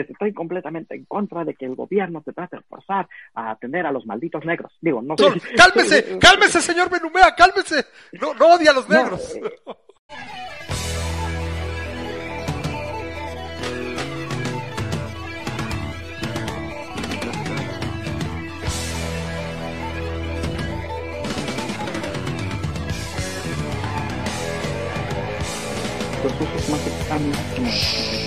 estoy completamente en contra de que el gobierno se trate de forzar a atender a los malditos negros. Digo, no sé. Cálmese, cálmese, señor Benumea, cálmese. No, no odia a los negros. eh, los usos más extraños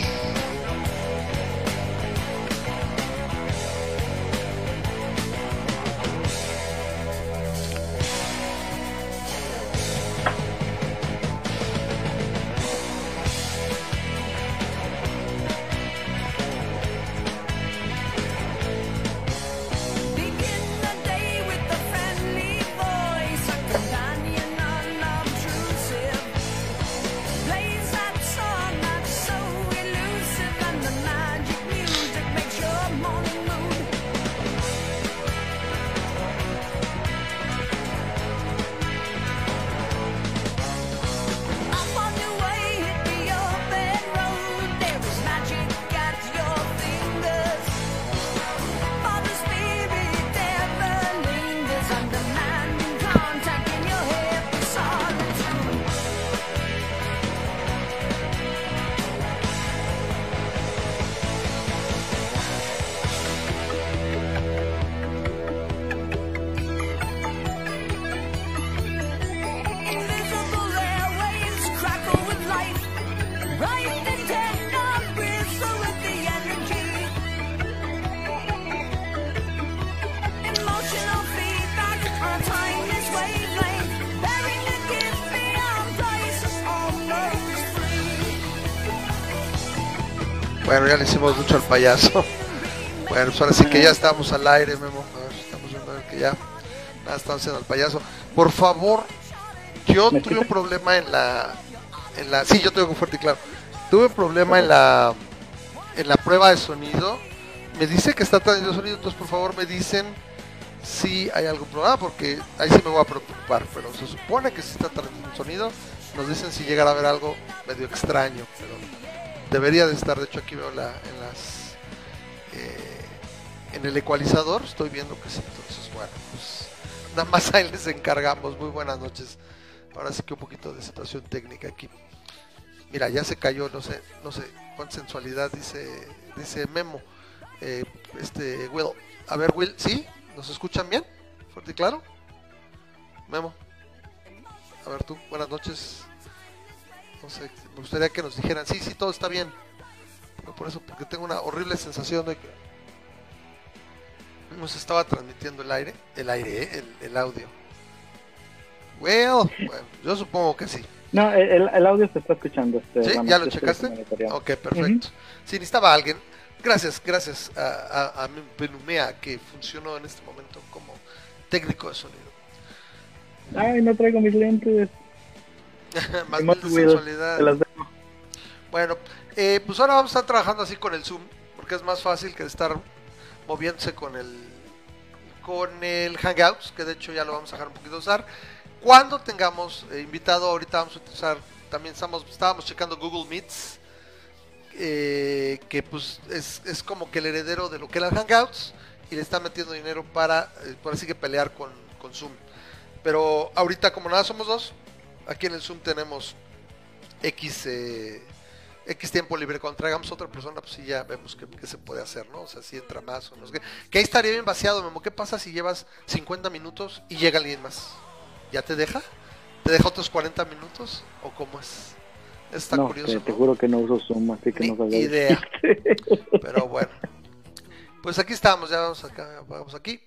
le hicimos mucho al payaso. Bueno, pues ahora sí que ya estamos al aire, Memo. A ver, estamos viendo a ver que ya nada estamos haciendo al payaso. Por favor, yo ¿Me tuve un problema en la, en la, sí, yo tengo fuerte y claro. Tuve un problema en la, en la prueba de sonido. Me dice que está trayendo sonido, entonces por favor me dicen si hay algún problema, porque ahí sí me voy a preocupar. Pero se supone que sí está trayendo sonido. Nos dicen si llegara a haber algo medio extraño, pero debería de estar. De hecho, aquí veo la, en las eh, en el ecualizador estoy viendo que sí, entonces bueno, pues nada más ahí les encargamos. Muy buenas noches. Ahora sí que un poquito de situación técnica aquí. Mira, ya se cayó, no sé, no sé cuánta sensualidad dice, dice Memo. Eh, este Will, a ver Will, ¿sí? ¿Nos escuchan bien? ¿Fuerte y claro? Memo. A ver tú, buenas noches. No sé, me gustaría que nos dijeran, sí, sí, todo está bien. No por eso, porque tengo una horrible sensación de que nos estaba transmitiendo el aire, el aire, ¿eh? el, el audio. Well, bueno, yo supongo que sí. No, el, el audio se está escuchando. Este, ¿Ya lo estoy checaste? monitoreando. Ok, perfecto. Sí, necesitaba alguien. Gracias, gracias a, a, a mi Benumea que funcionó en este momento como técnico de sonido. Ay, no traigo mis lentes. Más bien de sensualidad. las. Bueno, eh, pues ahora vamos a estar trabajando así con el Zoom, porque es más fácil que estar moviéndose con el con el Hangouts, que de hecho ya lo vamos a dejar un poquito usar. Cuando tengamos eh, invitado, ahorita vamos a utilizar, también estamos, estábamos checando Google Meets, eh, que pues es, es como que el heredero de lo que era Hangouts, y le está metiendo dinero para, eh, por así que pelear con, con Zoom. Pero ahorita como nada somos dos, aquí en el Zoom tenemos X, eh, X tiempo libre. Cuando traigamos otra persona, pues sí ya vemos qué, qué se puede hacer, ¿no? O sea, si entra más o no sé qué. Que ahí estaría bien vaciado, Memo. ¿Qué pasa si llevas 50 minutos y llega alguien más? ¿Ya te deja? ¿Te deja otros 40 minutos? ¿O cómo es? Está no, curioso, te ¿no? juro que no uso Zoom, así que Ni no sabía. idea. Pero bueno. Pues aquí estamos, ya vamos acá, vamos aquí.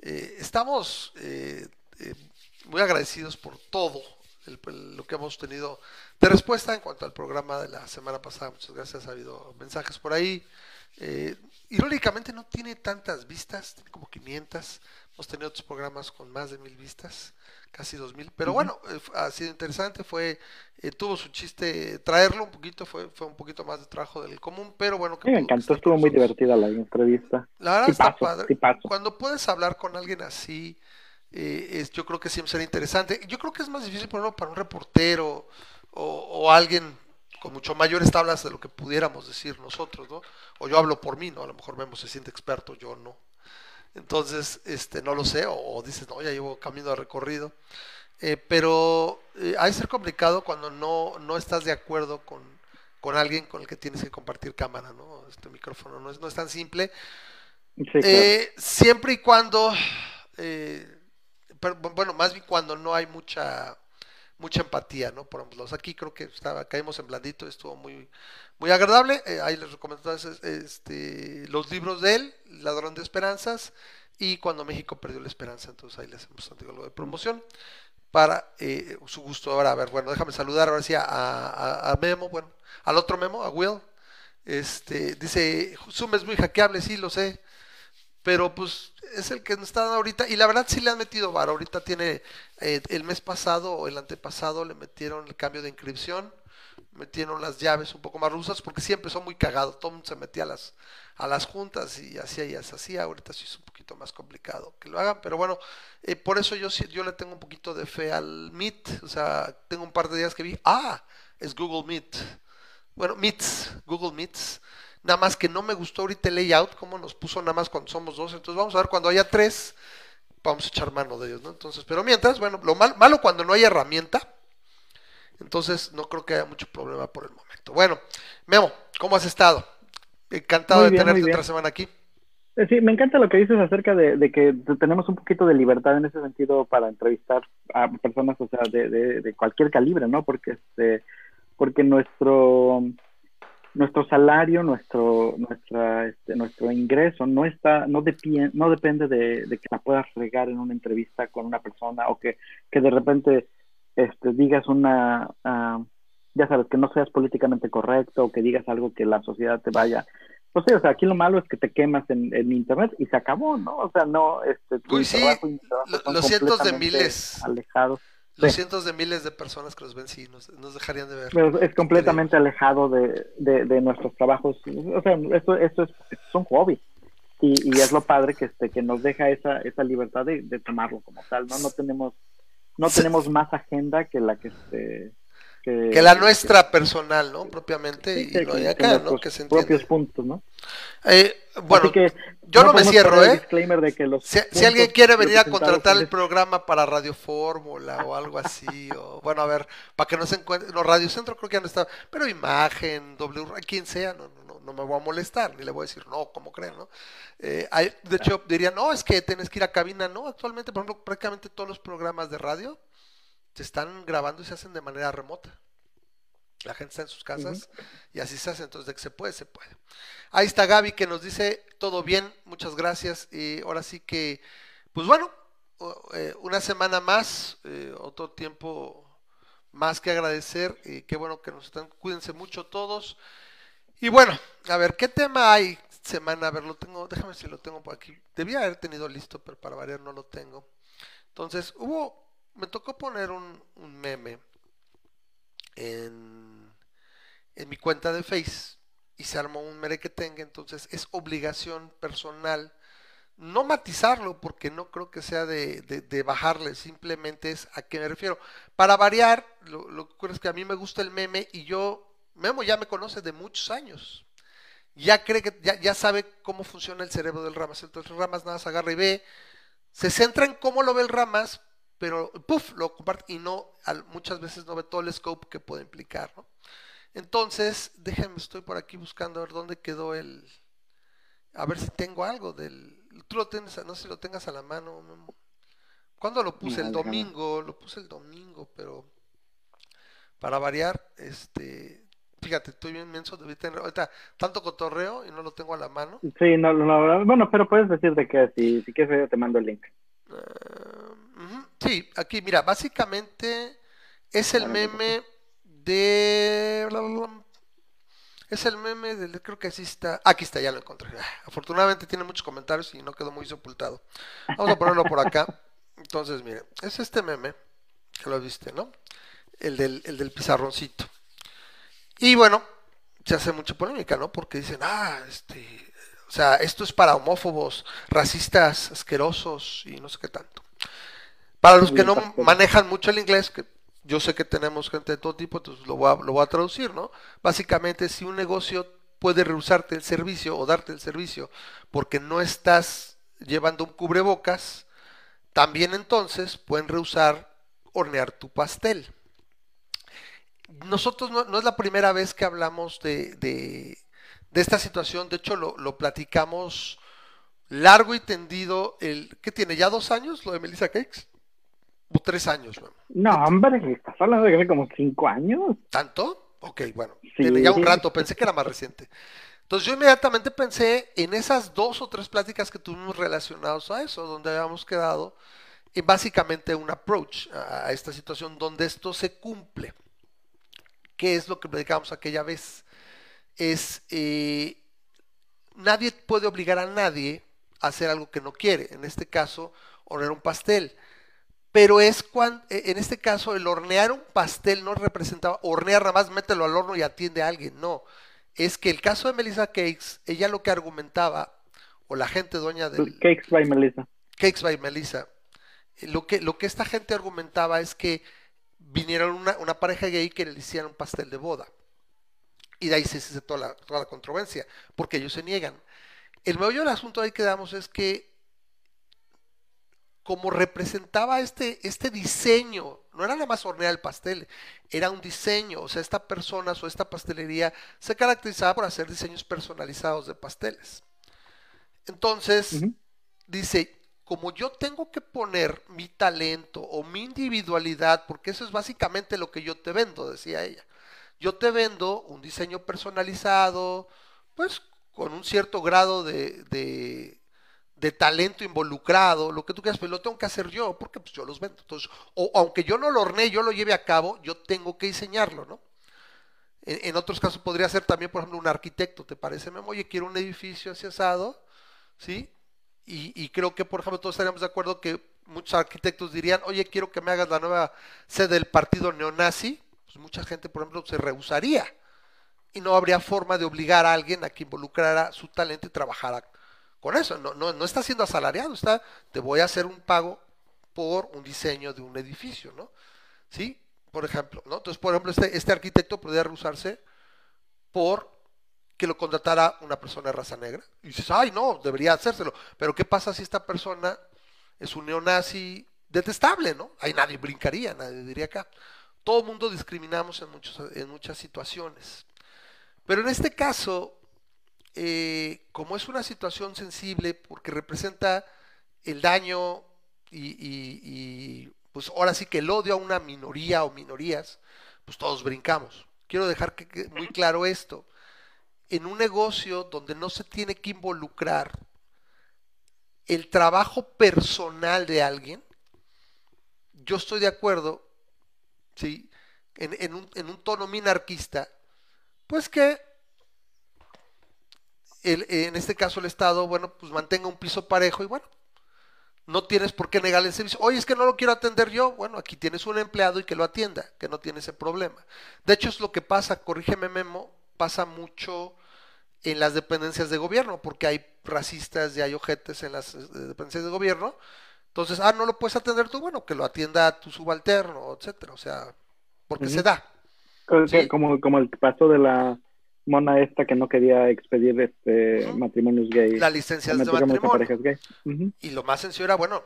Eh, estamos eh, muy agradecidos por todo el- el- lo que hemos tenido de respuesta en cuanto al programa de la semana pasada. Muchas gracias, ha habido mensajes por ahí. Eh, irónicamente no tiene tantas vistas, tiene como 500. Hemos tenido otros programas con más de mil vistas, casi 2000. Pero bueno, eh, ha sido interesante, fue eh, tuvo su chiste traerlo un poquito, fue, fue un poquito más de trabajo del común, pero bueno. que me encantó, estuvo muy divertida la entrevista. La verdad Sí está paso, padre. sí. Cuando puedes hablar con alguien así, eh, es- yo creo que siempre será interesante. Yo creo que es más difícil, por ejemplo, para un reportero o, o alguien con mucho mayores tablas de lo que pudiéramos decir nosotros, ¿no? O yo hablo por mí, ¿no? A lo mejor Memo se siente experto, yo no. Entonces, este, no lo sé, o, o dices, no, ya llevo camino de recorrido. Eh, pero eh, ha de ser complicado cuando no, no estás de acuerdo con, con alguien con el que tienes que compartir cámara, ¿no? Este micrófono no es, no es tan simple. Sí, claro. Eh, siempre y cuando, eh, pero, bueno, más bien cuando no hay mucha mucha empatía, ¿no? Por ejemplo, aquí creo que estaba, caímos en blandito, estuvo muy muy agradable. Eh, ahí les recomiendo este, los libros de él, Ladrón de Esperanzas, y Cuando México Perdió la Esperanza. Entonces ahí les hacemos digo, algo de promoción para eh, su gusto. Ahora, a ver, bueno, déjame saludar ahora sí a, a- a Memo, bueno, al otro Memo, a Will. Este, dice, Zoom es muy hackeable, sí, lo sé, pero pues es el que nos está dando ahorita, y la verdad sí le han metido varo, ahorita tiene, eh, el mes pasado o el antepasado le metieron el cambio de inscripción, metieron las llaves un poco más rusas, porque siempre son muy cagados, todo el mundo se metía a las, a las juntas y hacía y hacía, ahorita sí es un poquito más complicado que lo hagan, pero bueno, eh, por eso yo, yo le tengo un poquito de fe al Meet, o sea, tengo un par de días que vi, ah, es Google Meet, bueno, Meets, Google Meets, nada más que no me gustó ahorita el layout, como nos puso nada más cuando somos dos, entonces vamos a ver cuando haya tres, vamos a echar mano de ellos, ¿no? Entonces, pero mientras, bueno, lo mal- malo cuando no hay herramienta, entonces no creo que haya mucho problema por el momento. Bueno, Memo, ¿cómo has estado? Encantado Muy de bien, tenerte otra semana aquí. Eh, Sí, me encanta lo que dices acerca de, de que tenemos un poquito de libertad en ese sentido para entrevistar a personas, o sea, de, de, de cualquier calibre, ¿no? Porque este, porque nuestro nuestro salario, nuestro nuestra este, nuestro ingreso no está no depie- no depende de, de que la puedas regar en una entrevista con una persona o que, que de repente este digas una ah, ya sabes que no seas políticamente correcto o que digas algo que la sociedad te vaya pues sí, o sea, aquí lo malo es que te quemas en, en internet y se acabó, ¿no? O sea, no, este, tu Uy, sí, trabajo los cientos de miles. alejados. Los cientos de miles de personas que nos ven, sí, nos, nos dejarían de ver. Pero es completamente alejado de, de, de nuestros trabajos. O sea, esto, esto es, es un hobby. Y, y es lo padre que este que nos deja esa, esa libertad de, de tomarlo como tal, ¿no? No tenemos, no tenemos más agenda que la que este que, Que la nuestra personal, ¿no? Propiamente, y lo de acá, ¿no? Que se propios entiende. puntos, ¿no? Eh, bueno, que yo no me cierro, ¿eh? disclaimer de que los Si, alguien quiere venir a contratar el programa para Radio Fórmula o algo así, o bueno, a ver, para que no se encuentre, no, Radio Centro creo que ya no está, pero imagen, W, quien sea, no, no, no, no me voy a molestar, ni le voy a decir, no, como creen, ¿no? Eh, hay- de hecho, dirían, no, es que tienes que ir a cabina, ¿no? Actualmente, por ejemplo, prácticamente todos los programas de radio se están grabando y se hacen de manera remota. La gente está en sus casas y así se hace, entonces de que se puede, se puede. Ahí está Gaby que nos dice todo bien, muchas gracias. Y ahora sí que, pues bueno, eh, una semana más, eh, otro tiempo más que agradecer. Y qué bueno que nos están, cuídense mucho todos. Y bueno, a ver, ¿qué tema hay semana? A ver, lo tengo, déjame si lo tengo por aquí. Debía haber tenido listo, pero para variar no lo tengo. Entonces, hubo, me tocó poner un, meme en, mi cuenta de Face y se armó un merequetengue, entonces es obligación personal no matizarlo porque no creo que sea de, bajarle, simplemente es a qué me refiero. Para variar, lo, lo que ocurre es que a mí me gusta el meme y yo, Memo ya me conoce de muchos años. Ya cree que ya, ya sabe cómo funciona el cerebro del Ramas. Entonces Ramas nada más agarra y ve, se centra en cómo lo ve el Ramas, pero puff, lo comparte y no, al- muchas veces no ve todo el scope que puede implicar, ¿no? Entonces, déjenme, estoy por aquí buscando a ver dónde quedó el. A ver si tengo algo del. Tú lo tienes, no sé si lo tengas a la mano. ¿Cuándo lo puse? El déjame. domingo, lo puse el domingo, pero para variar, este. Fíjate, estoy bien menso, debí tener ahorita tanto cotorreo y no lo tengo a la mano. Sí, no, no, no, bueno, pero puedes decir de que si, si quieres yo te mando el link. Ujú, Sí, aquí, mira, básicamente es el meme de... Es el meme del... Creo que así está. Aquí está, ya lo encontré. Ah, Afortunadamente tiene muchos comentarios y no quedó muy sepultado. Vamos a ponerlo por acá. Entonces, mire, es este meme, que lo viste, ¿no? El del, el del pizarroncito. Y bueno, se hace mucha polémica, ¿no? Porque dicen, ah, este... O sea, esto es para homófobos, racistas, asquerosos y no sé qué tanto. Para los que no manejan mucho el inglés, que yo sé que tenemos gente de todo tipo, entonces lo voy a, lo voy a traducir, ¿no? Básicamente, si un negocio puede rehusarte el servicio o darte el servicio porque no estás llevando un cubrebocas, también entonces pueden rehusar hornear tu pastel. Nosotros no, no es la primera vez que hablamos de, de- de esta situación, de hecho lo, lo platicamos largo y tendido, el, ¿qué tiene? ¿Ya dos años lo de Melissa Cakes? O tres años, ¿no? No, hombre, estás hablando de como cinco años. ¿Tanto? Ok, bueno, Sí. tiene ya un rato, pensé que era más reciente. Entonces yo inmediatamente pensé en esas dos o tres pláticas que tuvimos relacionados a eso, donde habíamos quedado en básicamente un approach a a esta situación donde esto se cumple. ¿Qué es lo que predicamos aquella vez? Es eh, nadie puede obligar a nadie a hacer algo que no quiere. En este caso, hornear un pastel. Pero es cuando, en este caso, el hornear un pastel no representaba hornear nada más, mételo al horno y atiende a alguien. No. Es que el caso de Melissa Cakes, ella lo que argumentaba, o la gente dueña del, Cakes by Melissa. Cakes by Melissa. Lo que, lo que esta gente argumentaba es que vinieron una, una pareja gay que le hicieron un pastel de boda. Y de ahí se hace toda la, toda la controversia, porque ellos se niegan. El meollo del asunto ahí que damos es que como representaba este, este diseño, no era nada más hornear el pastel, era un diseño, o sea, esta persona o esta pastelería se caracterizaba por hacer diseños personalizados de pasteles. Entonces, dice, como yo tengo que poner mi talento o mi individualidad, porque eso es básicamente lo que yo te vendo, decía ella. Yo te vendo un diseño personalizado, pues con un cierto grado de, de, de talento involucrado, lo que tú quieras, pero lo tengo que hacer yo, porque pues yo los vendo. Entonces, o aunque yo no lo horneé, yo lo lleve a cabo, yo tengo que diseñarlo, ¿no? En, otros casos podría ser también, por ejemplo, un arquitecto, ¿te parece, Memo? Oye, quiero un edificio así ¿sí? Y, y creo que, por ejemplo, todos estaríamos de acuerdo que muchos arquitectos dirían, oye, quiero que me hagas la nueva sede del partido neonazi. Pues mucha gente, por ejemplo, se rehusaría. Y no habría forma de obligar a alguien a que involucrara su talento y trabajara con eso. No, no, no está siendo asalariado, está, te voy a hacer un pago por un diseño de un edificio, ¿no? ¿Sí? Por ejemplo, ¿no? Entonces, por ejemplo, este, este arquitecto podría rehusarse por que lo contratara una persona de raza negra. Y dices, ay, no, debería hacérselo. Pero ¿qué pasa si esta persona es un neonazi detestable, ¿no? Ahí nadie brincaría, nadie diría acá. Todo el mundo discriminamos en, en muchas situaciones. Pero en este caso, eh, como es una situación sensible, porque representa el daño y, pues ahora sí que el odio a una minoría o minorías, pues todos brincamos. Quiero dejar muy claro esto en un negocio donde no se tiene que involucrar el trabajo personal de alguien, yo estoy de acuerdo, ¿sí? En un, en un tono minarquista, pues que el- en este caso el Estado, bueno, pues mantenga un piso parejo y bueno, no tienes por qué negarle el servicio. Oye, es que no lo quiero atender yo. Bueno, aquí tienes un empleado y que lo atienda, que no tiene ese problema. De hecho, es lo que pasa, corrígeme Memo, pasa mucho en las dependencias de gobierno, porque hay racistas y hay ojetes en las eh, dependencias de gobierno. Entonces, ah, no lo puedes atender tú, bueno, que lo atienda tu subalterno, etcétera. O sea, porque se da. Sí. Como, como el caso de la mona esta que no quería expedir este matrimonios gay. Las licencias de matrimonio. parejas gay. Y lo más sencillo era, bueno,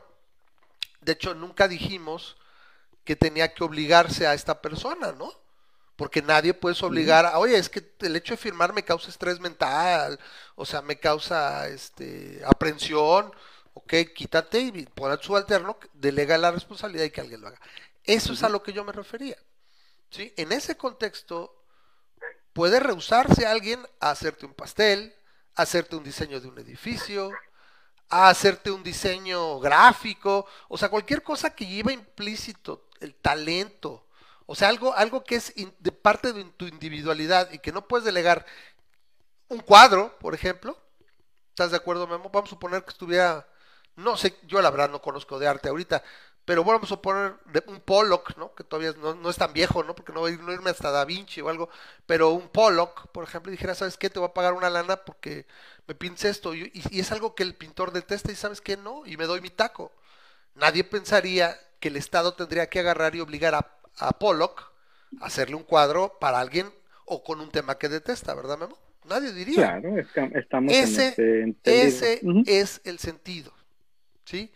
de hecho nunca dijimos que tenía que obligarse a esta persona, ¿no? Porque nadie puedes obligar a, oye, es que el hecho de firmar me causa estrés mental, o sea, me causa este aprensión, ok, quítate y pon al subalterno, delega la responsabilidad y que alguien lo haga. Eso es a lo que yo me refería. ¿sí? En ese contexto, puede rehusarse alguien a hacerte un pastel, a hacerte un diseño de un edificio, a hacerte un diseño gráfico, o sea, cualquier cosa que lleva implícito el talento, o sea, algo, algo que es de parte de tu individualidad y que no puedes delegar. Un cuadro, por ejemplo, ¿estás de acuerdo, Memo? Vamos a suponer que estuviera, no sé, yo la verdad no conozco de arte ahorita, pero vamos a suponer de un Pollock, ¿no? Que todavía no, no es tan viejo, ¿no? Porque no voy a irme hasta Da Vinci o algo, pero un Pollock, por ejemplo, y dijera, ¿sabes qué? Te voy a pagar una lana porque me pintes esto, y, y- y es algo que el pintor detesta, y ¿sabes qué? No, y me doy mi taco. Nadie pensaría que el Estado tendría que agarrar y obligar a, a Pollock a hacerle un cuadro para alguien o con un tema que detesta, ¿verdad, Memo? Nadie diría. Claro, estamos Ese, en ese ese Ujú. es el sentido, ¿sí?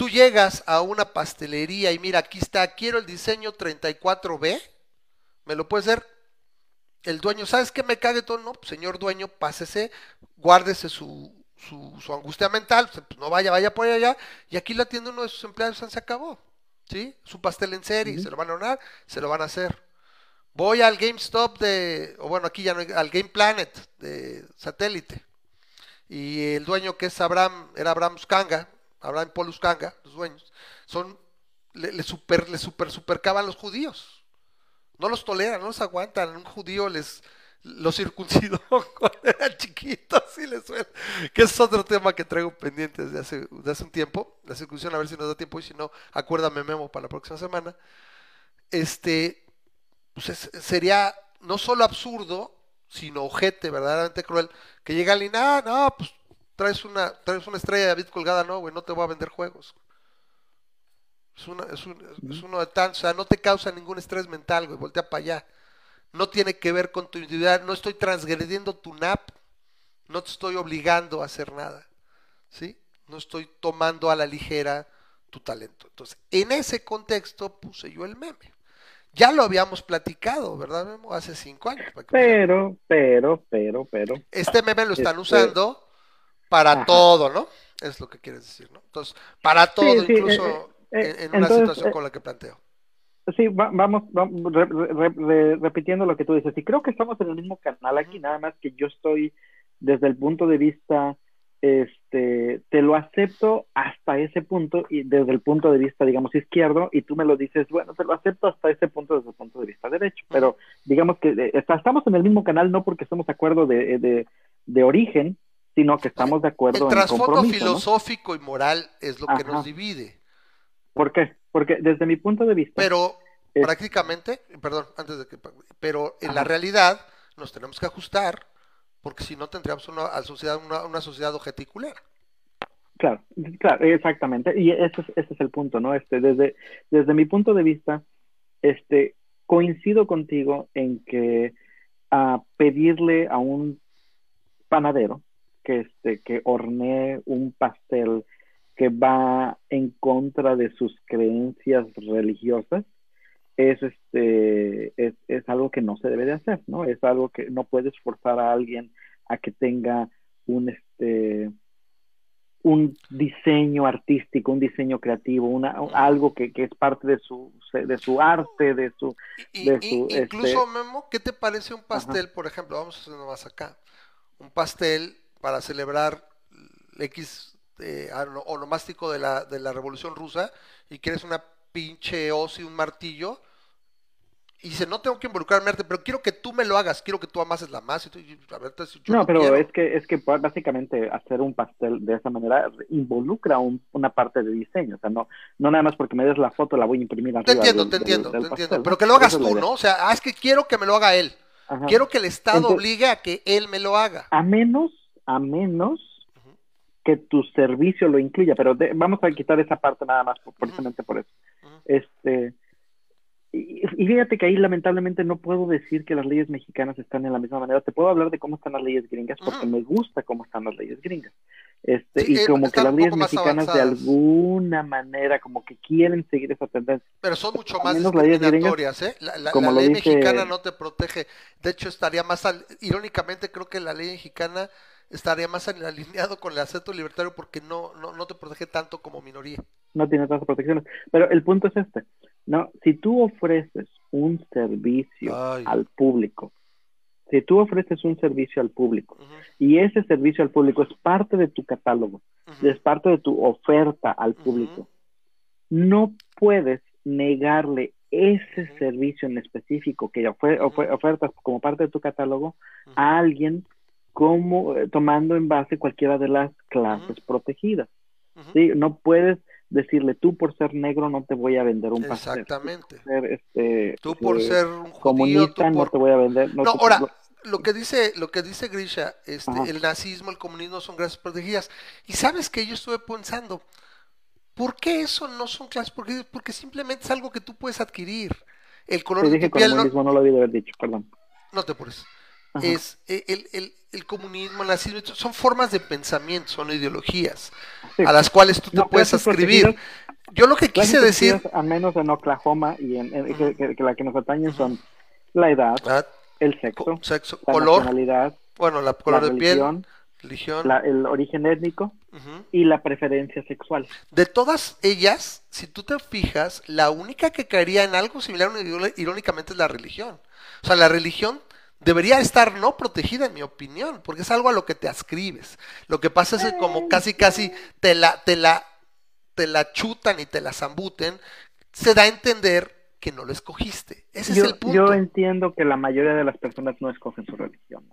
Tú llegas a una pastelería y mira, aquí está, quiero el diseño 34B, ¿me lo puede hacer? El dueño, ¿sabes qué me cague todo? No, pues, señor dueño, pásese, guárdese su, su, su angustia mental, pues, no vaya, vaya por allá, y aquí la atiende uno de sus empleados, se acabó, ¿sí? Su pastel en serie, se lo van a honrar, se lo van a hacer. Voy al GameStop de, o bueno, aquí ya no, al Game Planet de satélite. Y el dueño que es Abraham, era Abraham Uscanga, Abraham Paul Uscanga, los dueños, son, le, super, le super, supercaban los judíos. No los toleran, no los aguantan. Un judío les los circuncidó cuando eran chiquitos y les suena. Que es otro tema que traigo pendiente desde hace, desde hace un tiempo. La circuncisión, a ver si nos da tiempo y si no, acuérdame Memo para la próxima semana. Este, pues es- sería no solo absurdo, sino ojete, verdaderamente cruel, que llega alguien, ah, no, pues traes una, traes una estrella de David colgada, no, güey, no te voy a vender juegos. Es, una, es, un- es uno de tantos, o sea, no te causa ningún estrés mental, güey, voltea para allá. No tiene que ver con tu individualidad, no estoy transgrediendo tu NAP, no te estoy obligando a hacer nada, ¿sí? No estoy tomando a la ligera tu talento. Entonces, en ese contexto puse yo el meme. Ya lo habíamos platicado, ¿verdad, Memo? Hace cinco años. para que me Pero, pero, pero, pero. este meme lo están Este- usando para Ajá. todo, ¿no? Es lo que quieres decir, ¿no? Entonces, para todo, sí, incluso eh, eh, en, en una situación eh, como la que planteo. Sí, va- vamos, vamos re- re- re- repitiendo lo que tú dices. Y creo que estamos en el mismo canal aquí, nada más que yo estoy desde el punto de vista, este, te lo acepto hasta ese punto y desde el punto de vista, digamos, izquierdo, y tú me lo dices, bueno, te lo acepto hasta ese punto desde el punto de vista derecho. Pero digamos que eh, está- estamos en el mismo canal no porque estemos de acuerdo de, de, de origen, sino que estamos de acuerdo El en trasfondo compromiso, ¿no? filosófico y moral es lo que nos divide. ¿Por qué? Porque desde mi punto de vista, Pero Es- prácticamente, perdón, antes de que, pero en la realidad nos tenemos que ajustar, porque si no tendríamos una sociedad, una, una sociedad objeticulera. Claro, claro, exactamente. Y ese es, ese es el punto, ¿no? Este, desde, desde mi punto de vista, este, coincido contigo en que a pedirle a un panadero que, este, que hornee un pastel que va en contra de sus creencias religiosas, es, este, es, es algo que no se debe de hacer, ¿no? Es algo que no puedes forzar a alguien a que tenga un, este, un diseño artístico, un diseño creativo, una, algo que, que es parte de su, de su arte, de su... De y- su, incluso, este- Memo, ¿qué te parece un pastel, por ejemplo? Vamos a hacer más acá. Un pastel para celebrar el X eh, onomástico de la, de la Revolución Rusa y quieres una pinche hoz y un martillo. Y dice, no tengo que involucrarme pero quiero que tú me lo hagas, quiero que tú amases la masa. Y tú- a ver, entonces, yo no, no pero quiero. es que es que básicamente hacer un pastel de esa manera involucra un- una parte de diseño, o sea, no no nada más porque me des la foto la voy a imprimir Te entiendo, del- te del- entiendo, del te pastel, entiendo. Pero que lo hagas tú. ¿no? O sea, ah, es que quiero que me lo haga él. Ajá. Quiero que el Estado Entonces- obligue a que él me lo haga. A menos, a menos que tu servicio lo incluya, pero de- vamos a quitar esa parte nada más, por- precisamente por eso. Este, y, y fíjate que ahí lamentablemente no puedo decir que las leyes mexicanas están en la misma manera. Te puedo hablar de cómo están las leyes gringas porque me gusta cómo están las leyes gringas. Este, Sí, y eh, como que las leyes mexicanas de alguna manera como que quieren seguir esa tendencia. Pero son mucho más discriminatorias, ¿eh? La, la- como la ley dice- mexicana no te protege. De hecho, estaría más... al- Irónicamente, creo que la ley mexicana estaría más al- alineado con el acepto libertario porque no, no, no te protege tanto como minoría. no tiene tantas protecciones. Pero el punto es este, ¿no? Si tú ofreces un servicio Ay. al público, si tú ofreces un servicio al público y ese servicio al público es parte de tu catálogo, es parte de tu oferta al público, no puedes negarle ese servicio en específico que ofre- ofre- ofertas como parte de tu catálogo a alguien como eh, tomando en base cualquiera de las clases protegidas. ¿sí? No puedes decirle tú por ser negro no te voy a vender un pastel. Exactamente. Tú por ser, este, Tú por eh, ser un judío, tú comunista no te voy a vender. No, ahora, lo que dice, lo que dice Grisha, este, Ajá. el nazismo, el comunismo son gracias protegidas. Y sabes que yo estuve pensando, ¿Por qué eso no son clases? Porque, porque simplemente es algo que tú puedes adquirir. El color Te de dije tu piel no, comunismo, no lo debí de haber dicho, perdón. no te apures. Ajá. Es eh, el, el- el comunismo, el nazismo, son formas de pensamiento, son ideologías Sí. a las cuales tú te No, puedes protegidas- Yo lo que quise decir, al menos en Oklahoma y en, en- que, que- que la que nos atañen son la edad, el co- sexo, sexo, la color, nacionalidad, bueno, la color la de piel, religión, religión. la- el origen étnico ujú. y la preferencia sexual. De todas ellas, si tú te fijas, la única que caería en algo similar, iró- irónicamente, es la religión. O sea, la religión debería estar no protegida, en mi opinión, porque es algo a lo que te ascribes. Lo que pasa es que como casi, casi te la, te la, te la chutan y te la zambuten, se da a entender que no lo escogiste. Ese Yo, es el punto. yo entiendo que la mayoría de las personas no escogen su religión,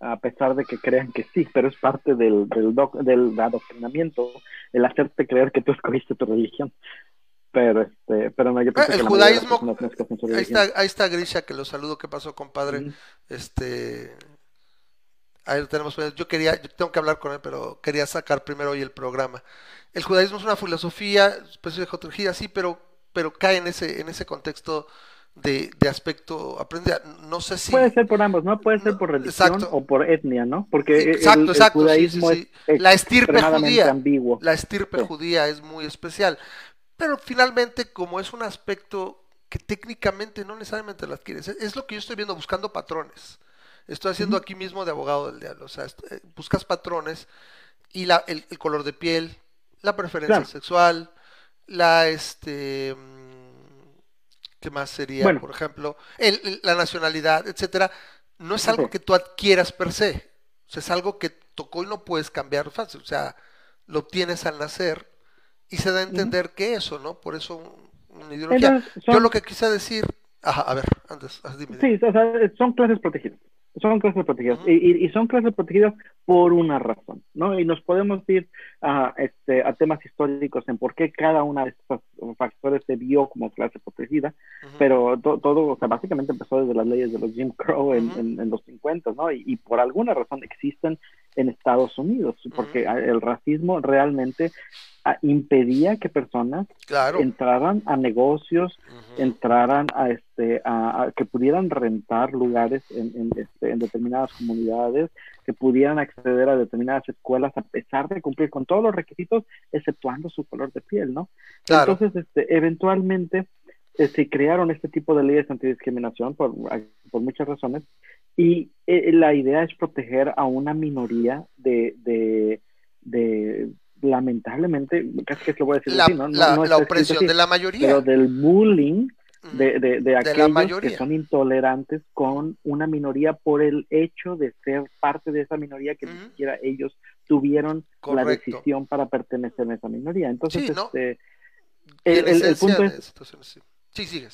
a pesar de que crean que sí, pero es parte del, del, doc- del adoctrinamiento, el hacerte creer que tú escogiste tu religión. Pero, este, pero no, el que la mayoría de las judaísmo- no escogen su Ahí está, ahí está Grisha, que lo saludo. ¿Qué pasó, compadre? Este. Ahí lo tenemos. pues, Yo quería, yo tengo que hablar con él, pero quería sacar primero hoy el programa. El judaísmo es una filosofía, especie de teología, sí, pero, pero cae en ese, en ese contexto de, de aspecto aprender. No sé si. Puede ser por ambos, ¿no? Puede ser por religión exacto. o por etnia, ¿no? Porque el- Exacto, el, exacto, sí, judaísmo sí, sí. es La estirpe judía. ambiguo. La estirpe judía es muy especial. Pero finalmente, como es un aspecto que técnicamente no necesariamente lo adquieres, es, lo que yo estoy viendo buscando patrones. Estoy haciendo aquí mismo de abogado del diablo. O sea, eh, buscas patrones y la, el, el color de piel, la preferencia Claro. sexual, la este mm, ¿qué más sería? Bueno. Por ejemplo, el- el- la nacionalidad, etcétera. No es algo que tú adquieras per se. O sea, es algo que tocó y no puedes cambiar fácil. O sea, lo tienes al nacer y se da a entender que eso, ¿no? Por eso un- una ideología. Entonces, son- Yo lo que quise decir, ajá, a ver, antes, dime. Sí, o sea, son clases protegidas. Son clases protegidas. Y, y- y son clases protegidas por una razón, ¿no? Y nos podemos ir a, este, a temas históricos en por qué cada una de estos factores se vio como clase protegida, pero to- todo, o sea, básicamente empezó desde las leyes de los Jim Crow en, Ujú. en- en los 50, ¿no? Y, y por alguna razón existen en Estados Unidos, porque el racismo realmente ah, impedía que personas Claro. entraran a negocios, entraran a este a, a- que pudieran rentar lugares en, en, este, en determinadas comunidades que pudieran acceder a determinadas escuelas a pesar de cumplir con todos los requisitos exceptuando su color de piel no Claro. entonces este eventualmente eh, se crearon este tipo de leyes antidiscriminación por, por muchas razones y eh, la idea es proteger a una minoría de, de, de lamentablemente casi que lo voy a decir la, así, ¿no? La- no la opresión así, de la mayoría. pero del bullying Ujú. de, de, de aquellos que son intolerantes con una minoría por el hecho de ser parte de esa minoría que ni Ujú. siquiera ellos tuvieron la decisión para pertenecer a esa minoría. Entonces, este, el, el- punto es, sí.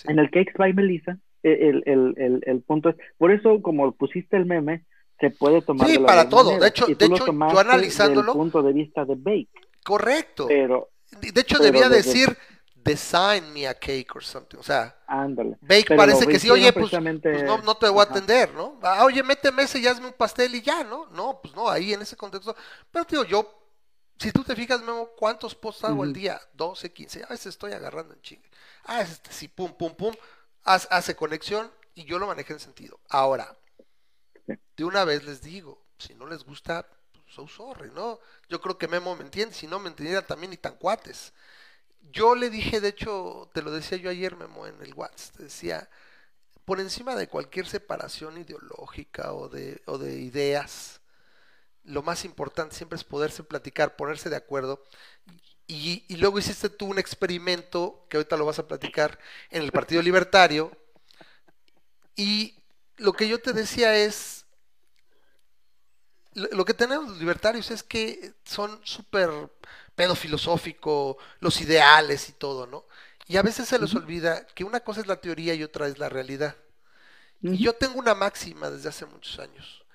En el Cakes by Melissa, el, el, el, el punto es, por eso como pusiste el meme, se puede tomar Sí, de para todo. De hecho- de hecho, yo analizándolo- Del punto de vista de Bake, Correcto. pero De hecho, pero debía desde- decir design me a cake or something. O sea, ándale. Bake Pero parece que sí, oye, pues, precisamente- pues no, no te voy a Ajá. atender, ¿no? Ah, oye, méteme ese y hazme un pastel y ya, ¿no? No, pues no, ahí en ese contexto. Pero, tío, yo, si tú te fijas, Memo, ¿cuántos posts hago al Ujú. día? 12, 15. A veces estoy agarrando en chingue. Ah, este sí, pum, pum, pum. Hace conexión y yo lo manejé en sentido. Ahora, de una vez les digo, si no les gusta, pues, so sorry, ¿no? Yo creo que Memo me entiende, si no me entendiera también ni tan cuates. Yo le dije, de hecho, te lo decía yo ayer, Memo, en el WhatsApp, te decía, por encima de cualquier separación ideológica o de, o de ideas, lo más importante siempre es poderse platicar, ponerse de acuerdo. Y, y luego hiciste tú un experimento, que ahorita lo vas a platicar, en el Partido Libertario. Y lo que yo te decía es, lo, que tenemos los libertarios es que son súper pedo filosófico, los ideales y todo, ¿no? Y a veces se les olvida que una cosa es la teoría y otra es la realidad. Y yo tengo una máxima desde hace muchos años.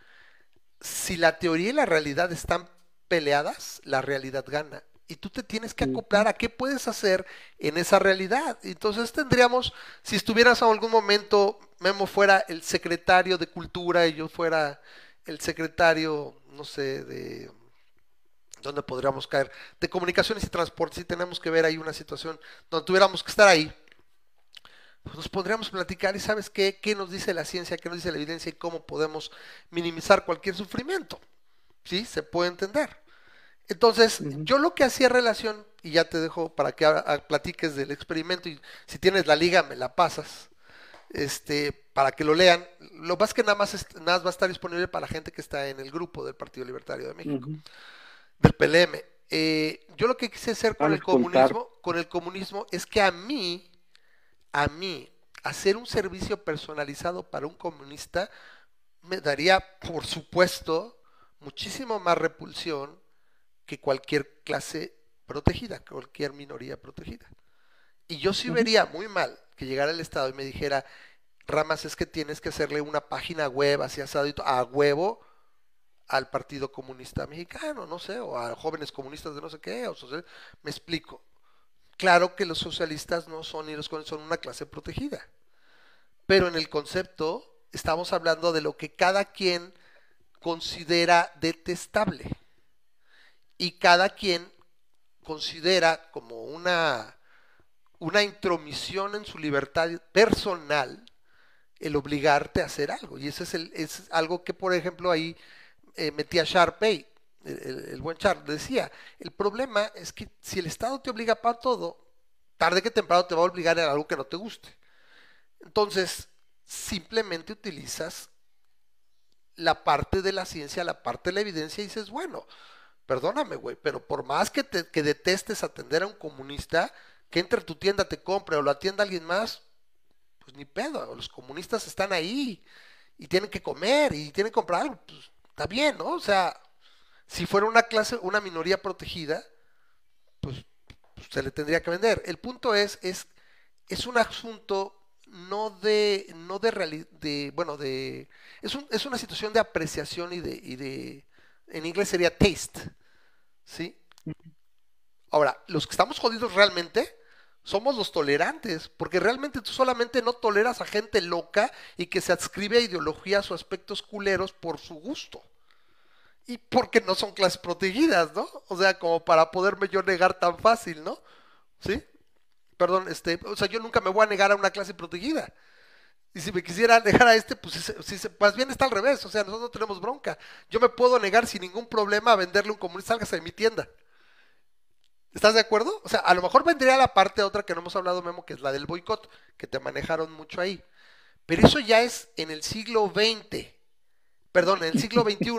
Si la teoría y la realidad están peleadas, la realidad gana. Y tú te tienes que acoplar a qué puedes hacer en esa realidad. Entonces tendríamos, si estuvieras en algún momento, Memo fuera el secretario de cultura y yo fuera el secretario, no sé, de donde podríamos caer. De comunicaciones y transporte, si tenemos que ver ahí una situación donde tuviéramos que estar ahí, pues nos podríamos platicar y sabes qué, qué nos dice la ciencia, qué nos dice la evidencia y cómo podemos minimizar cualquier sufrimiento. ¿Sí? Se puede entender. Entonces, yo lo que hacía relación, y ya te dejo para que ah, platiques del experimento, y si tienes la liga, me la pasas, este, para que lo lean. Lo más que nada más, es- nada más va a estar disponible para la gente que está en el grupo del Partido Libertario de México del PLM. Eh, yo lo que quise hacer con Van a el comunismo, con el comunismo es que a mí, a mí, hacer un servicio personalizado para un comunista me daría, por supuesto, muchísimo más repulsión que cualquier clase protegida, cualquier minoría protegida. Y yo sí vería muy mal que llegara el Estado y me dijera, Ramas, es que tienes que hacerle una página web así asado y a huevo al Partido Comunista Mexicano, no sé, o a jóvenes comunistas de no sé qué, o social- me explico. Claro que los socialistas no son ni los son una clase protegida. Pero en el concepto estamos hablando de lo que cada quien considera detestable. Y cada quien considera como una, una intromisión en su libertad personal el obligarte a hacer algo. Y ese es, algo que, por ejemplo, ahí eh, metía Sharpay, el, el- buen Char, decía, el problema es que si el Estado te obliga para todo, tarde que temprano te va a obligar en algo que no te guste. Entonces, simplemente utilizas la parte de la ciencia, la parte de la evidencia y dices, bueno, perdóname, güey, pero por más que, te, que detestes atender a un comunista, que entre a tu tienda, te compre o lo atienda alguien más, pues ni pedo, los comunistas están ahí y tienen que comer y tienen que comprar algo, pues está bien, ¿no? O sea, si fuera una clase, una minoría protegida, pues, pues, se le tendría que vender. El punto es, es, es un asunto no de, no de, de bueno, de, es, un, es una situación de apreciación y de, y de, en inglés sería taste, ¿sí? Ahora, los que estamos jodidos realmente somos los tolerantes, porque realmente tú solamente no toleras a gente loca y que se adscribe a ideologías o aspectos culeros por su gusto. Y porque no son clases protegidas, ¿no? O sea, como para poderme yo negar tan fácil, ¿no? ¿Sí? Perdón, este, o sea, yo nunca me voy a negar a una clase protegida. Y si me quisiera negar a este, pues si, si se- más bien está al revés, o sea, nosotros no tenemos bronca. Yo me puedo negar sin ningún problema a venderle un comunista, sálgase de mi tienda. ¿Estás de acuerdo? O sea, a lo mejor vendría la parte otra que no hemos hablado, Memo, que es la del boicot, que te manejaron mucho ahí. Pero eso ya es en el siglo XX. Perdón, en el siglo XXI.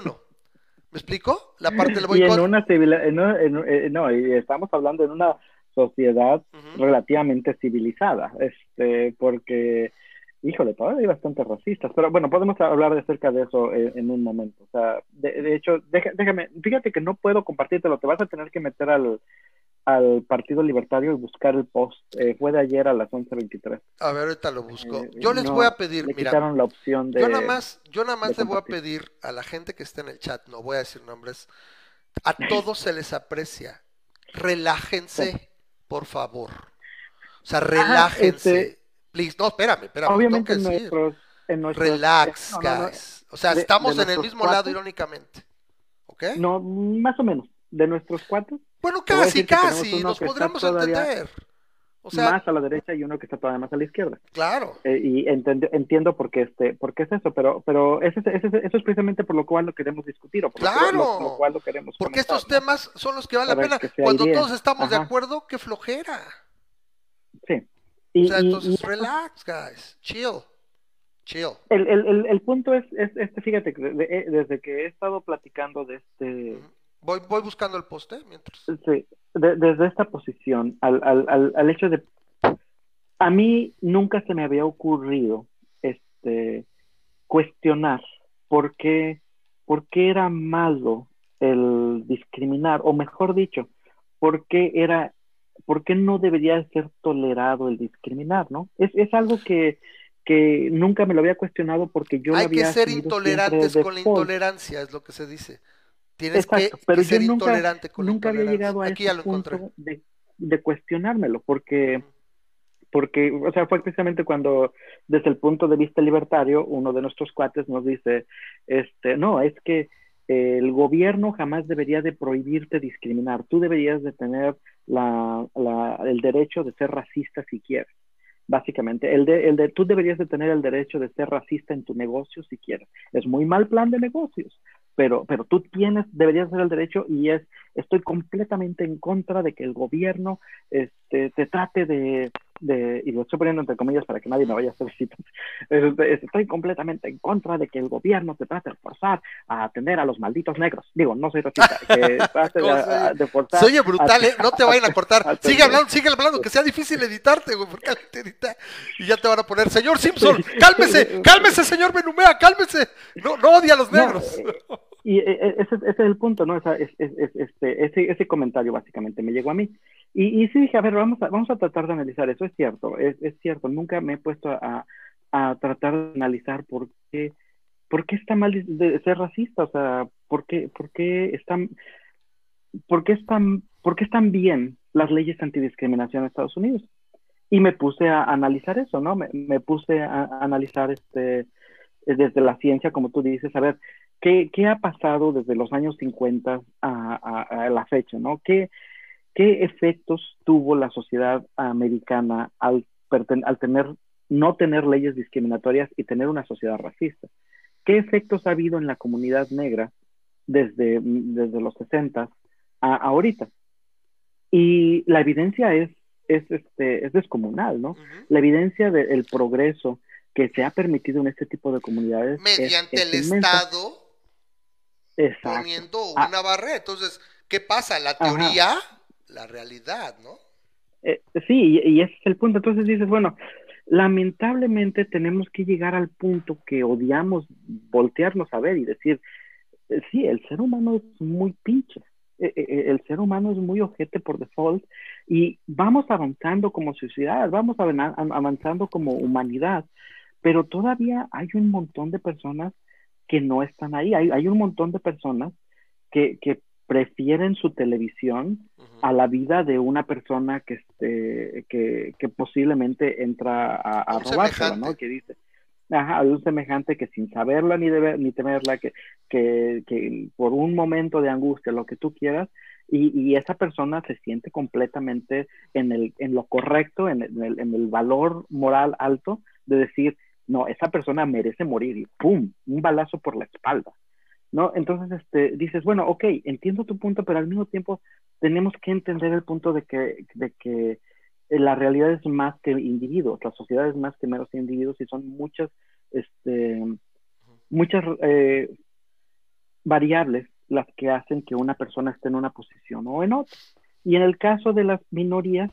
¿Me explico? La parte del Y en boicot. una civil, en un- en eh, no, y estamos hablando de una sociedad relativamente civilizada, este, porque, híjole, todavía hay bastantes racistas, pero bueno, podemos hablar de acerca de eso en, en un momento. O sea, de, de hecho, deja- déjame, fíjate que no puedo compartírtelo, te vas a tener que meter al, al Partido Libertario y buscar el post. Eh, fue de ayer a las 11.23. A ver, ahorita lo busco. Eh, Yo les no, voy a pedir, Le mira, quitaron la opción de... yo nada más, yo nada más le voy a pedir a la gente que está en el chat, no voy a decir nombres, a todos se les aprecia. Relájense, por favor. O sea, relájense. este- Please, no, espérame, espérame. Obviamente en nuestros... En nuestros Relax, no, no, no, guys. O sea, De- estamos de en el mismo lado, cuates. irónicamente. ¿Ok? No, más o menos. De nuestros cuatro, bueno, casi, casi. Nos todavía entender. O sea, más a la derecha y uno que está todavía más a la izquierda. claro. Eh, y entend- entiendo por qué, este, por qué es eso, pero, pero ese, ese- eso es precisamente por lo cual lo queremos discutir o por Claro. lo, lo cual lo queremos Porque comentar, estos temas son los que valen la pena. Cuando todos estamos de Ajá. acuerdo, qué flojera. Sí. Y, O sea, y- entonces y relax, guys. Chill. Chill. el, el, el, el punto es, es este, fíjate, de- de- desde que he estado platicando de este. Voy, voy buscando el poste mientras. Sí, de- desde esta posición, al, al, al, al hecho de... A mí nunca se me había ocurrido este, cuestionar por qué, por qué era malo el discriminar, o mejor dicho, por qué era, por qué no debería ser tolerado el discriminar, ¿no? Es, es algo que, que nunca me lo había cuestionado porque yo lo Hay que había ser asumido intolerantes con la intolerancia, es lo que se dice. Tienes Exacto, que, pero que yo ser nunca- intolerante con la nunca había llegado a Aquí ese lo punto de, de cuestionármelo, porque, porque, o sea, fue precisamente cuando, desde el punto de vista libertario, uno de nuestros cuates nos dice, este, no, es que el gobierno jamás debería de prohibirte discriminar. Tú deberías de tener la, la- el derecho de ser racista si quieres. Básicamente, el de, el de, tú deberías de tener el derecho de ser racista en tu negocio si quieres. Es muy mal plan de negocios, pero, pero tú tienes, deberías tener el derecho y es, estoy completamente en contra de que el gobierno este, te trate de, de, y lo estoy poniendo entre comillas para que nadie me vaya a hacer citas, este, estoy completamente en contra de que el gobierno te trate de forzar a atender a los malditos negros. Digo, no soy racista, que trate de, oye brutal, ¿eh? No te vayan a cortar. a- Sigue hablando, sigue hablando, que sea difícil editarte, güey, porque alguien te edita y ya te van a poner, señor Simpson, cálmese, cálmese, señor Benumea, cálmese. No, no odia a los No, negros. eh, Y eh, eh, ese, ese es el punto, ¿no? Esa- es- es- es- este, ese, ese comentario básicamente me llegó a mí. Y, y sí dije, a ver, vamos a, vamos a tratar de analizar eso. Es cierto, es, es cierto. Nunca me he puesto a, a tratar de analizar por qué, por qué está mal de, ser racista. O sea, por qué, por qué están, por qué están, por qué están bien las leyes antidiscriminación en Estados Unidos. Y me puse a analizar eso, ¿no? Me, me puse a, a analizar este, desde la ciencia, como tú dices, a ver, ¿qué, qué ha pasado desde los años 50 a, a- a la fecha, ¿no? ¿Qué, ¿Qué efectos tuvo la sociedad americana al, tener, no tener leyes discriminatorias y tener una sociedad racista? ¿Qué efectos ha habido en la comunidad negra desde, desde los 60 a ahorita? Y la evidencia es, es, este, es descomunal, ¿no? La evidencia del progreso que se ha permitido en este tipo de comunidades es- Mediante es el inmensa. Estado Exacto. poniendo Ah. una barrera. Entonces, ¿qué pasa? La Ajá. La realidad, ¿no? Eh, sí, y, ese es el punto. Entonces dices, bueno, lamentablemente tenemos que llegar al punto que odiamos voltearnos a ver y decir, eh, sí, el ser humano es muy pinche. Eh, el ser humano es muy ojete por default y vamos avanzando como sociedad, vamos avanzando como humanidad, pero todavía hay un montón de personas que no están ahí. Hay, hay un montón de personas que, que prefieren su televisión a la vida de una persona que este que, que posiblemente entra a, a semejante. ¿no? Que dice, ajá, de un semejante que sin saberla ni deber, ni temerla, que, que, que por un momento de angustia, lo que tú quieras, y, y esa persona se siente completamente en el, en lo correcto, en el, en el- en el valor moral alto de decir, no, esa persona merece morir y ¡pum! un balazo por la espalda. ¿No? Entonces, este, dices, bueno, ok, entiendo tu punto, pero al mismo tiempo tenemos que entender el punto de que, de que eh, la realidad es más que individuos, la sociedad es más que meros individuos y son muchas, este, muchas eh, variables las que hacen que una persona esté en una posición o en otra. Y en el caso de las minorías,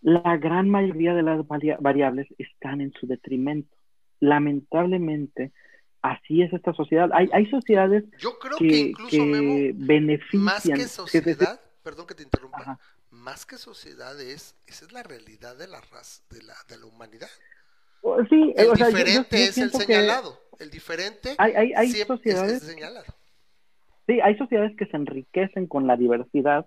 la gran mayoría de las varia- variables están en su detrimento. Lamentablemente, así es esta sociedad. Hay, hay sociedades Yo creo que, que, incluso, que Memo, benefician. más que que- sociedad, perdón que te interrumpa, Ajá. más que sociedad es, esa es la realidad de la raza, de la, de la humanidad. o- Sí, El o sea, yo- yo- diferente yo es el señalado. El diferente Hay, hay, hay es- sociedades es señalado. Sí, hay sociedades que se enriquecen con la diversidad,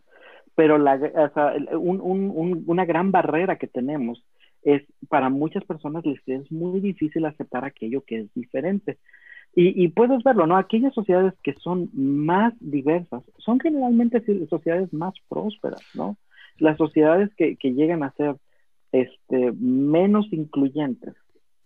pero la, o sea, el- un- un- un- una gran barrera que tenemos es para muchas personas les es muy difícil aceptar aquello que es diferente. Y, puedes verlo, ¿no? Aquellas sociedades que son más diversas son generalmente sociedades más prósperas, ¿no? Las sociedades que, que llegan a ser este, menos incluyentes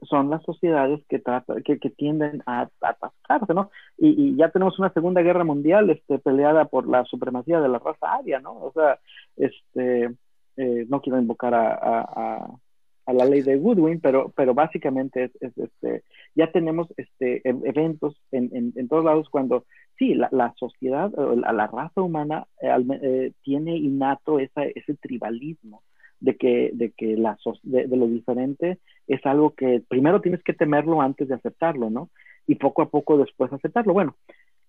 son las sociedades que, que, que tienden a, a atascarse, ¿no? Y, ya tenemos una segunda guerra mundial este, peleada por la supremacía de la raza aria, ¿no? O sea, este, eh, no quiero invocar a, a la ley de Goodwin, pero, pero básicamente es, es, este, ya tenemos este, eventos en, en, todos lados cuando, sí, la, la sociedad, la, la raza humana eh, eh, tiene innato esa, ese tribalismo de que, de que la, de, de lo diferente es algo que primero tienes que temerlo antes de aceptarlo, ¿no? Y poco a poco después aceptarlo. Bueno,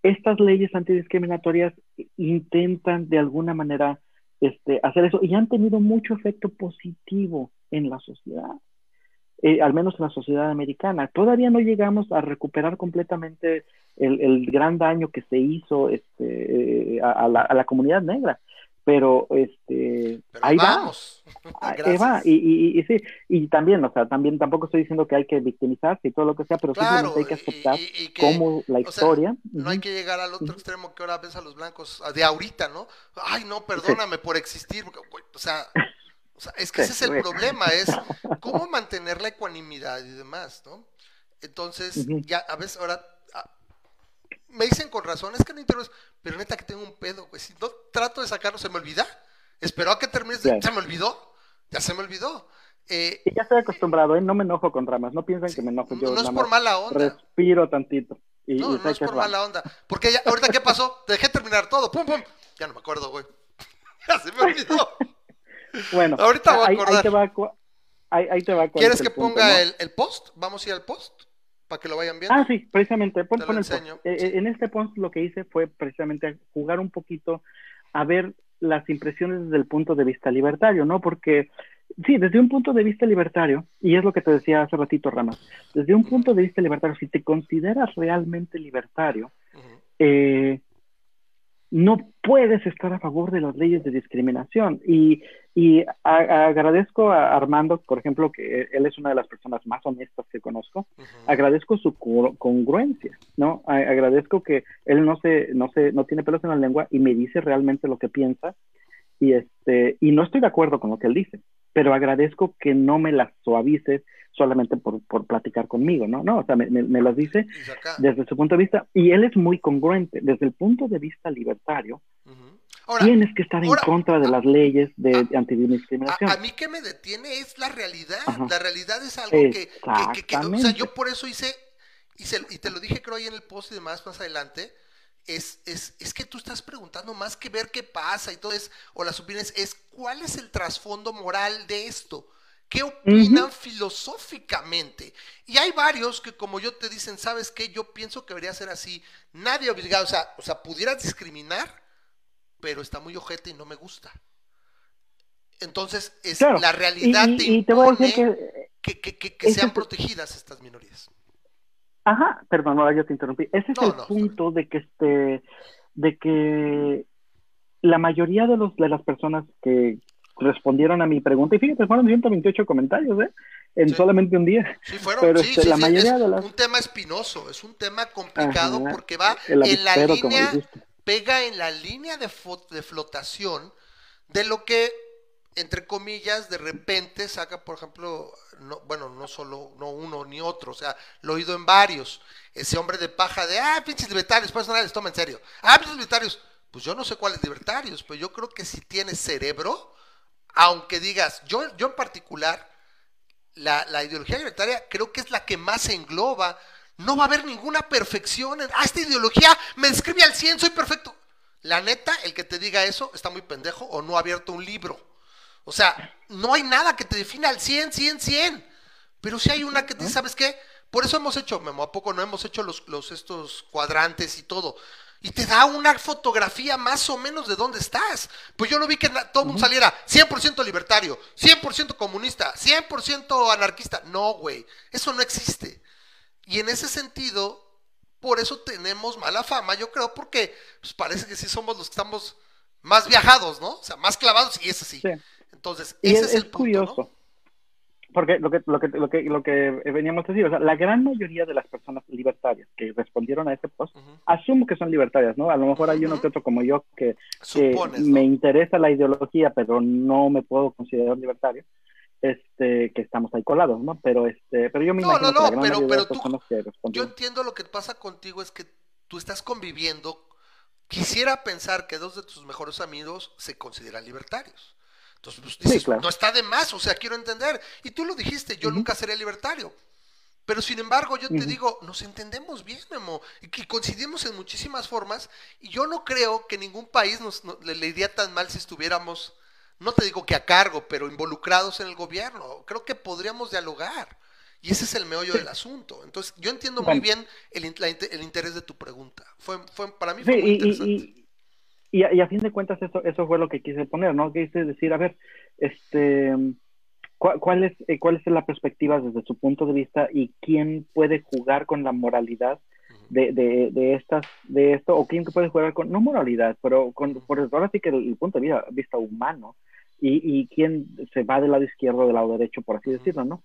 estas leyes antidiscriminatorias intentan de alguna manera este, hacer eso y han tenido mucho efecto positivo en la sociedad, eh, al menos en la sociedad americana. Todavía no llegamos a recuperar completamente el, el gran daño que se hizo este, eh, a, la, a la comunidad negra, pero este, Pero ahí va. vamos. Ah, Gracias. va, y, y, y sí, y también, o sea, también tampoco estoy diciendo que hay que victimizarse y todo lo que sea, pero Claro, simplemente hay que aceptar y- y que, cómo la sea, historia. No hay que llegar al otro extremo que ahora ves a los blancos de ahorita, ¿no? Ay, no, perdóname por existir. porque, O sea, o sea, es que Sí, ese es el problema, es cómo mantener la ecuanimidad y demás, ¿no? Entonces, ya a veces ahora ah, me dicen con razón, es que no interesa, pero neta que tengo un pedo, güey. Si no trato de sacarlo, se me olvida. Espero a que termines de... Claro. Se me olvidó, ya se me olvidó. Eh, Y ya estoy acostumbrado, ¿eh? No me enojo con ramas, no piensan que me enojo, yo no es por mala onda. respiro tantito. Y, No, y no es por mala onda. Porque ya, ahorita, ¿qué pasó? Dejé terminar todo. Pum, pum. Ya no me acuerdo, güey. ya se me olvidó. Bueno, Ahorita voy a ahí, ahí acordar. te va, ahí, ahí te va ¿Quieres es que el punto, ponga ¿no? el, el post? Vamos a ir al post para que lo vayan viendo. Ah, sí, precisamente, pon, el enseño, Eh, sí. eh, En este post lo que hice fue precisamente jugar un poquito a ver las impresiones desde el punto de vista libertario, ¿no? Porque, sí, desde un punto de vista libertario, y es lo que te decía hace ratito, Ramas, desde un punto de vista libertario, si te consideras realmente libertario, eh, no puedes estar a favor de las leyes de discriminación. Y, y a- agradezco a Armando, por ejemplo, que él es una de las personas más honestas que conozco. Agradezco su co- congruencia, ¿no? A- agradezco que él no se, no se, no tiene pelos en la lengua y me dice realmente lo que piensa. Y este, y no estoy de acuerdo con lo que él dice, pero agradezco que no me las suavice solamente por, por platicar conmigo, ¿no? No, o sea, me, me- me las dice desde su punto de vista, y él es muy congruente, desde el punto de vista libertario. Ahora, tienes que estar ahora- en contra de las leyes de a- antidiscriminación. a, a mí que me detiene es la realidad. Ajá. La realidad es algo que, que- que- que- o sea, yo por eso hice, hice- y te lo dije creo ahí en el post y demás más adelante, es, es, es que tú estás preguntando más que ver qué pasa y todo es, o las opiniones, es cuál es el trasfondo moral de esto. ¿Qué opinan filosóficamente? Y hay varios que como yo te dicen, ¿sabes qué? Yo pienso que debería ser así. Nadie obligado, o sea, o sea, pudieras discriminar, pero está muy ojete y no me gusta. Entonces, es Claro, la realidad y- te y te voy a decir que, que, que- que- sean protegidas estas minorías. Ajá, perdón, ahora yo te interrumpí. Ese es No, el no, punto de que este, de que la mayoría de los de las personas que respondieron a mi pregunta, y fíjate, fueron 128 comentarios, ¿eh? En Sí. solamente un día. Sí, fueron, Pero, sí, este, sí, la sí, mayoría es de las- un tema espinoso, es un tema complicado Ajá, porque va en la línea, pega en la línea de, de flotación de lo que, entre comillas, de repente saca, por ejemplo, no, bueno, no solo, no uno ni otro, o sea, lo he oído en varios, ese hombre de paja de, ah, pinches libertarios, pues nadie les toma en serio, ah, pinches libertarios, pues yo no sé cuáles libertarios, pero yo creo que si tienes cerebro, aunque digas, yo, yo en particular, la, la ideología libertaria creo que es la que más engloba. No va a haber ninguna perfección. En, ah, esta ideología me describe al 100, soy perfecto. La neta, el que te diga eso está muy pendejo o no ha abierto un libro. O sea, no hay nada que te defina al 100, 100, 100. Pero sí hay una que te dice, ¿sabes qué? Por eso hemos hecho, Memo, ¿a poco no hemos hecho los, los estos cuadrantes y todo? Y te da una fotografía más o menos de dónde estás. Pues yo no vi que todo el mundo saliera 100% libertario, 100% comunista, 100% anarquista. No, güey, eso no existe. Y en ese sentido, por eso tenemos mala fama, yo creo, porque pues, parece que sí somos los que estamos más viajados, ¿no? O sea, más clavados y es así. Sí. Entonces, Y ese es, es, el punto, curioso. ¿no? Porque lo que, lo, que, lo, que, lo que veníamos a decir, o sea, la gran mayoría de las personas libertarias que respondieron a ese post, Ujú. asumo que son libertarias, ¿no? A lo mejor hay uno que otro como yo que, que Supones, me ¿no? interesa la ideología, pero no me puedo considerar libertario, este, que estamos ahí colados, ¿no? Pero, este, pero yo me No, imagino no, que la no, pero- pero tú- que Yo entiendo lo que pasa contigo es que tú estás conviviendo. Quisiera pensar que dos de tus mejores amigos se consideran libertarios. Entonces, pues, dices, claro. no está de más, o sea, quiero entender. Y tú lo dijiste, yo nunca seré libertario. Pero sin embargo, yo te digo, nos entendemos bien, Memo, y que coincidimos en muchísimas formas, y yo no creo que ningún país nos, no- le, le iría tan mal si estuviéramos, no te digo que a cargo, pero involucrados en el gobierno. Creo que podríamos dialogar. Y ese es el meollo del asunto. Entonces, yo entiendo muy bien el, la interés de tu pregunta. Fue, fue, para mí Sí, fue muy interesante. y, y, y a, y a fin de cuentas eso, eso fue lo que quise poner, ¿no? Quise decir, a ver, este, ¿cuál, cuál es, eh, ¿cuál es la perspectiva desde su punto de vista y quién puede jugar con la moralidad de, de, de estas, de esto, o quién puede jugar con, no moralidad, pero con, por ahora sí que el, el punto de vista, vista humano y, y quién se va del lado izquierdo o del lado derecho, por así decirlo, ¿no?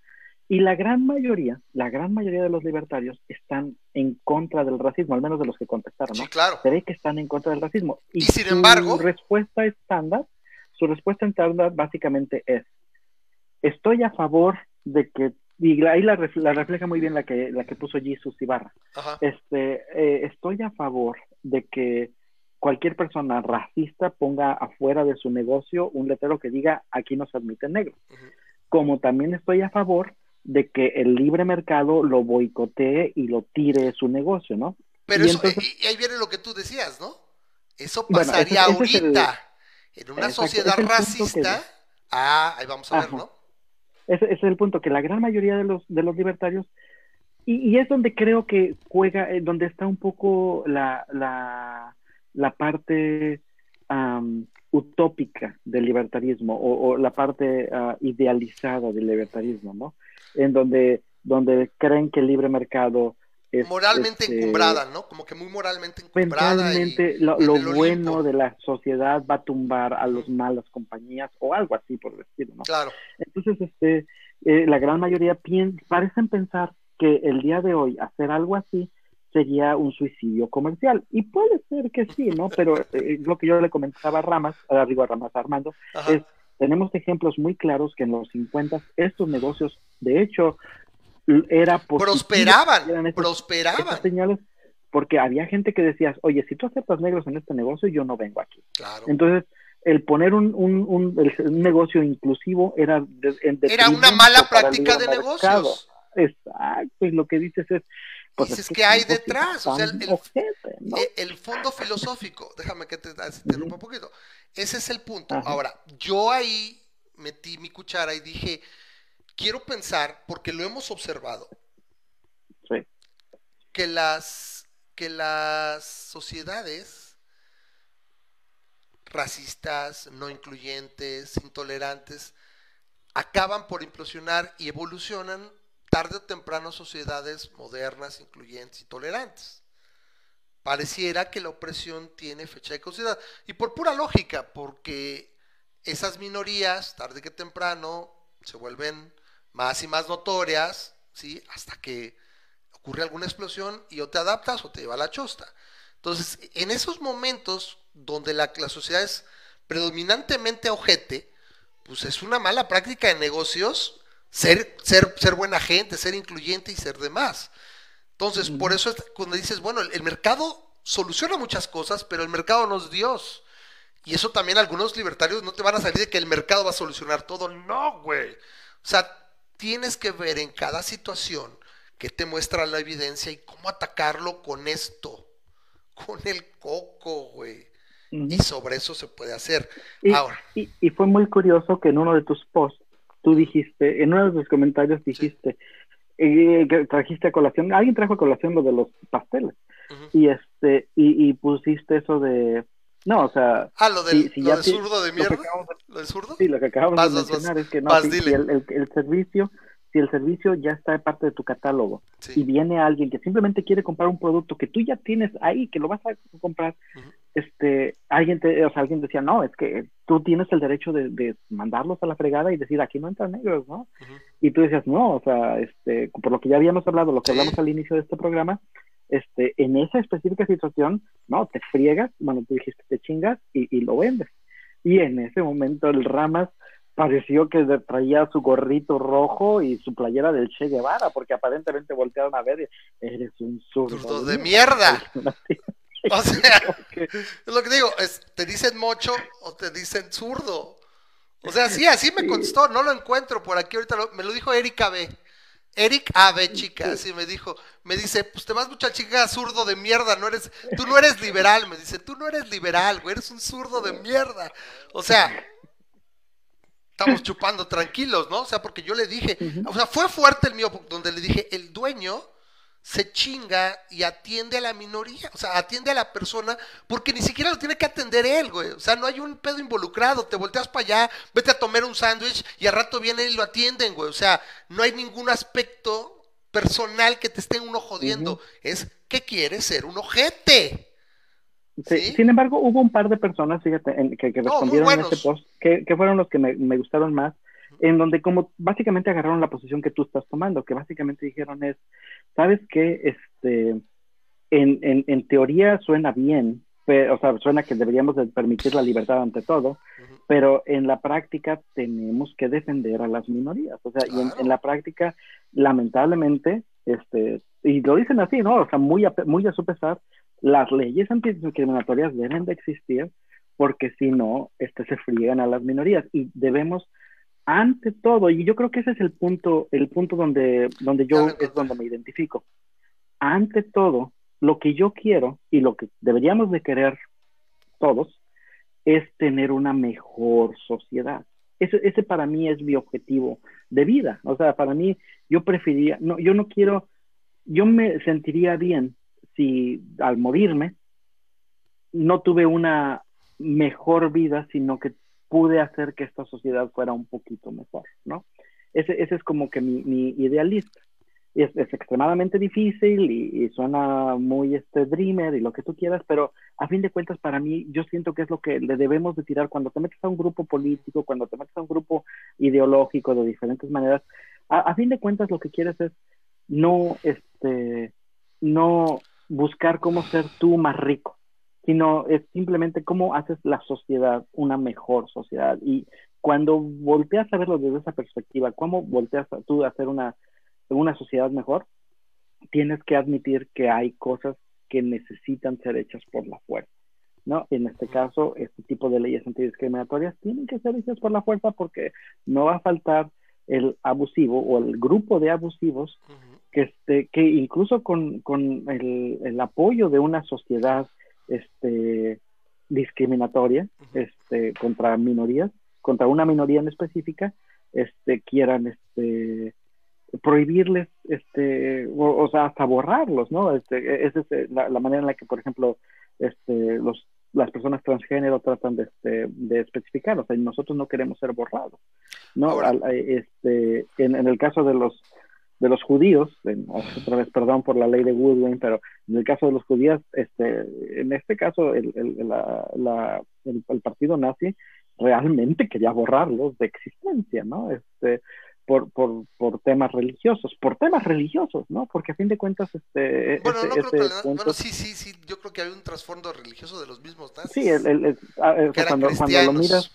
Y la gran mayoría, la gran mayoría de los libertarios están en contra del racismo, al menos de los que contestaron, ¿no? Sí, claro. Se ve que están en contra del racismo. Y sin su embargo- respuesta estándar, su respuesta estándar básicamente es, estoy a favor de que, y ahí la, la refleja muy bien la que, la que puso Jesus Ibarra, Ajá. este, eh, estoy a favor de que cualquier persona racista ponga afuera de su negocio un letrero que diga aquí no se admiten negros. Como también estoy a favor de que el libre mercado lo boicotee y lo tire de su negocio, ¿no? Pero Y eso, entonces- y, ahí viene lo que tú decías, ¿no? Eso Bueno, pasaría ese- ese es el- ahorita. en una Exacto, sociedad racista. Ah, ahí vamos a ver. ¿no? Ese, ese es el punto, que la gran mayoría de los, de los libertarios, y, y es donde creo que juega, eh, donde está un poco la, la, la parte utópica del libertarismo o, o la parte ah, idealizada del libertarismo, ¿no? En donde, donde creen que el libre mercado es... Moralmente este, encumbrada, ¿no? Como que muy moralmente encumbrada. y- Mentalmente, lo, lo Olimpo. bueno de la sociedad va a tumbar a las malas compañías o algo así por decirlo, ¿no? Claro. Entonces, este, eh, la gran mayoría parecen pensar que el día de hoy hacer algo así sería un suicidio comercial. Y puede ser que sí, ¿no? Pero eh, lo que yo le comentaba a Ramas, a, digo a Ramas a Armando, Ajá. es, tenemos ejemplos muy claros que en los 50 estos negocios, de hecho, era prosperaban, prosperaban. estas señales, porque había gente que decía, oye, si tú aceptas negros en este negocio, yo no vengo aquí. Claro. Entonces, el poner un, un, un- un negocio inclusivo era de- Era una mala práctica de mercado. negocios. Exacto, y lo que dices es, pues Dices, es que ¿qué hay detrás? O sea, el- el- ojete, ¿no? Eh, El fondo filosófico, déjame que te interrumpa un poquito. Ese es el punto. Ajá. Ahora, yo ahí metí mi cuchara y dije, quiero pensar, porque lo hemos observado, Sí. que las, que las sociedades racistas, no incluyentes, intolerantes, acaban por implosionar y evolucionan tarde o temprano a sociedades modernas, incluyentes y tolerantes. Pareciera que la opresión tiene fecha de caducidad. Y por pura lógica, porque esas minorías, tarde que temprano, se vuelven más y más notorias, ¿sí? Hasta que ocurre alguna explosión y o te adaptas o te lleva la chosta. Entonces, en esos momentos donde la, la sociedad es predominantemente ojete, pues es una mala práctica de negocios ser, ser, ser buena gente, ser incluyente y ser demás. Entonces, por eso es cuando dices, bueno, el, el mercado soluciona muchas cosas, pero el mercado no es Dios. Y eso también algunos libertarios no te van a salir de que el mercado va a solucionar todo. No, güey. O sea, tienes que ver en cada situación que te muestra la evidencia y cómo atacarlo con esto. Con el coco, güey. Y sobre eso se puede hacer. Y, Ahora, y, y fue muy curioso que en uno de tus posts, tú dijiste, en uno de tus comentarios dijiste, eh, que trajiste a colación, alguien trajo a colación lo de los pasteles, y este, y, y pusiste eso de, no, o sea, ah, lo del si- si lo ya de zurdo de lo mierda. acabamos de- ¿Lo de zurdo? Sí, lo que acabamos Vas, de vas. mencionar es que no, Vas, el servicio, si el servicio ya está parte de tu catálogo Sí. y viene alguien que simplemente quiere comprar un producto que tú ya tienes ahí, que lo vas a comprar, este, alguien te, o sea, alguien decía, no, es que tú tienes el derecho de, de mandarlos a la fregada y decir, aquí no entran negros, ¿no? Ujú. Y tú decías, no, o sea, este, por lo que ya habíamos hablado, lo que Sí. hablamos al inicio de este programa, este, en esa específica situación, no, te friegas, bueno, tú dijiste, te chingas y, y lo vendes. Y en ese momento el Ramas pareció que traía su gorrito rojo y su playera del Che Guevara, porque aparentemente voltearon a ver y eres un zurdo. Zurdo de mierda. O sea, es lo que digo, es, te dicen mocho o te dicen zurdo. O sea, sí, así me contestó, no lo encuentro por aquí ahorita, lo- me lo dijo Erika B. Eric AB, chica, así me dijo, me dice, pues te vas mucha chica zurdo de mierda, no eres, tú no eres liberal, me dice, tú no eres liberal, güey, eres un zurdo de mierda. O sea, estamos chupando tranquilos, ¿no? O sea, porque yo le dije, o sea, fue fuerte el mío, donde le dije, el dueño se chinga y atiende a la minoría, o sea, atiende a la persona, porque ni siquiera lo tiene que atender él, güey. O sea, no hay un pedo involucrado, te volteas para allá, vete a tomar un sándwich y al rato vienen y lo atienden, güey. O sea, no hay ningún aspecto personal que te esté uno jodiendo. Es que quiere ser un ojete. Sí, ¿Sí? Sin embargo, hubo un par de personas, fíjate, en- que, respondieron en buenos. este post, que, que fueron los que me, me gustaron más, en donde como básicamente agarraron la posición que tú estás tomando, que básicamente dijeron es, ¿sabes qué? Este, en, en, en teoría suena bien, pero, o sea, suena que deberíamos de permitir la libertad ante todo, pero en la práctica tenemos que defender a las minorías. O sea, y en, la práctica, lamentablemente, este, y lo dicen así, ¿no? O sea, muy a, muy a su pesar, las leyes antidiscriminatorias deben de existir porque si no, este, se friegan a las minorías y debemos ante todo, y yo creo que ese es el punto, el punto donde, donde yo es donde me identifico. Ante todo, lo que yo quiero y lo que deberíamos de querer todos es tener una mejor sociedad. Ese, ese para mí es mi objetivo de vida. O sea, para mí, yo preferiría, no, yo no quiero, yo me sentiría bien si al morirme no tuve una mejor vida, sino que pude hacer que esta sociedad fuera un poquito mejor, ¿no? Ese, ese es como que mi, idealista. Es, extremadamente difícil y, y suena muy este dreamer y lo que tú quieras, pero a fin de cuentas para mí yo siento que es lo que le debemos de tirar cuando te metes a un grupo político, cuando te metes a un grupo ideológico de diferentes maneras, a, a fin de cuentas lo que quieres es no, este, no buscar cómo ser tú más rico, sino es simplemente cómo haces la sociedad una mejor sociedad. Y cuando volteas a verlo desde esa perspectiva, cómo volteas a, tú a hacer una, una sociedad mejor, tienes que admitir que hay cosas que necesitan ser hechas por la fuerza. ¿no? En este caso, este tipo de leyes antidiscriminatorias tienen que ser hechas por la fuerza porque no va a faltar el abusivo o el grupo de abusivos Ujú. Que, este, que incluso con, con el, el apoyo de una sociedad este, discriminatoria este, contra minorías, contra una minoría en específica, este, quieran este, prohibirles, este, o, o sea, hasta borrarlos, ¿no? Este, esa es eh, la, la manera en la que, por ejemplo, este, los, las personas transgénero tratan de, este, de especificar, o sea, nosotros no queremos ser borrados, ¿no? Ahora- Al- este, en, en el caso de los de los judíos, en- otra vez perdón por la ley de Woodwin, pero en el caso de los judíos, este, en este caso el, el, la, la, el, el partido nazi realmente quería borrarlos de existencia, ¿no? Este, por, por, por temas religiosos, por temas religiosos, ¿no? Porque a fin de cuentas, este, Bueno, ese, no creo que la- punto- bueno, sí, sí, sí, yo creo que hay un trasfondo religioso de los mismos nazis. sí, el, el- el- ah, cuando, cuando lo miras,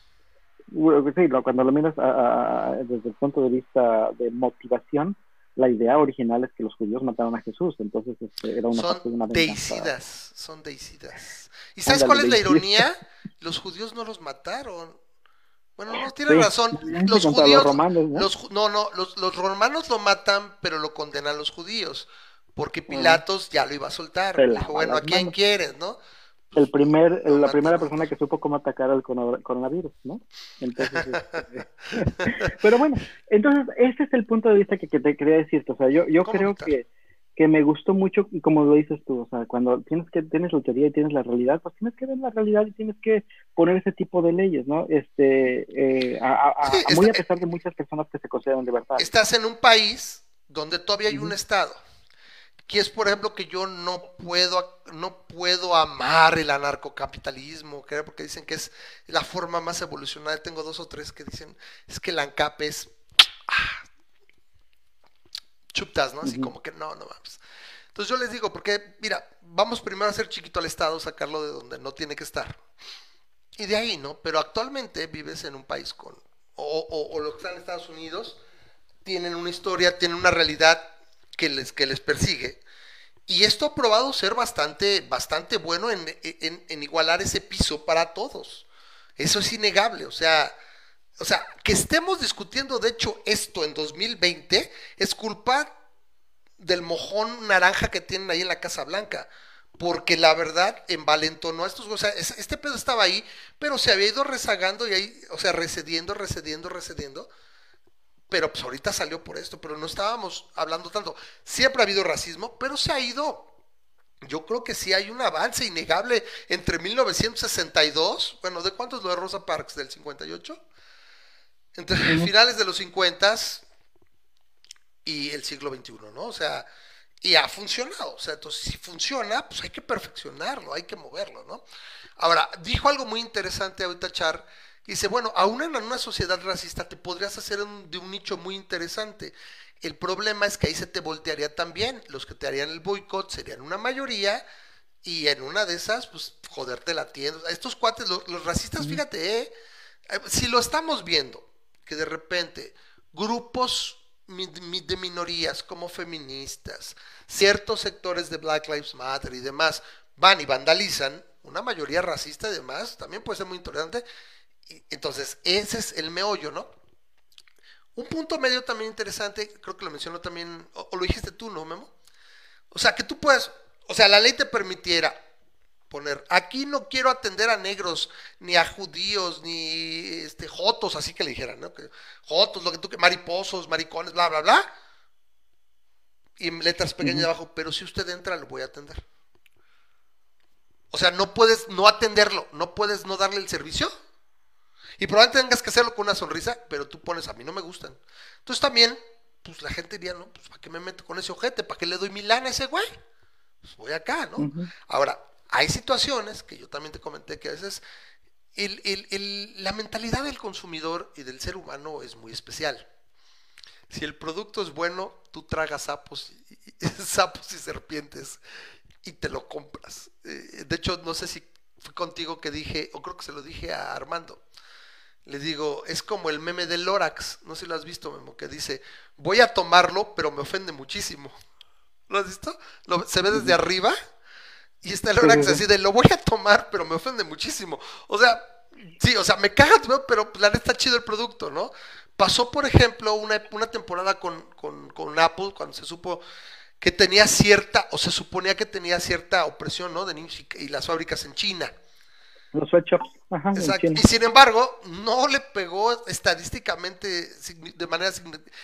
bueno, sí, lo- cuando lo miras a- a- desde el punto de vista de motivación, la idea original es que los judíos mataron a Jesús, entonces este, era una parte de una Son venganza. deicidas, son deicidas. ¿Y sabes Ándale, cuál es la ironía? Los judíos no los mataron. Bueno, no, tienes Sí, razón. Los judíos, los romanos, ¿no? los no, no, los, los romanos lo matan, pero lo condenan los judíos. Porque Pilatos ya lo iba a soltar. Dijo, bueno, ¿a quién quieres, no? El primer, la primera persona que supo cómo atacar al coronavirus, ¿no? Entonces, este, pero bueno, entonces ese es el punto de vista que, que te quería decirte, o sea, yo, yo ¿Cómo creo que, que me gustó mucho y como lo dices tú, o sea, cuando tienes que tienes la teoría y tienes la realidad, pues tienes que ver la realidad y tienes que poner ese tipo de leyes, ¿no? Este, eh, a, a- a- Sí, muy está- a pesar de muchas personas que se consideran libertades. Estás en un país donde todavía hay un estado. Que es, por ejemplo, que yo no puedo, no puedo amar el anarcocapitalismo, que- porque dicen que es la forma más evolucionada. Tengo dos o tres que dicen, es que el ANCAP es ah, chuptas, ¿no? Así como que no, no vamos. Entonces yo les digo, porque, mira, vamos primero a hacer chiquito al Estado, sacarlo de donde no tiene que estar. Y de ahí, ¿no? Pero actualmente vives en un país con, o, o, o los que están en Estados Unidos, tienen una historia, tienen una realidad que les, que les persigue. Y esto ha probado ser bastante, bastante bueno en, en- igualar ese piso para todos. Eso es innegable. O sea, o sea, que estemos discutiendo, de hecho, esto en 2020 es culpa del mojón naranja que tienen ahí en la Casa Blanca. Porque la verdad envalentonó a estos. O sea, es- este pedo estaba ahí, pero se había ido rezagando y ahí, o sea, recediendo, recediendo, recediendo. Pero pues ahorita salió por esto, pero no estábamos hablando tanto. Siempre ha habido racismo, pero se ha ido. Yo creo que sí hay un avance innegable entre 1962, bueno, ¿de cuánto es lo de Rosa Parks? ¿Del 58? Entre finales de los 50 y el siglo XXI, ¿no? O sea, Y ha funcionado. O sea, entonces si funciona, pues hay que perfeccionarlo, hay que moverlo, ¿no? Ahora, dijo algo muy interesante ahorita Char. Dice, bueno, aún en una sociedad racista te podrías hacer un- de un nicho muy interesante. El problema es que ahí se te voltearía también. Los que te harían el boicot serían una mayoría y en una de esas, pues, joderte la tienda. Estos cuates, los, los racistas, fíjate, eh, eh, si lo estamos viendo, que de repente grupos de minorías como feministas, ciertos sectores de Black Lives Matter y demás, van y vandalizan, una mayoría racista y demás, también puede ser muy intolerante. Entonces, ese es el meollo, ¿no? Un punto medio también interesante, creo que lo mencionó también, o, o lo dijiste tú, ¿no, Memo? O sea, que tú puedas, o sea, la ley te permitiera poner, aquí no quiero atender a negros, ni a judíos, ni este, jotos, así que le dijeran, ¿no? Que, jotos, lo que tú que, mariposos, maricones, bla, bla, bla. Y en letras pequeñas abajo, pero si usted entra, lo voy a atender. O sea, no puedes no atenderlo, no puedes no darle el servicio. Y probablemente tengas que hacerlo con una sonrisa, pero tú pones, a mí no me gustan. Entonces también, pues la gente diría, no, pues ¿para qué me meto con ese ojete? ¿Para qué le doy mi lana a ese güey? Pues voy acá, ¿no? Ahora, hay situaciones que yo también te comenté que a veces el- el- el- la mentalidad del consumidor y del ser humano es muy especial. Si el producto es bueno, tú tragas sapos y, sapos y serpientes y te lo compras. Eh, de hecho, no sé si fue contigo que dije, o creo que se lo dije a Armando. Le digo, es como el meme del Lorax, no sé si lo has visto, Memo, que dice, voy a tomarlo, pero me ofende muchísimo. ¿Lo has visto? Lo- se ve desde arriba y está el Lorax sí, sí. así de, lo voy a tomar, pero me ofende muchísimo. O sea, sí, o sea, me caga, ¿no? pero la neta está chido el producto, ¿no? Pasó, por ejemplo, una, una temporada con, con, con Apple, cuando se supo que tenía cierta, o se suponía que tenía cierta opresión, ¿no? De y, y las fábricas en China. Los sweatshops. Ajá, en Exacto. Y sin embargo, no le pegó estadísticamente, de manera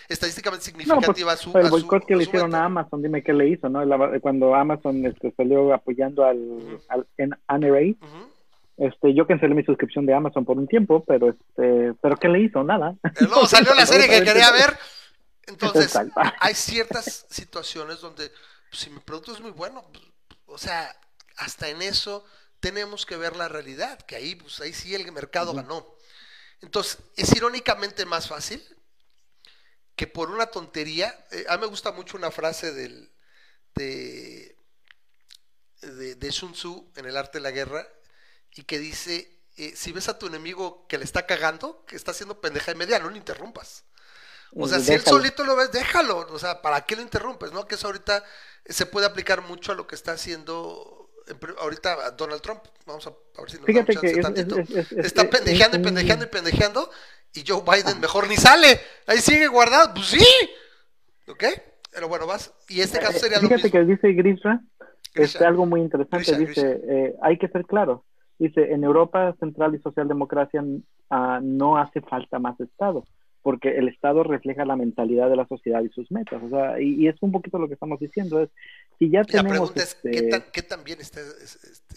estadísticamente No, pues, significativa a su. el boicot que le hicieron a Amazon, dime qué le hizo, ¿no? Cuando Amazon este, salió apoyando al, al en NRA, Ujú. este, yo cancelé mi suscripción de Amazon por un tiempo, pero este, pero ¿qué le hizo? Nada. Eh, Luego salió la serie que quería ver. Entonces, hay ciertas situaciones donde, pues, si mi producto es muy bueno, pues, o sea, hasta en eso tenemos que ver la realidad, que ahí, pues ahí sí el mercado ganó. Entonces, es irónicamente más fácil que por una tontería. eh, a mí me gusta mucho una frase del, de, de, de Sun Tzu en el arte de la guerra y que dice, eh, si ves a tu enemigo que le está cagando, que está haciendo pendeja y media, no lo interrumpas. O sea, si él solito lo ves, déjalo. O sea, ¿para qué lo interrumpes? ¿No? Que eso ahorita se puede aplicar mucho a lo que está haciendo ahorita Donald Trump. Vamos a, a ver si nos Fíjate que chance es- tantito. es- es- es- está es- pendejeando y un- pendejeando y pendejeando. Y Joe Biden mejor ni sale. Ahí sigue guardado. Pues sí. ¿Ok? Pero bueno, vas. Y este caso sería lo Fíjate mismo. que dice Grisha, Grisha. este, algo muy interesante, Grisha, dice, eh, hay que ser claro, dice, en Europa Central y Socialdemocracia ah, no hace falta más Estado, porque el Estado refleja la mentalidad de la sociedad y sus metas, o sea, y, y es un poquito lo que estamos diciendo, es, si ya Y la tenemos, pregunta es, ¿qué este, tan, qué tan bien está es- este.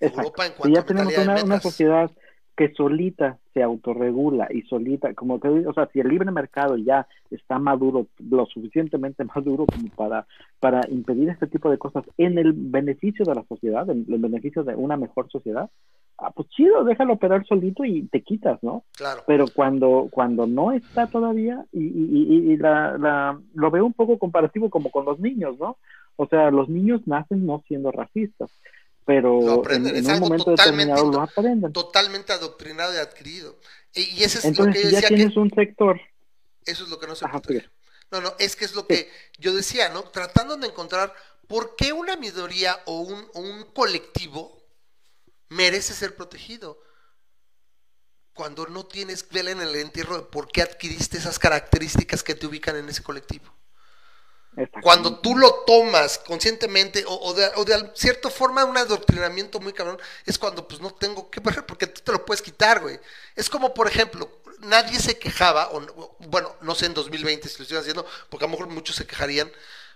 Europa en Si cuanto ya a tenemos una, sociedad que solita se autorregula y solita, como que, o sea, si el libre mercado ya está maduro, lo suficientemente maduro como para, para impedir este tipo de cosas en el beneficio de la sociedad, en el beneficio de una mejor sociedad, ah, pues chido, déjalo operar solito y te quitas, ¿no? Claro. Pero cuando, cuando no está todavía, y, y, y- y la, la, lo veo un poco comparativo como con los niños, ¿no? O sea, los niños nacen no siendo racistas, pero Lo en, aprenden, es en un algo momento totalmente determinado lo aprenden. Totalmente adoctrinado y adquirido. Y, y ese es lo Entonces, que yo si ya decía que tienes un sector, eso es lo que no se Ajá, puede. No, no, es que es lo que yo decía, ¿no? Tratando de encontrar por qué una minoría o un, o un colectivo merece ser protegido. Cuando no tienes vela en el entierro de por qué adquiriste esas características que te ubican en ese colectivo. Cuando tú lo tomas conscientemente o, de, o cierta forma un adoctrinamiento muy cabrón, es cuando pues no tengo que ver porque tú te lo puedes quitar, güey. Es como, por ejemplo, nadie se quejaba, o, no- o, bueno, no sé en 2020 si lo estoy haciendo, porque a lo mejor muchos se quejarían,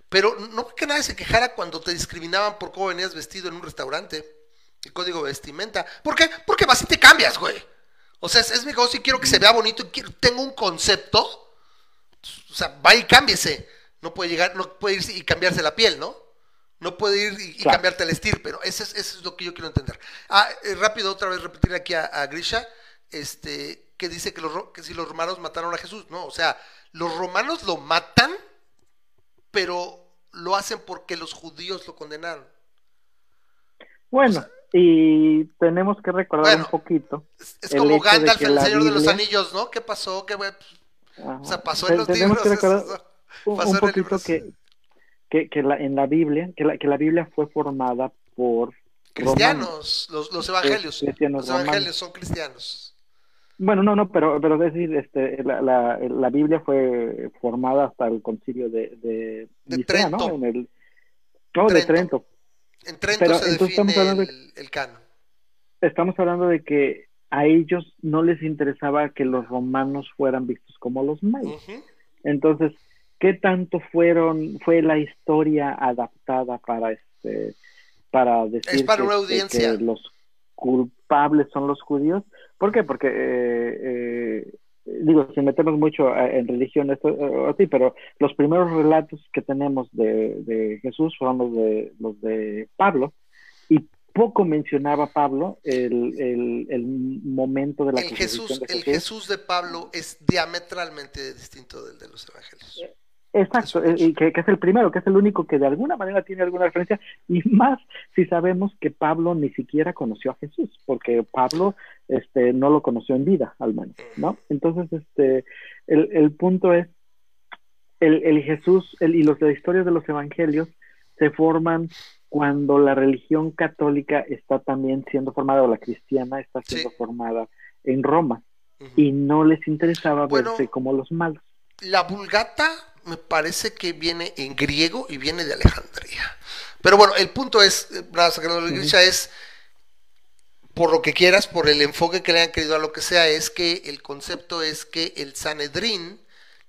pero no que nadie se quejara cuando te discriminaban por cómo venías vestido en un restaurante, el código vestimenta. ¿Por qué? Porque vas te cambias, güey. O sea, es, es mi negocio y quiero que se vea bonito y quiero, tengo un concepto, o sea, va y cámbiese. No puede llegar, no puede irse y cambiarse la piel, ¿no? No puede ir y, cambiarte el estirpe, pero eso es, eso es lo que yo quiero entender. Ah, eh, rápido, otra vez repetir aquí a, a Grisha, este, que dice que, los, que si los romanos mataron a Jesús. No, o sea, los romanos lo matan, pero lo hacen porque los judíos lo condenaron. Bueno, y tenemos que recordar Bueno, un poquito. Es, es El como Gandalf El Señor de los Anillos, ¿no? ¿Qué pasó? ¿Qué? Ajá, O sea, pasó en los tenemos libros. que recordar esos, ¿no? Un, poquito que, que, que la, en la Biblia, que la, que la Biblia fue formada por. Cristianos, los, los evangelios. cristianos Los romanos. evangelios son cristianos. Bueno, no, no, pero, pero es decir, este, la, la, la Biblia fue formada hasta el concilio de, de, De Nicea, ¿no? Trento. En el, no, de Trento. Trento. En Trento Pero se entonces estamos de- el, el canon. Estamos hablando de que a ellos no les interesaba que los romanos fueran vistos como los malos. Entonces, ¿qué tanto fueron fue la historia adaptada para este para decir Es para que, una este, audiencia. que los culpables son los judíos? ¿Por qué? Porque eh, eh, digo, sin meternos mucho eh, en religión, esto eh, sí, pero los primeros relatos que tenemos de, de Jesús fueron los de los de Pablo y poco mencionaba Pablo el, el, el momento de la El Jesús, de el Jesús de Pablo es diametralmente distinto del de los evangelios. Exacto, eh, y que, que es el primero, que es el único que de alguna manera tiene alguna referencia, y más si sabemos que Pablo ni siquiera conoció a Jesús, porque Pablo este, no lo conoció en vida, al menos, ¿no? Entonces, este, el, el punto es, el, el Jesús el, y los, la historia de los evangelios se forman cuando la religión católica está también siendo formada, o la cristiana está siendo Sí. formada en Roma, y no les interesaba Bueno, verse como los malos. La vulgata me parece que viene en griego y viene de Alejandría. Pero bueno, el punto es, eh, nada, sacando la iglesia, es, por lo que quieras, por el enfoque que le han querido a lo que sea, es que el concepto es que el Sanedrín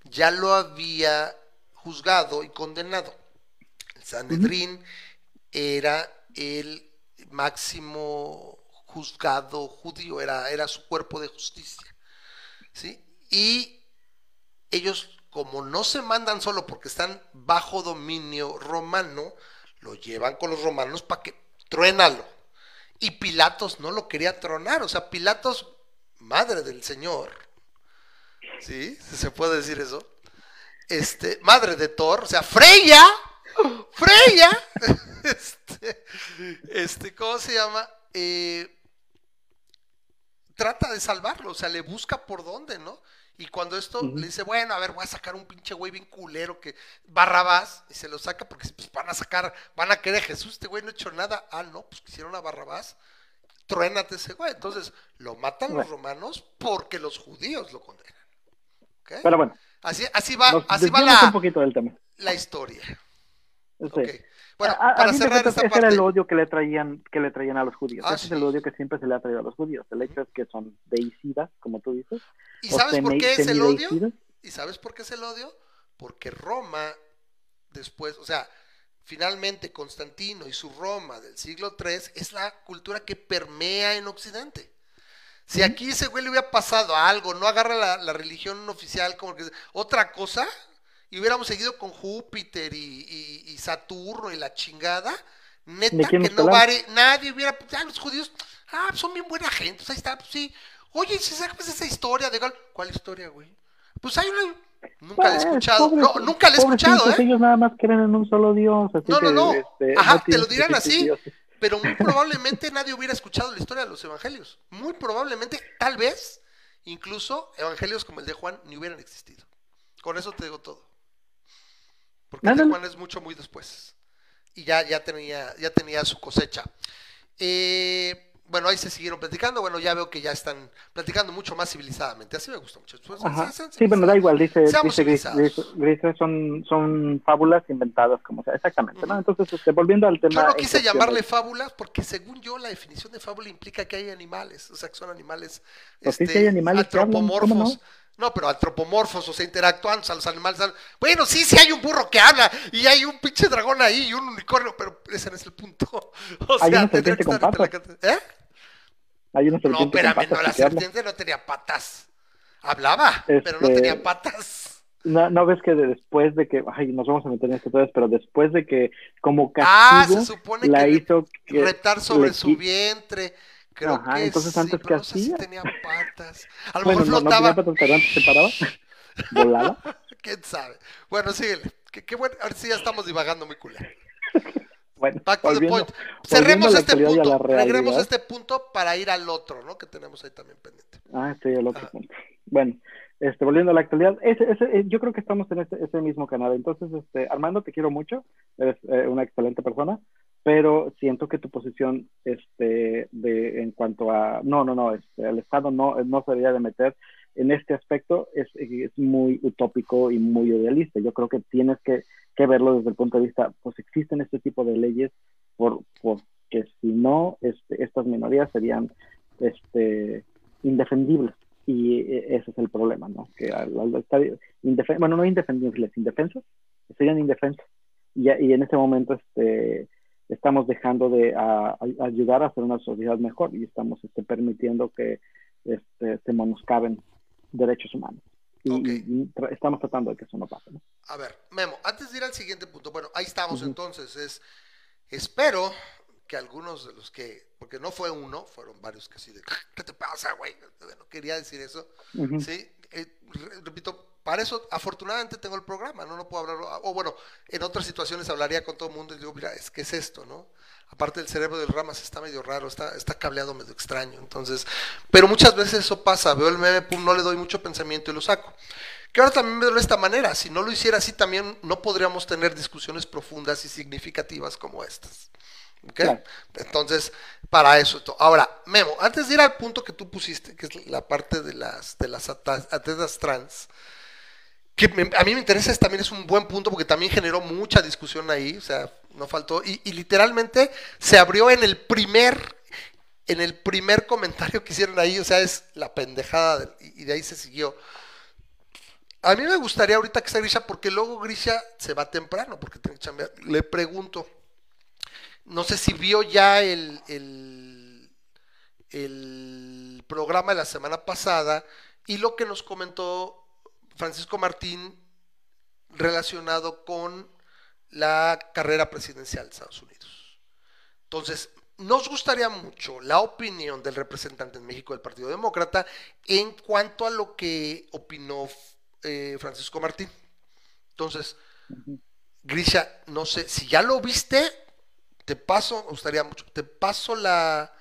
ya lo había juzgado y condenado. El Sanedrín era el máximo juzgado judío, era, era su cuerpo de justicia. ¿sí? Y ellos, como no se mandan solo porque están bajo dominio romano, lo llevan con los romanos para que truénalo. Y Pilatos no lo quería tronar, o sea, Pilatos, madre del Señor, ¿sí? Se puede decir eso. Este, madre de Thor, o sea, Freya, Freya, este, este, ¿cómo se llama? Eh, trata de salvarlo, o sea, le busca por dónde, ¿no? Y cuando esto le dice, bueno, a ver, voy a sacar un pinche güey bien culero que Barrabás, y se lo saca porque pues, van a sacar, van a querer a Jesús, este güey no ha hecho nada. Ah, no, pues quisieron a Barrabás, truénate ese güey. Entonces, lo matan los romanos porque los judíos lo condenan. Pero bueno, así, así va, así va un la, poquito del tema. la historia. Sí. Bueno, a, a para de cerrar ese era el odio que le traían que le traían a los judíos. Ah, ese sí. es el odio que siempre se le ha traído a los judíos. El hecho es que son deicidas, como tú dices. ¿y sabes por qué es el odio? ¿Y sabes por qué es el odio? Porque Roma, después, o sea, finalmente Constantino y su Roma del siglo III es la cultura que permea en Occidente. Si aquí ese güey le hubiera pasado algo, no agarra la, la religión oficial como que otra cosa, y hubiéramos seguido con Júpiter y, y- y Saturno y la chingada, ¿De neta que no vale, nadie hubiera, ah, los judíos, ah, pues son bien buena gente, pues ahí está, pues sí. Oye, si sacas esa historia de ¿cuál historia, güey? Pues hay una, nunca la he Pues, escuchado, no, nunca la he escuchado, ¿eh? Ellos nada más creen en un solo Dios. Así No, no, que, no. este, Ajá, no te lo dirán así. dioses. Pero muy probablemente nadie hubiera escuchado la historia de los evangelios. Muy probablemente, tal vez, incluso evangelios como el de Juan ni hubieran existido. Con eso te digo todo. Porque Ándale. Juan es mucho muy después. Y ya, ya, tenía, ya tenía su cosecha. Eh, bueno, ahí se siguieron platicando. Bueno, ya veo que ya están platicando mucho más civilizadamente. Así me gusta mucho. Pues, Ajá. sean Sí, bueno, da igual, dice, dice Gris. Gris- Gris, son, son fábulas inventadas, como sea, exactamente, ¿no? Entonces, este, volviendo al tema... Yo no quise llamarle de- fábula porque según yo la definición de fábula implica que hay animales, o sea, que son animales Pues sí, este, sí hay animales que hablan, ¿cómo antropomorfos. No, pero antropomorfos, o sea, interactúan, o sea, los animales. Bueno, sí, sí hay un burro que habla y hay un pinche dragón ahí y un unicornio, pero ese no es el punto. O Hay sea, una tendría que serpiente con patas. ¿Eh? Hay una No, serpiente con espérame, patas no, la habla. serpiente no tenía patas. Hablaba, pero no Este- tenía patas. No, no ves que de- después de que, ay, nos vamos a meter en esto otra vez, pero después de que como Ah, castigo se supone la que hizo que Retar sobre le su vientre. Creo Ajá, que entonces sí, antes que no sé si hacía. tenía patas. A lo Bueno, mejor no, no flotaba. tenía patas, se paraba, volaba. ¿Quién sabe? Bueno, síguele. Qué, qué bueno. Ahora sí ya estamos divagando muy culero. Bueno, Back to the point. Cerremos este punto. Regremos a este punto para ir al otro, ¿no? Que tenemos ahí también pendiente. Ah, sí, el otro Ajá. punto. Bueno, este, volviendo a la actualidad, ese, ese, eh, yo creo que estamos en ese, ese mismo canal. Entonces, este, Armando, te quiero mucho, eres eh, una excelente persona, pero siento que tu posición, este, de, en cuanto a, no, no, no, este, el Estado no, no se debería de meter en este aspecto, es, es muy utópico y muy idealista. Yo creo que tienes que, que verlo desde el punto de vista, pues existen este tipo de leyes por, porque si no, este, estas minorías serían, este, indefendibles. Y eh, ese es el problema, ¿no? Que al, al estar bueno, no indefendibles, indefensos, serían indefensos. Y, y en ese momento este, estamos dejando de a- a- ayudar a hacer una sociedad mejor y estamos este, permitiendo que este, se menoscaben derechos humanos. Y, Ok. y tra- estamos tratando de que eso no pase, ¿no? A ver, Memo, antes de ir al siguiente punto, bueno, ahí estamos entonces. Es, espero que algunos de los que, porque no fue uno, fueron varios que así de, ¿qué te pasa, güey? Bueno, quería decir eso. Sí, eh, re- repito, para eso afortunadamente tengo el programa, no, no puedo hablar, o bueno, en otras situaciones hablaría con todo el mundo y digo, mira, es que es esto, ¿no? Aparte el cerebro del Ramas está medio raro, está, está cableado medio extraño, entonces, pero muchas veces eso pasa, veo el meme, pum, no le doy mucho pensamiento y lo saco. Que ahora también me veo de esta manera, si no lo hiciera así también no podríamos tener discusiones profundas y significativas como estas. ¿Ok? Claro. Entonces, para eso. Ahora, Memo, antes de ir al punto que tú pusiste, que es la parte de las, de las atletas trans, que a mí me interesa, es, también es un buen punto porque también generó mucha discusión ahí, o sea, no faltó, y, literalmente se abrió en el primer, en el primer comentario que hicieron ahí, o sea, es la pendejada, y, de ahí se siguió. A mí me gustaría ahorita que está Grisha, porque luego Grisha se va temprano, porque tiene que. Le pregunto, no sé si vio ya el, el programa de la semana pasada y lo que nos comentó Francisco Martín relacionado con la carrera presidencial de Estados Unidos. Entonces, nos gustaría mucho la opinión del representante en México del Partido Demócrata en cuanto a lo que opinó eh, Francisco Martín. Entonces, Grisha, no sé, si ya lo viste, te paso, me gustaría mucho, te paso la,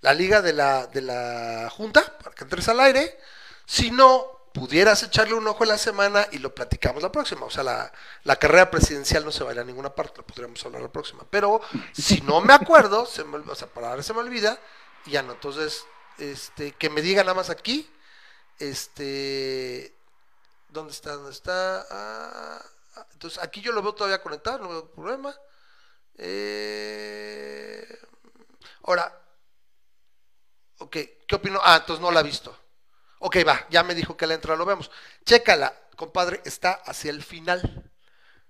la liga de la, de la Junta para que entres al aire. Si no, pudieras echarle un ojo en la semana y lo platicamos la próxima. O sea, la, la carrera presidencial no se va a ir a ninguna parte, lo podríamos hablar la próxima. Pero si no me acuerdo, se me, o sea, para ahora se me olvida, y ya no. Entonces, este, que me diga nada más aquí, este, ¿dónde está? ¿Dónde está? Ah, ah, entonces, aquí yo lo veo todavía conectado, no veo problema. Eh, ahora, ok, ¿qué opino? Ah, entonces no la ha visto. Ok, va, ya me dijo que la entra, lo vemos. Chécala, compadre, está hacia el final.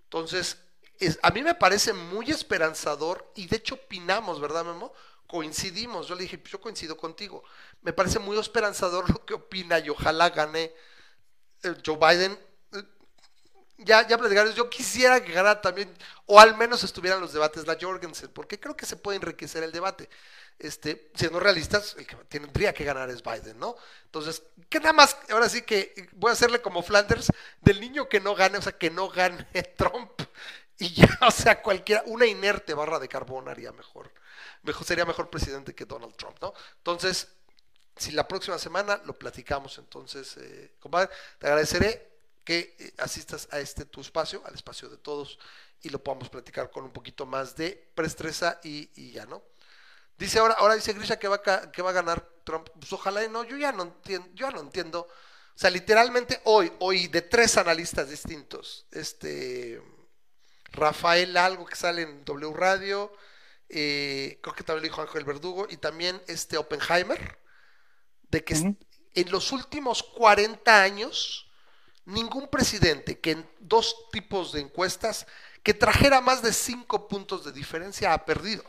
Entonces, es- a mí me parece muy esperanzador y de hecho opinamos, ¿verdad, Memo? Coincidimos. Yo le dije, pues yo coincido contigo. Me parece muy esperanzador lo que opina y ojalá gane eh, Joe Biden. Eh, Ya, ya platicaron, yo quisiera que ganara también, o al menos estuvieran los debates la Jorgensen, porque creo que se puede enriquecer el debate. Este, siendo realistas, el que tendría que ganar es Biden, ¿no? Entonces, que nada más, ahora sí que voy a hacerle como Flanders, del niño que no gane, o sea, que no gane Trump, y ya, o sea, cualquiera, una inerte barra de carbón haría mejor, mejor sería mejor presidente que Donald Trump, ¿no? Entonces, si la próxima semana lo platicamos, entonces, eh, compadre, te agradeceré que eh, asistas a este tu espacio, al espacio de todos, y lo podamos platicar con un poquito más de prestresa y, y ya, ¿no? Dice ahora, ahora dice Grisha que va, a, que va a ganar Trump. Pues ojalá y no, yo ya no entiendo, yo ya no entiendo. O sea, literalmente hoy, hoy de tres analistas distintos, este Rafael algo que sale en W Radio, eh, creo que también lo dijo Ángel Verdugo, y también este Oppenheimer, de que en los últimos 40 años, ningún presidente que en dos tipos de encuestas que trajera más de cinco puntos de diferencia ha perdido.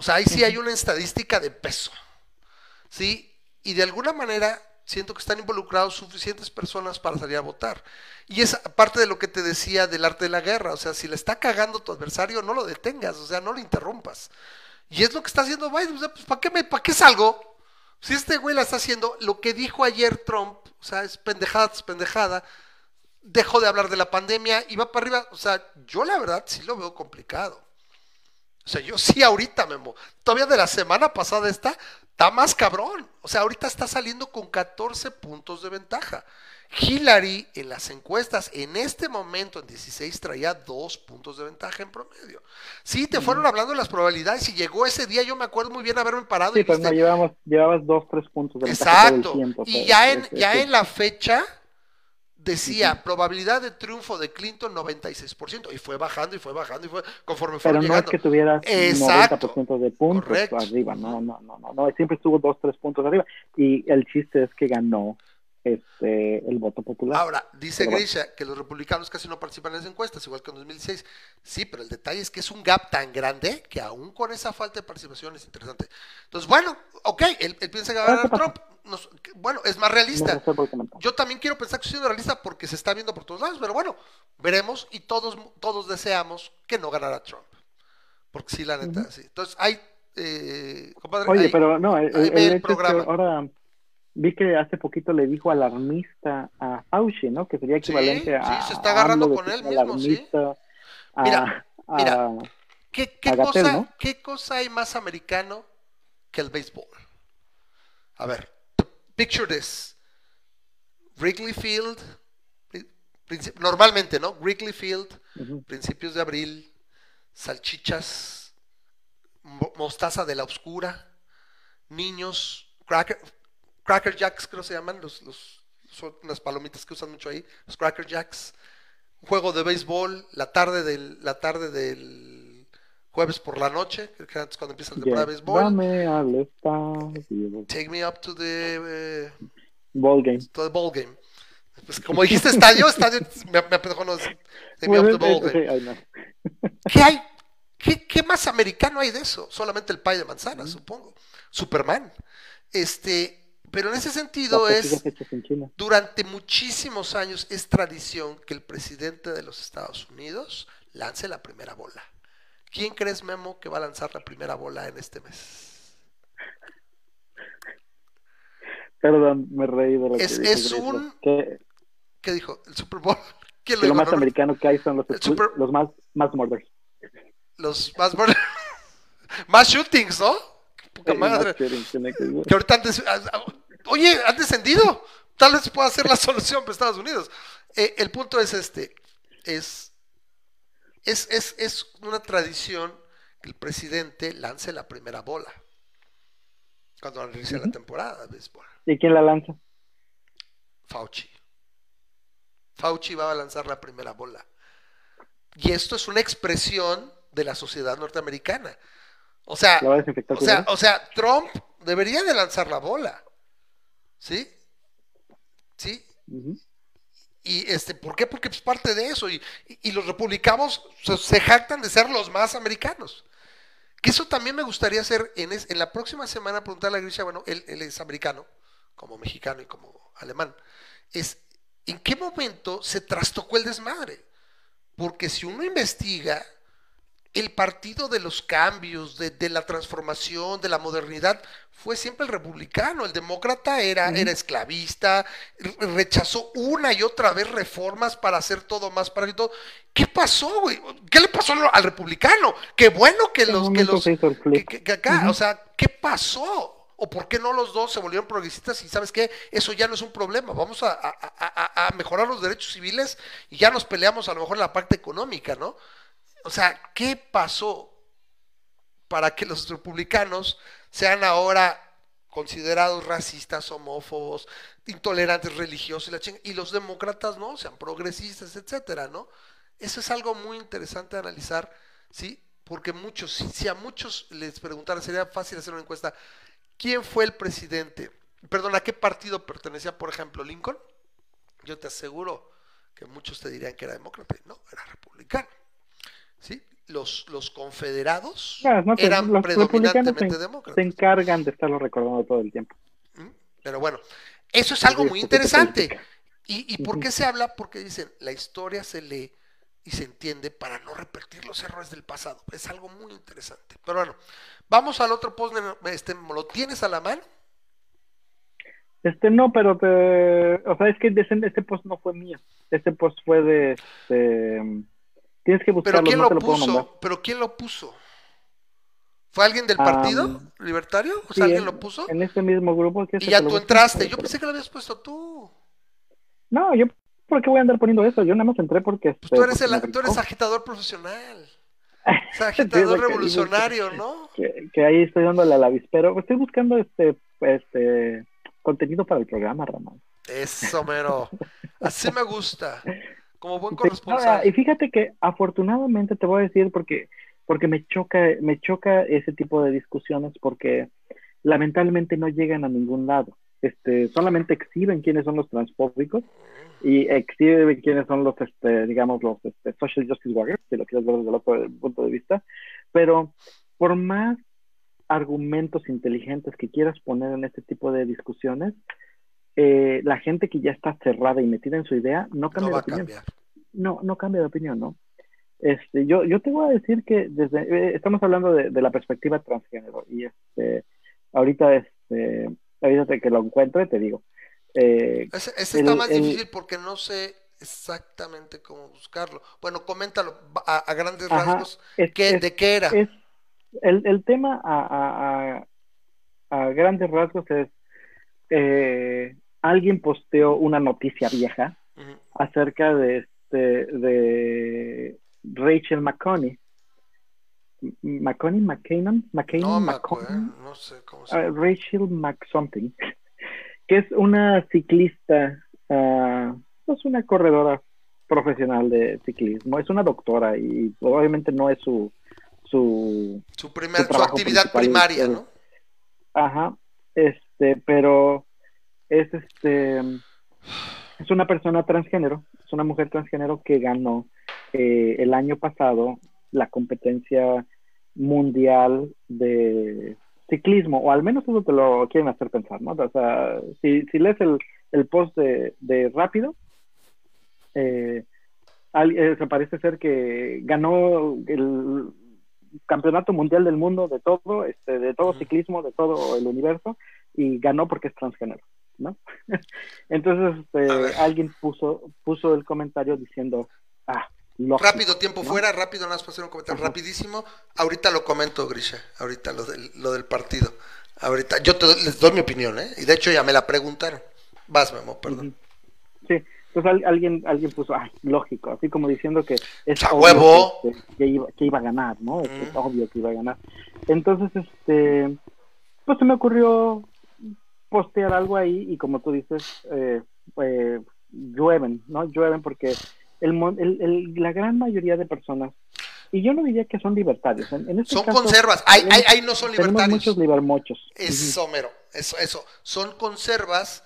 O sea, ahí sí hay una estadística de peso. ¿Sí? Y de alguna manera, siento que están involucrados suficientes personas para salir a votar. Y es parte de lo que te decía del arte de la guerra, o sea, si le está cagando tu adversario, no lo detengas, o sea, no lo interrumpas. Y es lo que está haciendo Biden, o sea, pues ¿para qué, me, ¿para qué salgo? Si este güey la está haciendo, lo que dijo ayer Trump, o sea, es pendejada, es pendejada, dejó de hablar de la pandemia y va para arriba, o sea, yo la verdad sí lo veo complicado. O sea, yo sí ahorita, Memo. Todavía de la semana pasada está, está más cabrón. O sea, ahorita está saliendo con 14 puntos de ventaja. Hillary en las encuestas en este momento en 16 traía dos puntos de ventaja en promedio. Sí, te fueron hablando de las probabilidades y llegó ese día, yo me acuerdo muy bien haberme parado Sí, y pues no, viste- llevamos, llevabas dos, tres puntos de ventaja Exacto. tiempo, Y ya en, ya en la fecha decía probabilidad de triunfo de Clinton 96% y fue bajando y fue bajando y fue conforme Pero fueron no es llegando. que tuvieras Exacto. 90% de puntos Correcto. arriba, no, no, no, no, no, siempre estuvo dos, tres puntos arriba. Y el chiste es que ganó este el voto popular. Ahora, dice Pero bueno. Grisha que los republicanos casi no participan en las encuestas, igual que en 2016. Sí, pero el detalle es que es un gap tan grande que aún con esa falta de participación es interesante. Entonces, bueno, ok, él, él piensa que va a ganar ¿qué pasa? Trump. Nos- bueno, es más realista. Yo también quiero pensar que estoy siendo realista porque se está viendo por todos lados, pero bueno, veremos y todos, todos deseamos que no ganara Trump. Porque sí, la neta, sí. Entonces, hay, eh, compadre, Oye, hay- pero no, el, el el programa. ahora vi que hace poquito le dijo alarmista a Fauci, ¿no? Que sería Sí, equivalente a. sí, se está agarrando con él mismo, sí. a- Mira, a- mira. ¿Qué, cosa, ¿no? ¿Qué cosa hay más americano que el béisbol? A ver, picture this. Wrigley Field, normalmente, ¿no? Wrigley Field, principios de abril, salchichas, mo- mostaza de la oscura, niños, cracker, cracker jacks creo se llaman, los, los, son unas palomitas que usan mucho ahí, los cracker jacks, un juego de béisbol, la tarde del, la tarde del jueves por la noche, que es cuando empieza la temporada de béisbol, Llévame al estadio. take me up to the, eh, Ball game. to the ball game. Pues como dijiste estadio, estadio, me, me apendejó, no, take me up to the ball game. ¿Qué hay? ¿Qué, qué más americano hay de eso? Solamente el pay de manzana, supongo. Superman. Este, pero en ese sentido es, en durante muchísimos años es tradición que el presidente de los Estados Unidos lance la primera bola. ¿Quién crees, Memo, que va a lanzar la primera bola en este mes? Perdón, me reí de lo que Es- dijo es un- Que, ¿Qué dijo? ¿El Super Bowl? ¿Quién lo que lo más Norbert? americano que hay son los, Super- los más, más murders. Los más, más shootings, ¿no? Qué Poca madre. que- que ahorita han des- ah, ah, oye, han descendido. Tal vez pueda ser la solución para Estados Unidos. Eh, el punto es este, es, es, es, es una tradición que el presidente lance la primera bola cuando inicia la temporada de béisbol. ¿Y quién la lanza? Fauci. Fauci va a lanzar la primera bola. Y esto es una expresión de la sociedad norteamericana. O sea, o sea, Trump debería de lanzar la bola. ¿Sí? ¿Sí? Y este, ¿por qué? Porque es parte de eso. Y, y- y los republicanos se, se jactan de ser los más americanos. Que eso también me gustaría hacer en, es- en la próxima semana, preguntarle a Grisha, bueno, él, él es americano, como mexicano y como alemán. Es, ¿en qué momento se trastocó el desmadre? Porque si uno investiga, el partido de los cambios, de, de la transformación, de la modernidad, fue siempre el republicano. El demócrata era, era esclavista, re- rechazó una y otra vez reformas para hacer todo más para y todo. ¿Qué pasó, güey? ¿Qué le pasó al republicano? Qué bueno que los, que los, que, que- que acá, o sea, ¿qué pasó? ¿O por qué no los dos se volvieron progresistas? Y sabes qué, eso ya no es un problema. Vamos a, a- a- a- a mejorar los derechos civiles y ya nos peleamos a lo mejor en la parte económica, ¿no? O sea, ¿qué pasó para que los republicanos sean ahora considerados racistas, homófobos, intolerantes religiosos y la chinga, y los demócratas no, sean progresistas, etcétera, ¿no? Eso es algo muy interesante de analizar, ¿sí? Porque muchos, si, a muchos les preguntaran, sería fácil hacer una encuesta, ¿quién fue el presidente? Perdón, ¿a qué partido pertenecía, por ejemplo, Lincoln? Yo te aseguro que muchos te dirían que era demócrata, no, era republicano. ¿Sí? Los, los confederados no, eran los predominantemente se, demócratas. se encargan de estarlo recordando todo el tiempo. ¿Mm? Pero bueno, Eso es algo muy interesante. ¿Y, y por qué se habla? Porque dicen, la historia se lee y se entiende para no repetir los errores del pasado. Es algo muy interesante. Pero bueno, vamos al otro post. Este, ¿Lo tienes a la mano? Este no, pero te, o sea, es que este post no fue mío. Este post fue de, este, tienes que ¿Pero buscarlo, quién no lo puso? ¿Pero quién lo puso? ¿Fue alguien del Ah, partido libertario? O Sí, sea, ¿alguien en- lo puso? En este mismo grupo. ¿quieres Y ya tú entraste. Yo pensé que lo habías puesto tú. No, yo, ¿por qué voy a andar poniendo eso? Yo nada más entré porque... Pues este, tú eres, porque el, tú eres agitador profesional. O sea, Sí, agitador que revolucionario, ¿no? que, que ahí estoy dándole al avispero. Estoy buscando este, este contenido para el programa, Ramón. Eso, mero. Así me gusta. Como buen corresponsal. y fíjate que afortunadamente te voy a decir porque porque me choca me choca ese tipo de discusiones porque lamentablemente no llegan a ningún lado. Este, solamente exhiben quiénes son los transfóbicos y exhiben quiénes son los este, digamos los este, social justice warriors, si lo quieres ver desde el otro punto de vista, pero por más argumentos inteligentes que quieras poner en este tipo de discusiones, eh, la gente que ya está cerrada y metida en su idea no cambia de opinión cambiar. no, no cambia de opinión, ¿no? Este, yo, yo te voy a decir que desde, eh, estamos hablando de, de la perspectiva transgénero y este, ahorita, este, ahorita que lo encuentre, te digo. Eh, Ese, ese está más el- difícil porque no sé exactamente cómo buscarlo. Bueno, coméntalo a, a grandes Ajá, rasgos. es, ¿Qué, es- ¿De qué era? es- el, el tema a, a- a- a grandes rasgos es, eh, alguien posteó una noticia vieja acerca de, este, de Rachel McConney. M- McConney, McCannon, McCannon, No sé cómo se Ah, llama. Rachel McSomething, que es una ciclista, ah, es una corredora profesional de ciclismo, es una doctora y obviamente no es su, su, Su, primer, su actividad primaria, ¿no? ajá, este, pero es este, es una persona transgénero, es una mujer transgénero que ganó eh, el año pasado la competencia mundial de ciclismo, o al menos eso te lo quieren hacer pensar, ¿no? O sea, si, si lees el, el post de, de Rápido, eh, al- eh, se parece ser que ganó el campeonato mundial del mundo de todo, este, de todo ciclismo, de todo el universo, y ganó porque es transgénero, ¿no? Entonces, este, alguien puso, puso el comentario diciendo, ah, lógico, Rápido, tiempo ¿no? fuera, rápido, nada más para hacer un comentario Ajá. rapidísimo. Ahorita lo comento, Grisha, ahorita lo del, lo del partido. Ahorita, yo te les doy mi opinión, ¿eh? Y de hecho ya me la preguntaron. Vas, Memo, perdón. Sí, al- alguien, alguien puso, ay, lógico, así como diciendo que es ¡A obvio huevo! Que, que iba, que iba a ganar, ¿no? Mm. es obvio que iba a ganar. Entonces, este, pues se me ocurrió postear algo ahí y como tú dices, eh, eh, llueven, ¿no? Llueven porque el, mon- el- el- la gran mayoría de personas, y yo no diría que son libertarios, en, en este Son caso, conservas. Ahí, ahí no son libertarios. muchos libermochos. Eso, mero. Eso, eso. Son conservas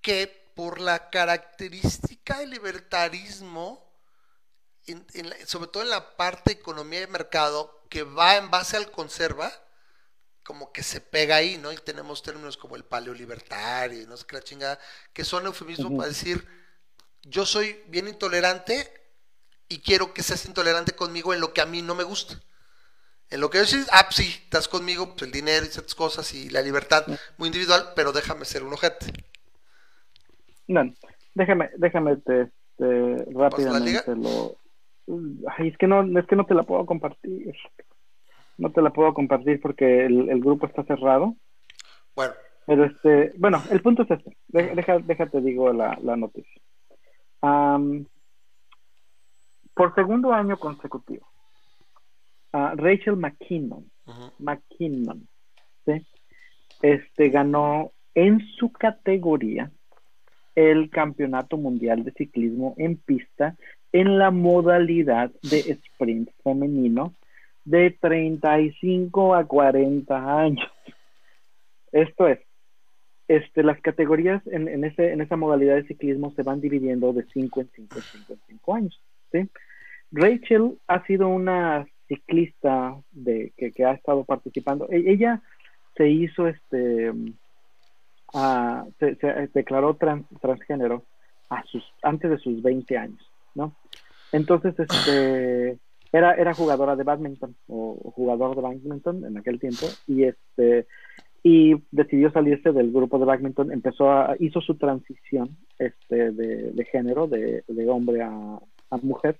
que por la característica del libertarismo, en- en la- sobre todo en la parte de economía de mercado, que va en base al conserva, como que se pega ahí, ¿no? Y tenemos términos como el paleolibertario y no sé qué la chingada, que son eufemismos para decir, yo soy bien intolerante y quiero que seas intolerante conmigo en lo que a mí no me gusta. En lo que yo sí, ah, pues sí, estás conmigo, pues el dinero y ciertas cosas y la libertad muy individual, pero déjame ser un ojete. No, déjame, déjame te, este, rápidamente lo. Ay, es que no, es que no te la puedo compartir. No te la puedo compartir porque el, el grupo está cerrado. Bueno, Pero este, bueno, el punto es este. De- Deja, déjate digo la, la noticia. Am, por segundo año consecutivo, ah, Rachel McKinnon, ujú, McKinnon, ¿sí? este ganó en su categoría el Campeonato Mundial de Ciclismo en pista en la modalidad de sprint femenino de 35 a 40 años. Esto es, este, las categorías en, esa modalidad de ciclismo se van dividiendo de 5 en 5 en 5 en 5 años. Rachel ha sido una ciclista de, que, ha estado participando. E- Ella se hizo este se, declaró trans- transgénero antes de sus 20 años. Entonces, este, era, era jugadora de badminton o, jugador de badminton en aquel tiempo y este y decidió salirse del grupo de badminton, empezó a, hizo su transición este, de, de género, de, de hombre a, mujer,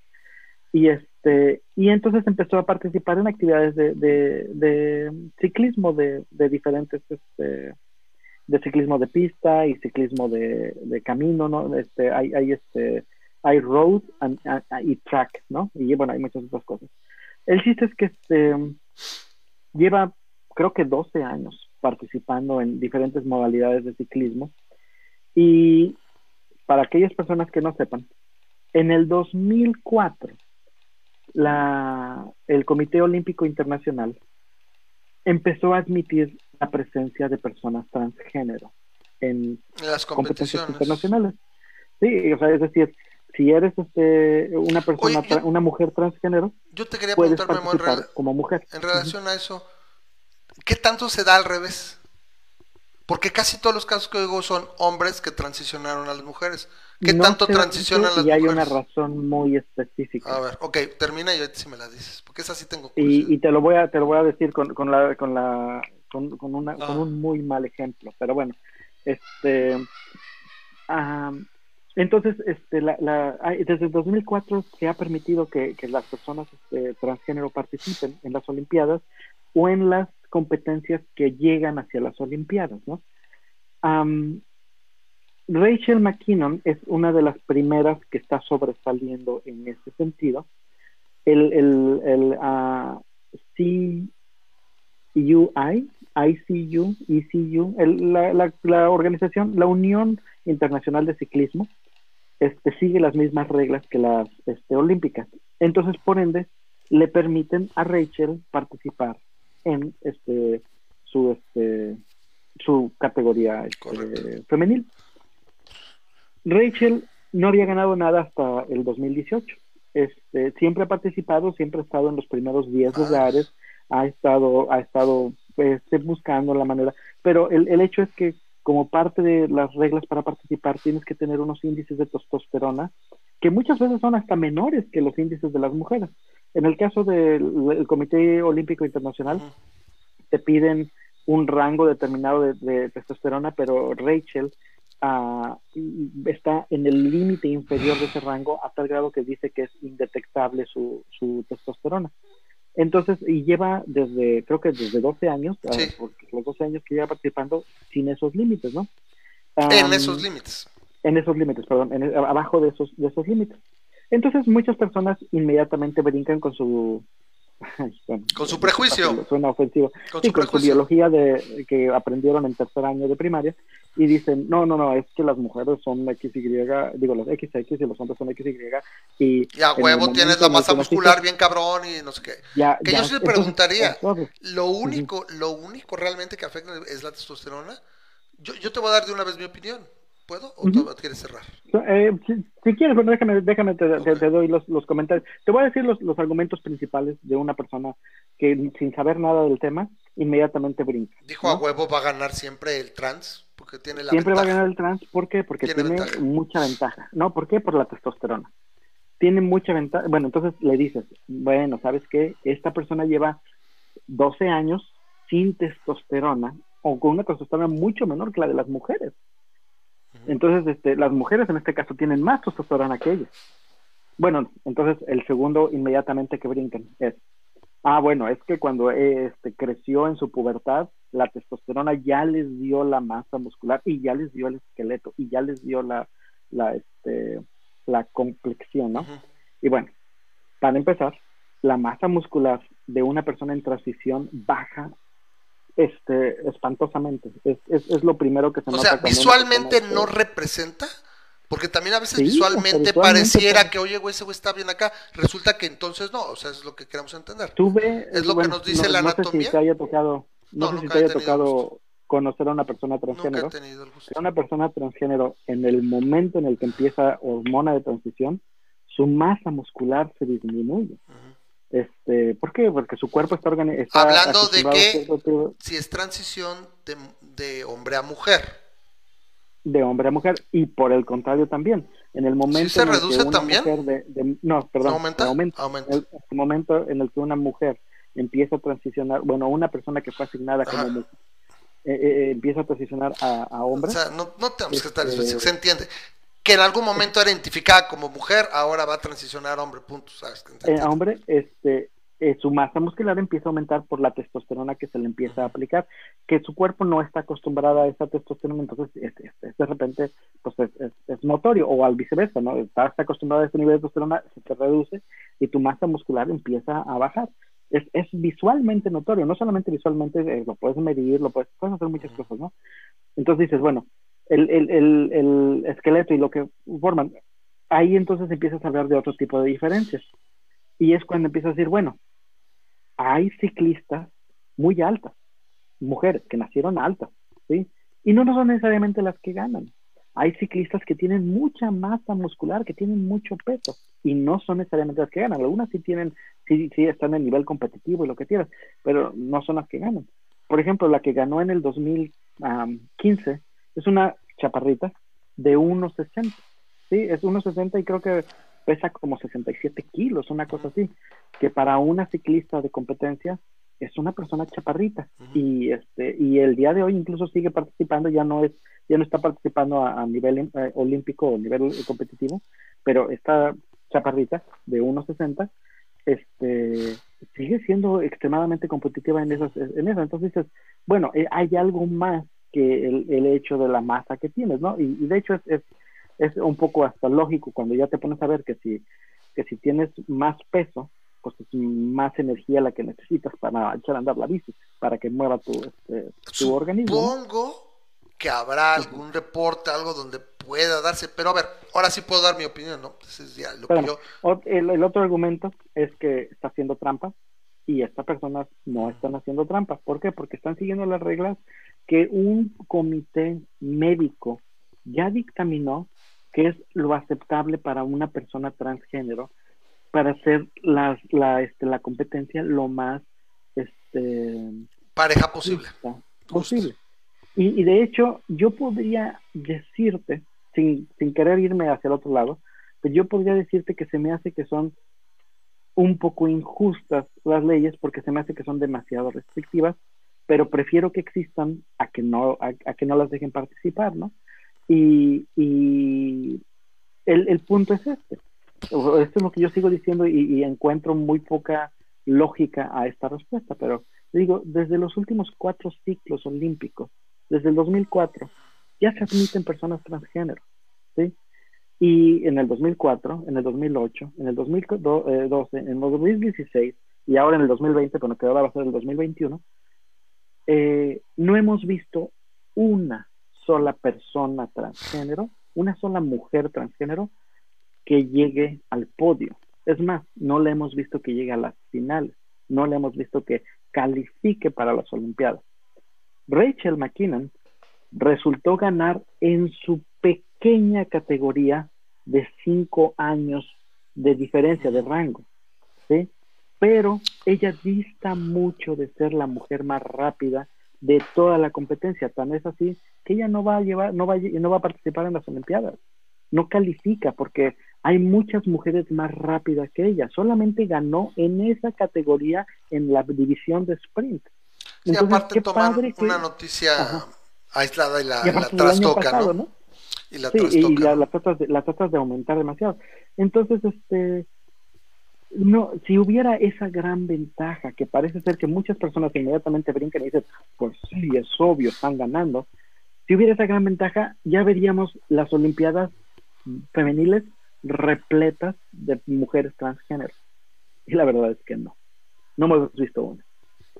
y este y entonces empezó a participar en actividades de, de, de ciclismo de, diferentes este, de ciclismo de pista y ciclismo de camino no este hay, hay este hay road and- and- y track no y bueno hay muchas otras cosas el chiste es que este lleva creo que 12 años participando en diferentes modalidades de ciclismo y para aquellas personas que no sepan en el 2004 la, el Comité Olímpico Internacional empezó a admitir la presencia de personas transgénero en las competencias competiciones. internacionales. Sí, o sea, es decir, si eres este, una persona, Oye, yo- una mujer transgénero, Yo te quería puedes preguntar, rela- como mujer. en relación a eso, ¿qué tanto se da al revés? Porque casi todos los casos que oigo son hombres que transicionaron a las mujeres. ¿Qué No tanto transicionan las Y hay mujeres? una razón muy específica. A ver, ok, termina y ahorita sí me la dices, porque esa sí tengo curiosidad. y, y te lo voy a te lo voy a decir con, con la con la con, con una Ah. con un muy mal ejemplo pero bueno este am, entonces este la, desde el 2004 se ha permitido que, las personas este, transgénero participen en las olimpiadas o en las competencias que llegan hacia las olimpiadas no Am, Rachel McKinnon es una de las primeras que está sobresaliendo en ese sentido. El, el, el ah, CUI, ICU, ECU, el- la, la organización, la Unión Internacional de Ciclismo, este, sigue las mismas reglas que las este, olímpicas. Entonces, por ende, le permiten a Rachel participar en este su este su categoría este, femenil. Rachel no había ganado nada hasta el 2018. Este, siempre ha participado, siempre ha estado en los primeros 10 Ah. lugares, ha estado, ha estado pues, buscando la manera, pero el, el hecho es que como parte de las reglas para participar tienes que tener unos índices de testosterona que muchas veces son hasta menores que los índices de las mujeres. En el caso del el Comité Olímpico Internacional, te piden un rango determinado de, de testosterona, pero Rachel ah, está en el límite inferior de ese rango a tal grado que dice que es indetectable su, su testosterona. Entonces, y lleva desde, creo que desde 12 años, Sí. porque los 12 años que lleva participando sin esos límites, ¿no? En esos límites. en esos límites, perdón, en abajo de esos, de esos límites. Entonces muchas personas inmediatamente brincan con su... ay, bueno, Con su prejuicio. Suena ofensivo. Con sí, su con su biología de, que aprendieron en tercer año de primaria y dicen, no, no, no, es que las mujeres son XY, digo, los XX y los hombres son XY y... A huevo tienes la masa muscular bien cabrón y no sé qué. ya- Que ya- yo sí le preguntaría, entonces, Lo único, lo único realmente que afecta es la testosterona. Yo, yo te voy a dar de una vez mi opinión. ¿Puedo? ¿O todavía quieres cerrar? Eh, si, si quieres, bueno, déjame, déjame te, te- Ok. te doy los, los comentarios. Te voy a decir los, los argumentos principales de una persona que sin saber nada del tema, inmediatamente brinca. Dijo ¿no? a huevo va a ganar siempre el trans, porque tiene la Siempre va a ganar el trans, ¿por qué? Porque Tiene tiene, ventaja. mucha ventaja. ¿No? ¿Por qué? Por la testosterona. Tiene mucha ventaja. Bueno, entonces le dices, bueno, ¿sabes qué? Esta persona lleva 12 años sin testosterona o con una testosterona mucho menor que la de las mujeres. Entonces, este, las mujeres en este caso tienen más testosterona que ellas. Bueno, entonces el segundo inmediatamente que brincan es, ah, bueno, es que cuando eh, este, creció en su pubertad, la testosterona ya les dio la masa muscular y ya les dio el esqueleto y ya les dio la, la, este, la complexión, ¿no? Y bueno, para empezar, la masa muscular de una persona en transición baja este, espantosamente. Es, es, es lo primero que se O nota. sea, cuando una visualmente no este, representa, porque también a veces Sí, visualmente, pareciera que, oye, güey, ese güey está bien acá, resulta que entonces no, o sea, es lo que queremos entender. Tuve, Es lo que nos dice la no sé anatomía. si te haya tocado, no, No, sé si nunca te haya tocado conocer a una persona Nunca transgénero. he tenido el gusto. Pero una persona transgénero, en el momento en el que empieza hormona de transición, su masa muscular se disminuye. Este, ¿Por qué? Porque su cuerpo está organizado. Hablando de que- Si es transición de, de hombre a mujer, de hombre a mujer y por el contrario también en el momento se en el reduce que una también? mujer de, de- no perdón ¿No aumenta? aumenta. Aumenta. En el, el momento en el que una mujer empieza a transicionar bueno una persona que fue asignada como mujer eh, eh, empieza a transicionar a, a O hombre sea, no, no tenemos que estar Este- específicos, se entiende. Que en algún momento era identificada como mujer, ahora va a transicionar a hombre, punto. ¿sabes? eh, a hombre este eh, su masa muscular empieza a aumentar por la testosterona que se le empieza a aplicar, que su cuerpo no está acostumbrado a esa testosterona, entonces este, este, de repente pues es, es- es notorio, o al viceversa, ¿no? Estás acostumbrado a este nivel de testosterona, se te reduce y tu masa muscular empieza a bajar. Es, es visualmente notorio, no solamente visualmente, eh, lo puedes medir, lo puedes, puedes hacer muchas cosas, ¿no? Entonces dices, bueno, el, el, el, el esqueleto y lo que forman, ahí entonces empiezas a hablar de otro tipo de diferencias. Y es cuando empiezas a decir, bueno, hay ciclistas muy altas, mujeres que nacieron altas, ¿sí? Y no, no son necesariamente las que ganan. Hay ciclistas que tienen mucha masa muscular, que tienen mucho peso, y no son necesariamente las que ganan. Algunas sí tienen, sí, sí están en nivel competitivo y lo que quieras, pero no son las que ganan. Por ejemplo, la que ganó en el 2015 es una chaparrita de 1,60. Sí, es 1,60 y creo que pesa como 67 kilos, una cosa así, que para una ciclista de competencia es una persona chaparrita. Y este y el día de hoy incluso sigue participando, ya no es ya no está participando a, a nivel eh, olímpico o nivel eh, competitivo, pero esta chaparrita de 1.60 este sigue siendo extremadamente competitiva en esas en eso entonces dices bueno eh, hay algo más que el, el hecho de la masa que tienes no y, y de hecho es, es es un poco hasta lógico cuando ya te pones a ver que si que si tienes más peso pues es más energía la que necesitas para echar a andar la bici para que mueva tu este, tu organismo. Supongo que habrá algún reporte, algo donde pueda darse, pero a ver, ahora sí puedo dar mi opinión, ¿no? Ese es ya lo que yo... el, el otro argumento es que está haciendo trampa y estas personas no están haciendo trampa. ¿Por qué? Porque están siguiendo las reglas que un comité médico ya dictaminó que es lo aceptable para una persona transgénero para hacer las, la, este, la competencia lo más este, Pareja posible. posible. Y, y de hecho, yo podría decirte, sin, sin querer irme hacia el otro lado, pero yo podría decirte que se me hace que son un poco injustas las leyes porque se me hace que son demasiado restrictivas, pero prefiero que existan a que no, a, a que no las dejen participar, ¿no? Y, el, punto es este. Esto es lo que yo sigo diciendo y, y encuentro muy poca lógica a esta respuesta, pero digo, desde los últimos cuatro ciclos olímpicos, desde el 2004, ya se admiten personas transgénero, ¿sí? Y en el 2004, en el 2008, en el 2012, en el 2016 y ahora en el 2020, bueno, que ahora va a ser el 2021, eh, no hemos visto una sola persona transgénero, una sola mujer transgénero que llegue al podio. Es más, no le hemos visto que llegue a las finales, no le hemos visto que califique para las Olimpiadas. Rachel McKinnon resultó ganar en su pequeña categoría de cinco años de diferencia de rango, ¿sí? Pero ella dista mucho de ser la mujer más rápida de toda la competencia, tan es así que ella no va a llevar, no va a, no va a participar en las Olimpiadas, no califica porque hay muchas mujeres más rápidas que ella, solamente ganó en esa categoría en la división de sprint. Sí, Entonces, aparte qué toman padre que- una noticia Ajá. aislada y la, y la trastoca, pasado, ¿no? ¿no? Y la Sí, trastoca. y la, la tratas de, la tratas de aumentar demasiado. Entonces, este, no, si hubiera esa gran ventaja, que parece ser que muchas personas inmediatamente brincan y dicen, pues sí, es obvio, están ganando. Si hubiera esa gran ventaja, ya veríamos las Olimpiadas femeniles repletas de mujeres transgénero. Y la verdad es que no. No hemos visto una.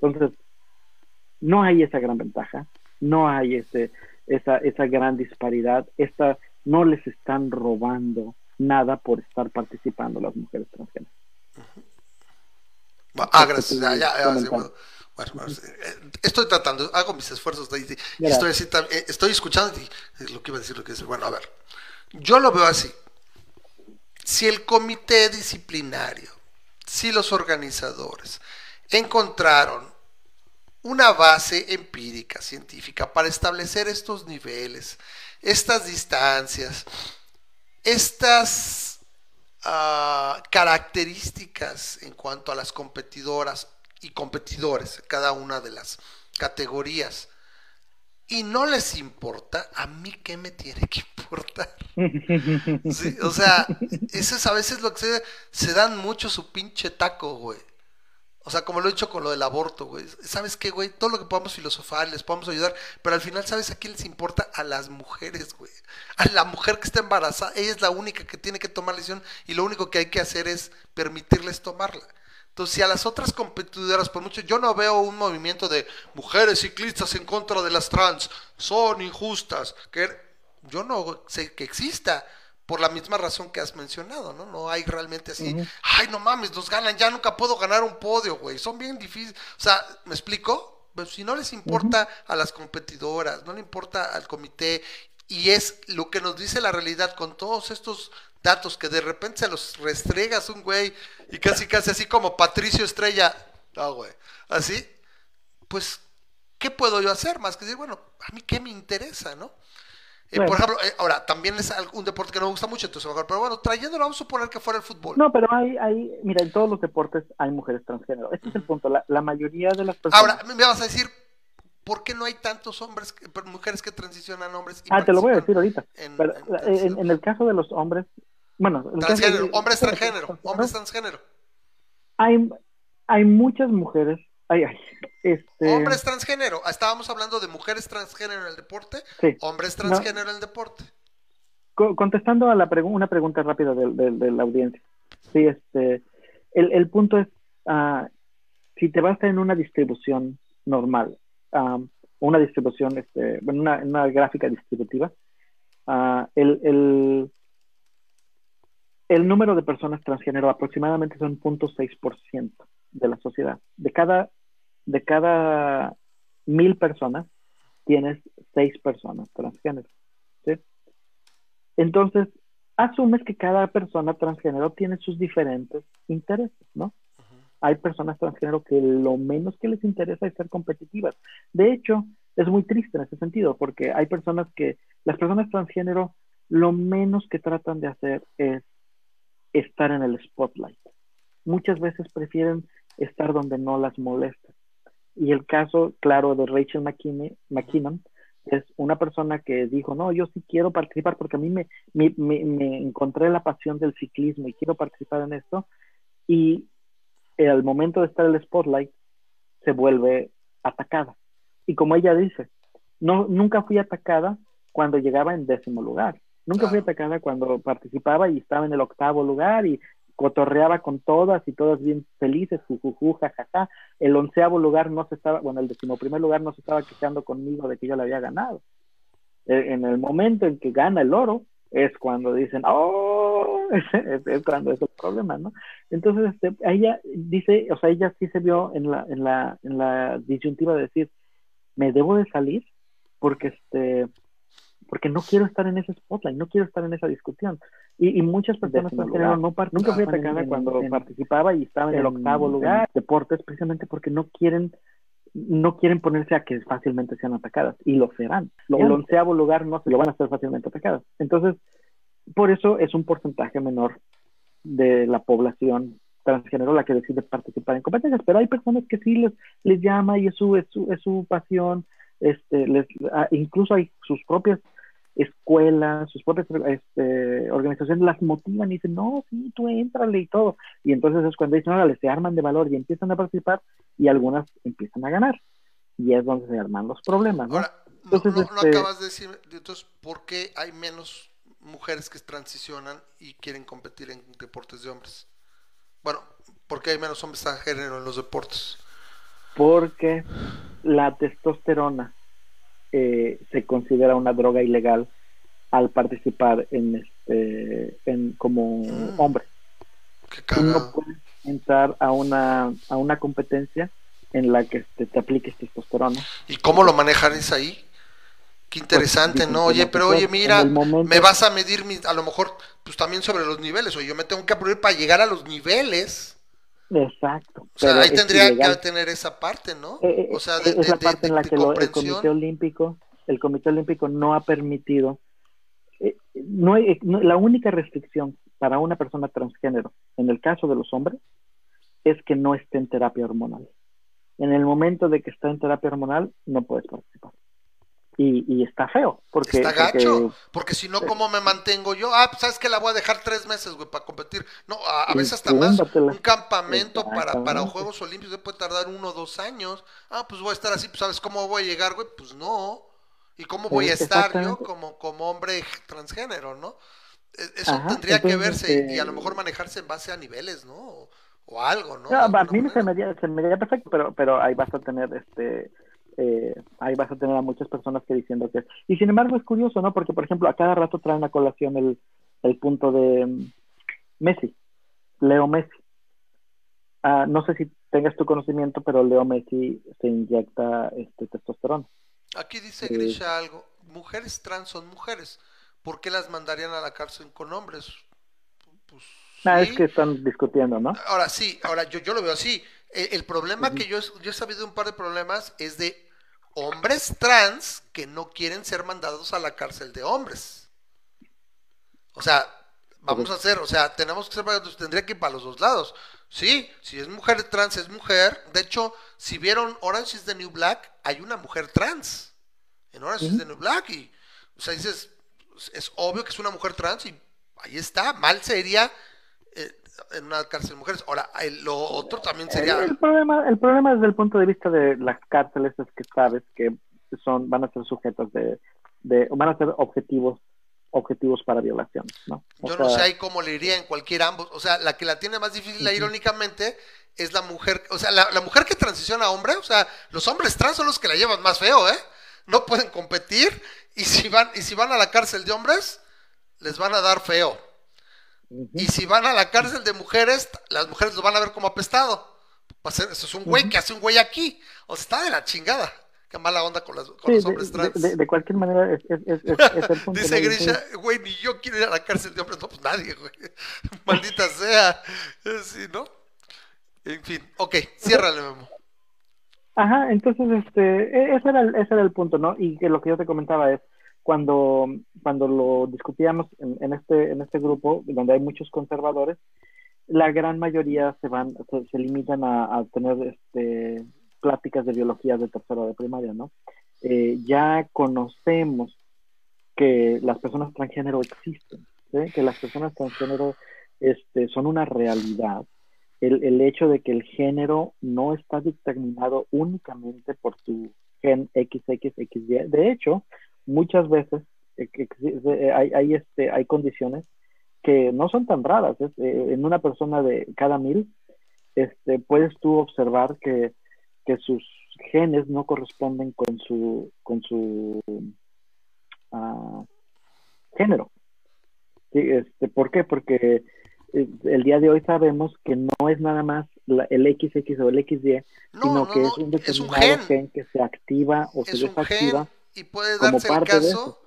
Entonces, no hay esa gran ventaja, no hay ese, esa, esa gran disparidad, esta, no les están robando nada por estar participando las mujeres transgénero. Ah, gracias. Ya, ya, ya, sí, bueno. Sí, eh, estoy tratando, hago mis esfuerzos. de- estoy, así eh, estoy escuchando y lo que iba a decir, lo que decir. Bueno, a ver, yo lo veo así. Si el comité disciplinario, si los organizadores encontraron una base empírica, científica, para establecer estos niveles estas distancias, estas ah, características en cuanto a las competidoras y competidores, cada una de las categorías, y no les importa, a mí qué me tiene que importar. Sí, o sea, eso es a veces lo que se, se dan mucho su pinche taco, güey. O sea, como lo he dicho con lo del aborto, güey. ¿Sabes qué, güey? Todo lo que podamos filosofar, les podamos ayudar, pero al final, ¿sabes a quién les importa? A las mujeres, güey. A la mujer que está embarazada, ella es la única que tiene que tomar la decisión y lo único que hay que hacer es permitirles tomarla. Entonces, si a las otras competidoras, por mucho, yo no veo un movimiento de mujeres ciclistas en contra de las trans, son injustas, que yo no sé que exista por la misma razón que has mencionado, ¿no? No hay realmente así, ay, no mames, nos ganan, ya nunca puedo ganar un podio, güey, son bien difíciles. O sea, ¿me explico? Pues si no les importa a las competidoras, no le importa al comité, y es lo que nos dice la realidad con todos estos datos que de repente se los restregas un güey y casi casi así como Patricio Estrella, no, güey, así, pues, ¿qué puedo yo hacer? Más que decir, bueno, a mí qué me interesa, ¿no? Eh, Bueno. Por ejemplo, eh, ahora, también es un deporte que no me gusta mucho, entonces mejor, pero bueno, trayéndolo, vamos a suponer que fuera el fútbol. No, pero hay, hay, mira, en todos los deportes hay mujeres transgénero. Ese es el punto. La, la mayoría de las personas. Ahora, me vas a decir, ¿por qué no hay tantos hombres, que- mujeres que transicionan a hombres? y ah, te lo voy a decir ahorita. en- Pero, en en, transición? en el caso de los hombres, bueno, en Transgénero, hombres transgénero, hombres transgénero. hay, hay muchas mujeres. Ay, ay, este, Hombres transgénero. Estábamos hablando de mujeres transgénero en el deporte, sí. hombres transgénero en el deporte. Co- contestando a la pregu- una pregunta rápida de, de- de la audiencia. Sí, este, el, el punto es, ah, si te vas en una distribución normal, ah, una distribución, este, bueno, una, una gráfica distributiva, ah, el, el, el número de personas transgénero aproximadamente son 0.6% de la sociedad. De cada, de cada mil personas, tienes seis personas transgénero. ¿sí? Entonces, asumes que cada persona transgénero tiene sus diferentes intereses, ¿no? Hay personas transgénero que lo menos que les interesa es ser competitivas. De hecho, es muy triste en ese sentido, porque hay personas que, las personas transgénero, lo menos que tratan de hacer es estar en el spotlight. Muchas veces prefieren estar donde no las molesta. Y el caso, claro, de Rachel McKinnon es una persona que dijo, no, yo sí quiero participar porque a mí me, me, me- me encontré la pasión del ciclismo y quiero participar en esto. Y al momento de estar en el spotlight, se vuelve atacada. Y como ella dice, no, nunca fui atacada cuando llegaba en décimo lugar. Nunca fui Claro. atacada cuando participaba y estaba en el octavo lugar y cotorreaba con todas y todas bien felices, jujuju, jajaja. El onceavo lugar no se estaba, bueno, el decimoprimer lugar no se estaba quejando conmigo de que yo le había ganado. Eh, En el momento en que gana el oro, es cuando dicen, oh, es, es cuando es el problema, ¿no? Entonces, este, ella dice, o sea, ella sí se vio en la, en la, en la disyuntiva de decir, me debo de salir porque este porque no quiero estar en ese spotlight, no quiero estar en esa discusión. Y, y muchas personas lugar. no nunca fui atacada En- cuando en- participaba y estaba en, el octavo lugar. Deportes precisamente porque no quieren no quieren ponerse a que fácilmente sean atacadas y lo serán. Lo el onceavo lugar no se lo van a ser fácilmente atacadas. Entonces, por eso es un porcentaje menor de la población transgénero la que decide participar en competencias, pero hay personas que sí les, les llama y es su, es su, es su pasión, este, les, ah, incluso hay sus propias escuelas, sus propias este, organizaciones las motivan y dicen, no, sí, tú éntrale y todo. Y entonces es cuando dicen, órale, se arman de valor y empiezan a participar y algunas empiezan a ganar. Y es donde se arman los problemas, ¿no? Ahora, Entonces, no- no este- acabas de decir, entonces, ¿por qué hay menos mujeres que transicionan y quieren competir en deportes de hombres? Bueno, ¿por qué hay menos hombres transgénero en los deportes? porque la testosterona eh, se considera una droga ilegal al participar en este en como Mm. hombre. No puedes entrar a una a una competencia en la que este, te apliques testosterona. ¿Y cómo lo manejaréis ahí? Qué interesante, dicen ¿no? Oye, pero oye, mira, momento- me vas a medir mi, a lo mejor, pues también sobre los niveles, o yo me tengo que apurar para llegar a los niveles. Exacto. O sea, ahí tendría ilegal. que tener esa parte, ¿no? Eh, eh, O sea, es la parte en la de que lo- el. Comité Olímpico, el Comité Olímpico no ha permitido no hay, no- la única restricción para una persona transgénero, en el caso de los hombres, es que no esté en terapia hormonal. En el momento de que está en terapia hormonal, no puedes participar. Y, y está feo, porque... Está gacho, porque si no, ¿cómo me mantengo yo? Ah, pues sabes que la voy a dejar tres meses, güey, para competir. No, a, veces hasta más. Un campamento para, para. Juegos Olímpicos puede tardar uno o dos años. Ah, pues voy a estar así, pues sabes cómo voy a llegar, güey, pues no. ¿Y cómo voy a estar yo como, como hombre transgénero, no? E- Eso Ajá, tendría que verse y, y a eh, lo mejor manejarse en base a niveles, ¿no? O, o algo, ¿no? A mí me se me, se me perfecto, pero, pero ahí vas a tener este eh, ahí vas a tener a muchas personas que diciendo que y sin embargo es curioso, ¿no? Porque por ejemplo a cada rato traen a colación el, el punto de mm, Messi, Leo Messi. Ah, no sé si tengas tu conocimiento, pero Leo Messi se inyecta este testosterona. Aquí dice Eh, Grisha algo. Mujeres trans son mujeres. ¿Por qué las mandarían a la cárcel con hombres? Pues Ah, sí. es que están discutiendo, ¿no? Ahora sí, ahora yo, yo lo veo así. El, el problema que yo, yo he sabido de un par de problemas es de hombres trans que no quieren ser mandados a la cárcel de hombres. O sea, vamos a hacer, o sea, tenemos que ser, tendría que ir para los dos lados. Sí, si es mujer trans es mujer. De hecho, si vieron Orange is the New Black, hay una mujer trans en Orange is the New Black y, o sea, dices, es obvio que es una mujer trans y ahí está. Mal sería eh, en una cárcel de mujeres. Ahora, el- lo otro también sería. el problema, el problema desde el punto de vista de las cárceles es que sabes que son, van a ser sujetos de, de van a ser objetivos, objetivos para violación, ¿no? O Yo no sé ahí cómo le iría en cualquier ambos. O sea, la que la tiene más difícil, irónicamente, es la mujer. O sea, la, la mujer que transiciona a hombre. O sea, los hombres trans son los que la llevan más feo, ¿eh? No pueden competir. Y si van, y si van a la cárcel de hombres, les van a dar feo. Y si van a la cárcel de mujeres, las mujeres lo van a ver como apestado. Eso es un güey que hace un güey aquí. O sea, está de la chingada. Qué mala onda con, las- con Sí, los hombres de- trans. de- de cualquier manera es, es, es, es- es el punto. Dice. Grisha, güey, ni yo quiero ir a la cárcel de hombres. No, pues nadie, güey. Maldita sea. Sí, ¿no? En fin, ok, ciérrale, Memo. Ajá, entonces este, e- ese era el, ese era el punto, ¿no? Y que lo que yo te comentaba es cuando, cuando lo discutíamos en, en este, en este grupo, donde hay muchos conservadores, la gran mayoría se van, se, limitan a, tener este pláticas de biología de tercero de primaria, ¿no? Eh, ya conocemos que las personas transgénero existen, que las personas transgénero este, son una realidad el, el hecho de que el género no está determinado únicamente por tu gen XXXY. De hecho, muchas veces eh, exi- eh, hay, hay, este, hay condiciones que no son tan raras. eh, en una persona de cada mil, este, puedes tú observar que, que sus genes no corresponden con su, con su ah, género. Sí, este, ¿Por qué? Porque eh, el día de hoy sabemos que no es nada más la- el XX o el XY, No, sino no, que es un es un determinado gen. gen que se activa o se gen desactiva y puede darse el caso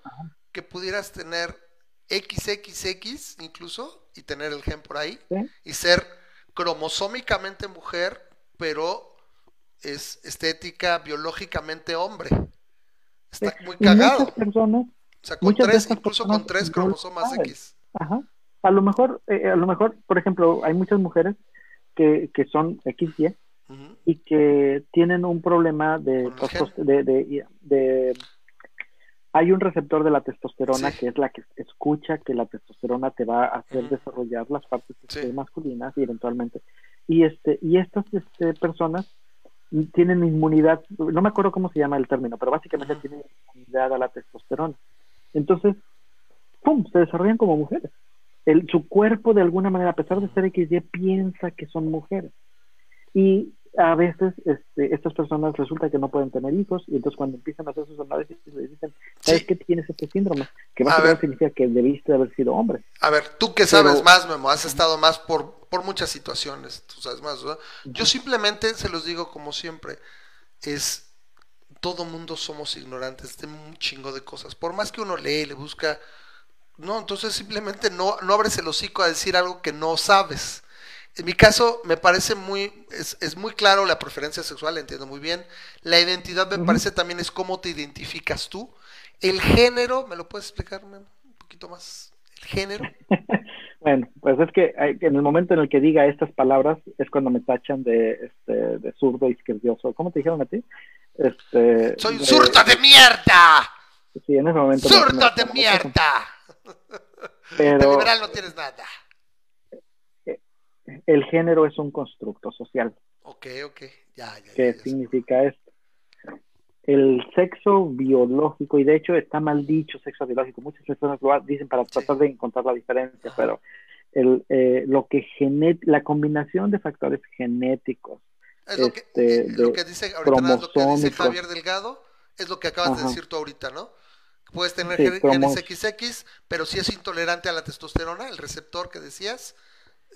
que pudieras tener XXX incluso y tener el gen por ahí ¿sí? y ser cromosómicamente mujer, pero es estética biológicamente hombre. Está muy cagado. muchas personas, O sea, con tres, incluso con tres cromosomas. X. ajá, a lo mejor, eh, a lo mejor, por ejemplo, hay muchas mujeres que, que son XY y que tienen un problema de- hay un receptor de la testosterona Sí. que es la que escucha que la testosterona te va a hacer desarrollar las partes Sí. este, masculinas y eventualmente. Y este y estas este, personas tienen inmunidad no me acuerdo cómo se llama el término pero básicamente tienen inmunidad a la testosterona. Entonces pum se desarrollan como mujeres. El, su cuerpo de alguna manera a pesar de ser XY piensa que son mujeres. Y a veces este, estas personas resulta que no pueden tener hijos y entonces cuando empiezan a hacer sus análisis les dicen, ¿sabes Sí. qué tienes este síndrome? Que básicamente significa que debiste haber sido hombre. A ver, tú que Pero- sabes más, Memo, has estado más por, por muchas situaciones, tú sabes más, ¿verdad? Yo simplemente se los digo como siempre, es todo mundo somos ignorantes de un chingo de cosas. Por más que uno lee y le busca, no, entonces simplemente no, no abres el hocico a decir algo que no sabes. En mi caso, me parece muy, es, es muy claro la preferencia sexual, la entiendo muy bien. La identidad me parece también es cómo te identificas tú. El género, ¿me lo puedes explicar? Un poquito más el género. Bueno, pues es que en el momento en el que diga estas palabras es cuando me tachan de, este, de zurdo izquierdioso. ¿Cómo te dijeron a ti? Este, ¡Soy un de- zurdo de mierda! Sí, en ese momento. me- ¡Zurdo me- de me- mierda! De Pero liberal no tienes nada. El género es un constructo social. Ok, ok. Ya, ya, ¿Qué ya, ya. significa esto? El sexo biológico, y de hecho está mal dicho sexo biológico, muchas personas lo dicen para tratar de encontrar la diferencia, Ajá. pero el, eh, lo que genet la combinación de factores genéticos, Es lo que, este, eh, lo que dice ahorita nada lo que dice. Javier Delgado, es lo que acabas de decir tú ahorita, ¿no? Puedes tener Sí, genes XX, pero si es intolerante a la testosterona, el receptor que decías,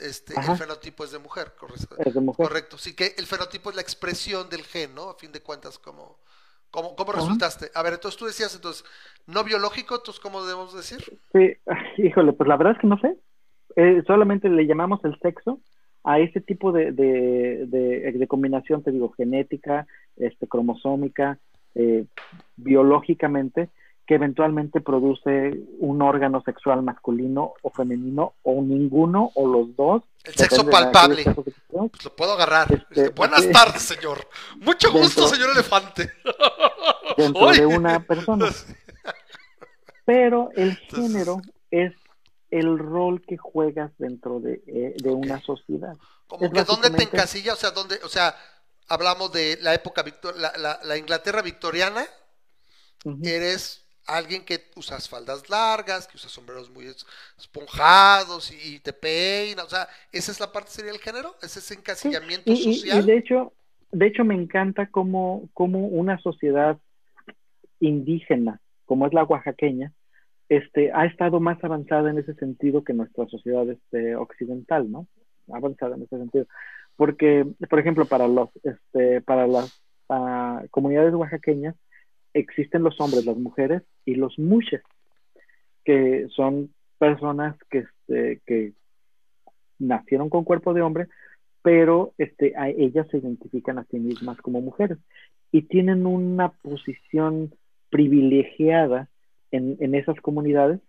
este, Ajá. el fenotipo es de mujer, correcto. es de mujer. Correcto, sí que el fenotipo es la expresión del gen, ¿no? A fin de cuentas, como, ¿cómo Ajá. resultaste? A ver, entonces tú decías, entonces, no biológico, entonces, ¿cómo debemos decir? Sí, híjole, pues la verdad es que no sé. Eh, solamente le llamamos el sexo a ese tipo de, de, de- de combinación, te digo, genética, este, cromosómica, eh, biológicamente, que eventualmente produce un órgano sexual masculino o femenino, o ninguno, o los dos. El sexo palpable. Pues lo puedo agarrar. Este, Buenas tardes, señor. Mucho gusto, señor elefante. Dentro de una persona. Pero el género es el rol que juegas dentro de, eh, de una sociedad. Como Es que dónde te encasilla, o sea, dónde, o sea, hablamos de la época victor- la, la- la Inglaterra victoriana, Ujú. eres alguien que usas faldas largas, que usas sombreros muy es- esponjados y, y te peina, o sea, esa es la parte sería el género, ese es encasillamiento Y, y- y social. de hecho, de hecho me encanta cómo, cómo una sociedad indígena, como es la oaxaqueña, este, ha estado más avanzada en ese sentido que nuestra sociedad este, occidental, ¿no? Avanzada en ese sentido. Porque, por ejemplo, para los, este, para las ah, comunidades oaxaqueñas existen los hombres, las mujeres y los mushes, que son personas que, este, que nacieron con cuerpo de hombre, pero este, a ellas se identifican a sí mismas como mujeres y tienen una posición privilegiada en, en esas comunidades.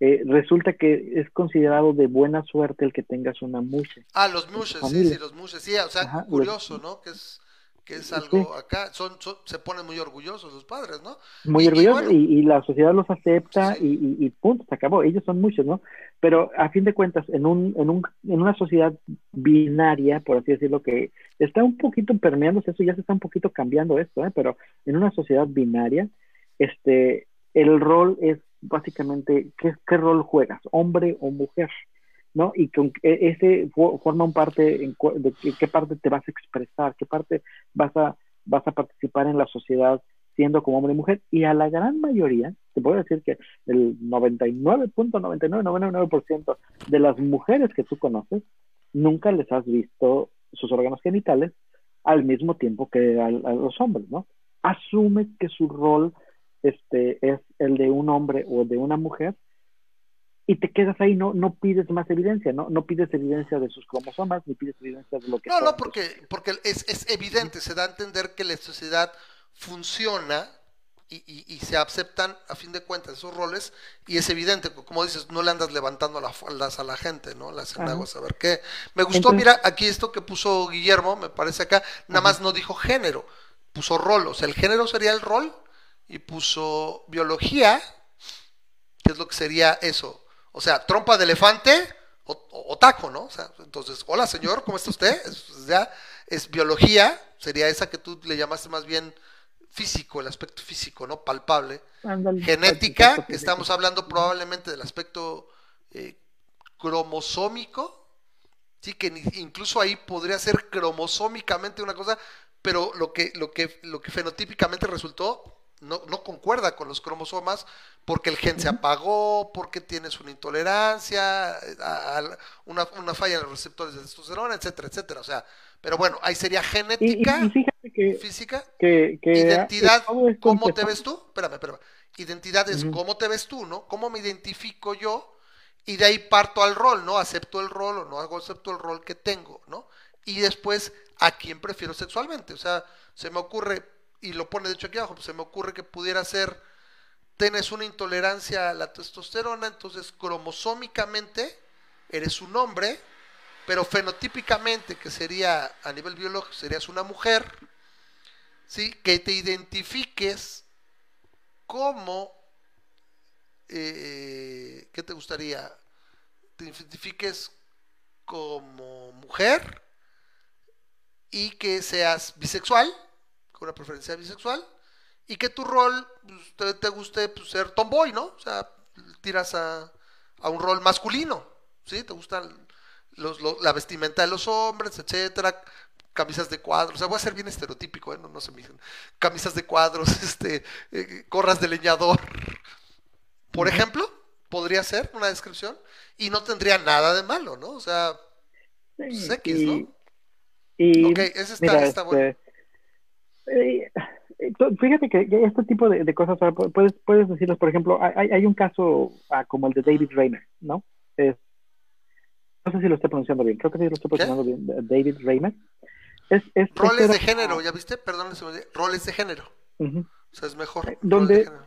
Eh, resulta que es considerado de buena suerte el que tengas una mushe. Ah, los mushes, sí, sí, los mushes, sí, o sea, Ajá, curioso, ¿no? Que es, que es Sí. algo acá, son, son- se ponen muy orgullosos los padres, ¿no? Muy Y- y orgullosos bueno. y, y la sociedad los acepta Sí. y, y- y punto, se acabó. Ellos son muchos, ¿no? Pero a fin de cuentas, en, un, en, un, en una sociedad binaria, por así decirlo, que está un poquito permeándose, eso ya se está un poquito cambiando esto, ¿eh? Pero en una sociedad binaria, este, el rol es básicamente, ¿qué, qué rol juegas? ¿Hombre o mujer? ¿No? Y con e- ese fo- forma un parte en, de qué- parte te vas a expresar, qué parte vas a, vas a participar en la sociedad siendo como hombre y mujer. Y a la gran mayoría, te puedo decir que el 99.9999% de las mujeres que tú conoces, nunca les has visto sus órganos genitales al mismo tiempo que al- a, los hombres, ¿no? Asume que su rol este, es el de un hombre o de una mujer y te quedas ahí, no, no pides más evidencia, ¿no? No pides evidencia de sus cromosomas, ni pides evidencia de lo que No, no, porque, porque es, es evidente, se da a entender que la sociedad funciona y, y- y se aceptan a fin de cuentas esos roles y es evidente, como dices, no le andas levantando las faldas a la gente, ¿no? Las Ajá. a saber qué. Me gustó, Entonces- mira, aquí esto que puso Guillermo, me parece acá, nada Ajá. más no dijo género, puso rol, o sea, el género sería el rol y puso biología, que es lo que sería eso. O sea, trompa de elefante o, taco, ¿no? O sea, entonces, hola señor, ¿cómo está usted? Es, ya, es biología, sería esa que tú le llamaste más bien físico, el aspecto físico, ¿no? Palpable. Genética, que estamos hablando probablemente del aspecto eh, cromosómico, sí, que incluso ahí podría ser cromosómicamente una cosa, pero lo que, lo que, lo que fenotípicamente resultó no, no concuerda con los cromosomas porque el gen se apagó, porque tienes una intolerancia, eh, a- a- una, una falla en los receptores de testosterona, etcétera, etcétera. O sea, pero bueno, ahí sería y- genética, y fíjate que, física, que, que identidad, ¿cómo te ves tú? Espérame, espérame. Identidad es cómo te ves tú, ¿no? ¿Cómo me identifico yo? Y de ahí parto al rol, ¿no? Acepto el rol o no hago acepto el rol que tengo, ¿no? Y después, ¿a quién prefiero sexualmente? O sea, se me ocurre, y lo pone de hecho aquí abajo, pues se me ocurre que pudiera ser tienes una intolerancia a la testosterona, entonces cromosómicamente eres un hombre, pero fenotípicamente, que sería a nivel biológico, serías una mujer, ¿sí? que te identifiques como, eh, ¿qué te gustaría? Te identifiques como mujer y que seas bisexual, con una preferencia bisexual, y que tu rol pues, te, te guste pues, ser tomboy, ¿no? O sea, tiras a, a un rol masculino, ¿sí? Te gustan los, los- la vestimenta de los hombres, etcétera, camisas de cuadros, o sea, voy a ser bien estereotípico, ¿eh? no, no se me digan. Camisas de cuadros, este, eh, gorras de leñador, por ejemplo, podría ser una descripción, y no tendría nada de malo, ¿no? O sea, pues, X, ¿no? Y, Ok, ese está, mira, está bueno. este, eh, eh, fíjate que, este tipo de, de cosas, puedes, puedes decirlos, por ejemplo, hay, hay un caso ah, como el de David Rayner, ¿no? Es- no sé si lo estoy pronunciando bien, creo que sí lo estoy pronunciando bien, de- David Rayner. Es, es, Roles este de género, ¿ya viste? Perdón, roles de género. O sea, es mejor. Eh, roles ¿dónde- de género.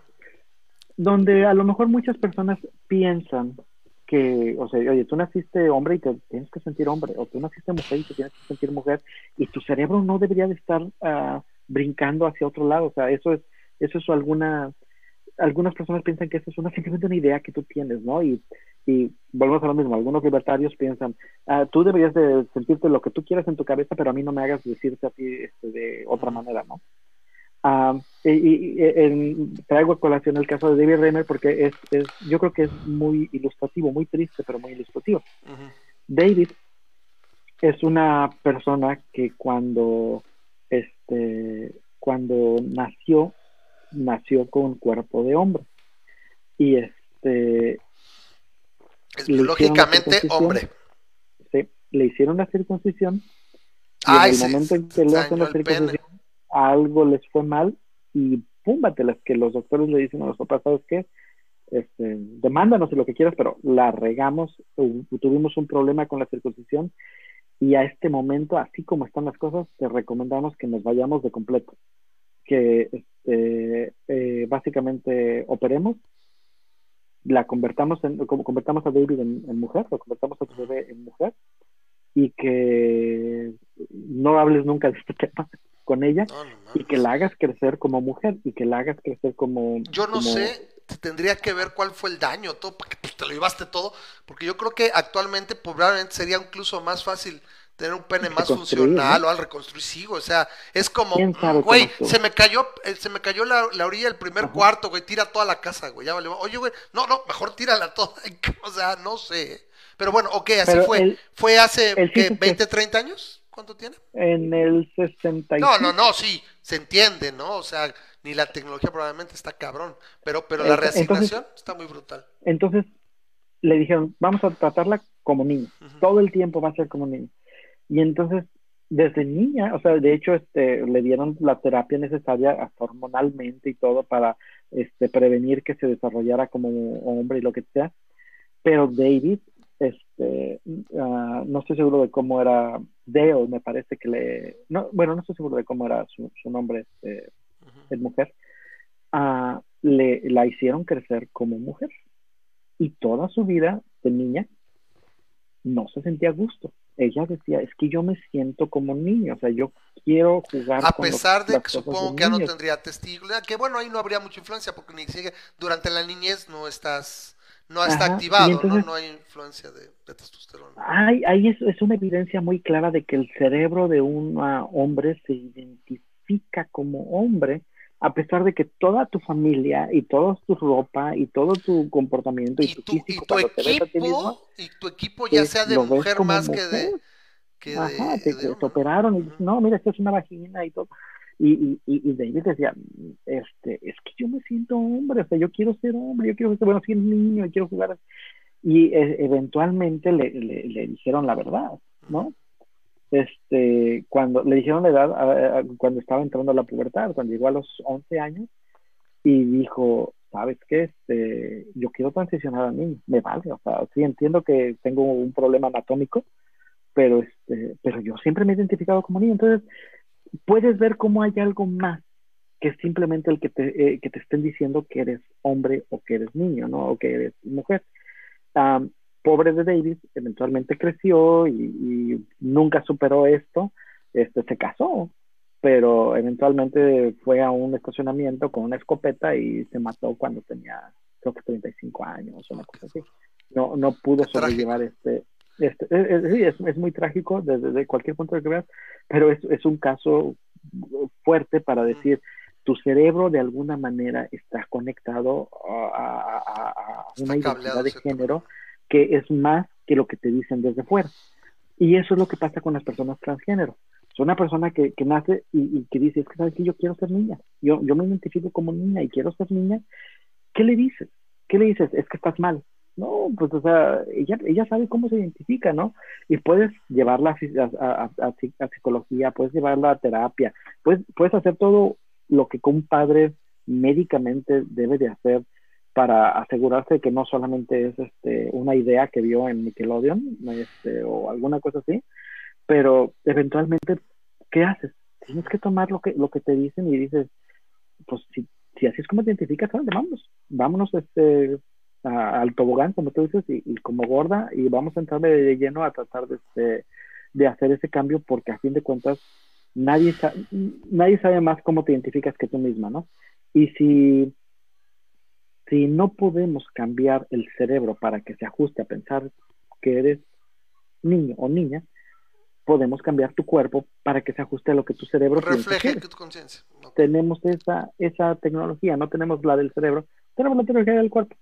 donde a lo mejor muchas personas piensan que, o sea, oye, tú naciste hombre y te tienes que sentir hombre, o tú naciste mujer y te tienes que sentir mujer, y tu cerebro no debería de estar ah, brincando hacia otro lado, o sea, eso es, eso es alguna, algunas personas piensan que eso es una, simplemente una idea que tú tienes, ¿no? Y, y volvemos a lo mismo, algunos libertarios piensan, ah, tú deberías de sentirte lo que tú quieras en tu cabeza, pero a mí no me hagas decirte a ti este, de otra manera, ¿no? Ah, y, y- y, traigo a colación el caso de David Reimer porque es, es, yo creo que es muy ilustrativo, muy triste, pero muy ilustrativo. Ujú. David es una persona que cuando, este, cuando nació, nació con cuerpo de hombre. Y este, circuncisión. hombre. se, le hicieron la circuncisión y Ay, en el momento en que le hacen la circuncisión, algo les fue mal y púmbatelas que los doctores le dicen a los papás, ¿sabes qué? Este, demándanos y lo que quieras, pero la regamos, tu- tuvimos un problema con la circuncisión y a este momento, así como están las cosas, te recomendamos que nos vayamos de completo, que este, eh, básicamente operemos, la convertamos en, como convertamos a David en, en mujer, lo convertamos a tu bebé en mujer y que no hables nunca de este tema con ella No, no y que la hagas crecer como mujer y que la hagas crecer como Yo no como- sé, tendría que ver cuál fue el daño, todo, porque pues, te lo llevaste todo, porque yo creo que actualmente probablemente sería incluso más fácil tener un pene más funcional ¿no? o al reconstruir, sí, o sea, es como, ¿Quién sabe güey, se me cayó, eh, se me cayó la, la orilla del primer Ajá. cuarto, güey, tira toda la casa, güey, ya vale, oye, güey, no, no, mejor tírala toda, o sea, no sé, pero bueno, ok, así Pero fue, el- fue hace, ¿qué, chiste es que- 20, 30 años? ¿Cuánto tiene? en el 65 No, no, no, sí, se entiende, ¿no? O sea, ni la tecnología probablemente está cabrón, pero, pero la entonces- reasignación está muy brutal. entonces le dijeron vamos a tratarla como niño Ujú. todo el tiempo va a ser como niño y entonces desde niña o sea de hecho este le dieron la terapia necesaria hasta hormonalmente y todo para este prevenir que se desarrollara como hombre y lo que sea pero David este ah, no estoy seguro de cómo era Dale me parece que le no bueno no estoy seguro de cómo era su, su nombre este. Es mujer, ah, le, la hicieron crecer como mujer. Y toda su vida de niña no se sentía a gusto. Ella decía, es que yo me siento como niño, o sea, yo quiero jugar A con los- pesar de que supongo de que ya no niños". tendría testículos, que bueno, ahí no habría mucha influencia porque ni siquiera durante la niñez no estás, no está Ajá, activado, entonces- ¿no? No hay influencia de, de testosterona. Hay, ahí es, es una evidencia muy clara de que el cerebro de un ah, hombre se identifica como hombre, a pesar de que toda tu familia y toda tu ropa y todo tu comportamiento y, Y tu tu, físico y tu a ti mismo, equipo, y tu equipo ya sea de mujer más que de, Ajá, te, de te hombre. operaron y dices, no, mira, esto es una vagina y todo. Y, y, y David decía, este, es que yo me siento hombre, o sea, yo quiero ser hombre, yo quiero ser, bueno, ser niño, y quiero jugar. Y eh, eventualmente le, le, le dijeron la verdad, ¿no? Este, cuando le dijeron la edad, a- a- cuando estaba entrando a la pubertad, cuando llegó a los 11 años, y dijo, ¿sabes qué? Este, yo quiero transicionar a niño, me vale, o sea, sí entiendo que tengo un problema anatómico, pero este, pero yo siempre me he identificado como niño, entonces puedes ver cómo hay algo más que simplemente el que te, eh, que te estén diciendo que eres hombre o que eres niño, ¿no? O que eres mujer. Am, pobre de Davis, eventualmente creció y, y nunca superó esto, este, se casó, pero eventualmente fue a un estacionamiento con una escopeta y se mató cuando tenía, creo que 35 años o una cosa así. No, no pudo Qué trágico. sobrellevar este, este es, es- sí, es, es muy trágico desde, desde cualquier punto de vista, pero es, es un caso fuerte para decir, tu cerebro de alguna manera está conectado a, a- a- Está una cableado, identidad de género que es más que lo que te dicen desde fuera. Y eso es lo que pasa con las personas transgénero. Es una persona que, que nace y, y que dice, es que sabes que yo quiero ser niña, yo, yo me identifico como niña y quiero ser niña. ¿Qué le dices? ¿Qué le dices? Es que estás mal. No, pues o sea, ella, ella sabe cómo se identifica, ¿no? Y puedes llevarla a, a- a- a psicología, puedes llevarla a terapia, puedes, puedes hacer todo lo que un padre médicamente debe de hacer para asegurarse que no solamente es este, una idea que vio en Nickelodeon este, o alguna cosa así, pero eventualmente, ¿qué haces? Tienes que tomar lo que, lo que te dicen y dices, pues si, si así es como te identificas, órale, vámonos, vámonos este, a- al tobogán, como tú dices, y, y como gorda, y vamos a entrar de lleno a tratar de, este, de hacer ese cambio, porque a fin de cuentas, nadie, sa- nadie sabe más cómo te identificas que tú misma, ¿no? Y si, si no podemos cambiar el cerebro para que se ajuste a pensar que eres niño o niña, podemos cambiar tu cuerpo para que se ajuste a lo que tu cerebro Refleje tu conciencia. Tenemos esa, esa tecnología, no tenemos la del cerebro, tenemos la tecnología del cuerpo.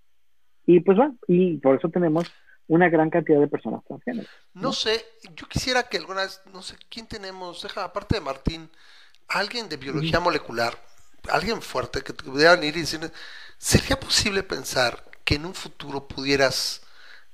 Y pues va, y por eso tenemos una gran cantidad de personas transgénero. No sé, yo quisiera que alguna vez, no sé, ¿quién tenemos? Deja, aparte de Martín, alguien de biología molecular, alguien fuerte que te pudieran ir y decir, ¿sería posible pensar que en un futuro pudieras,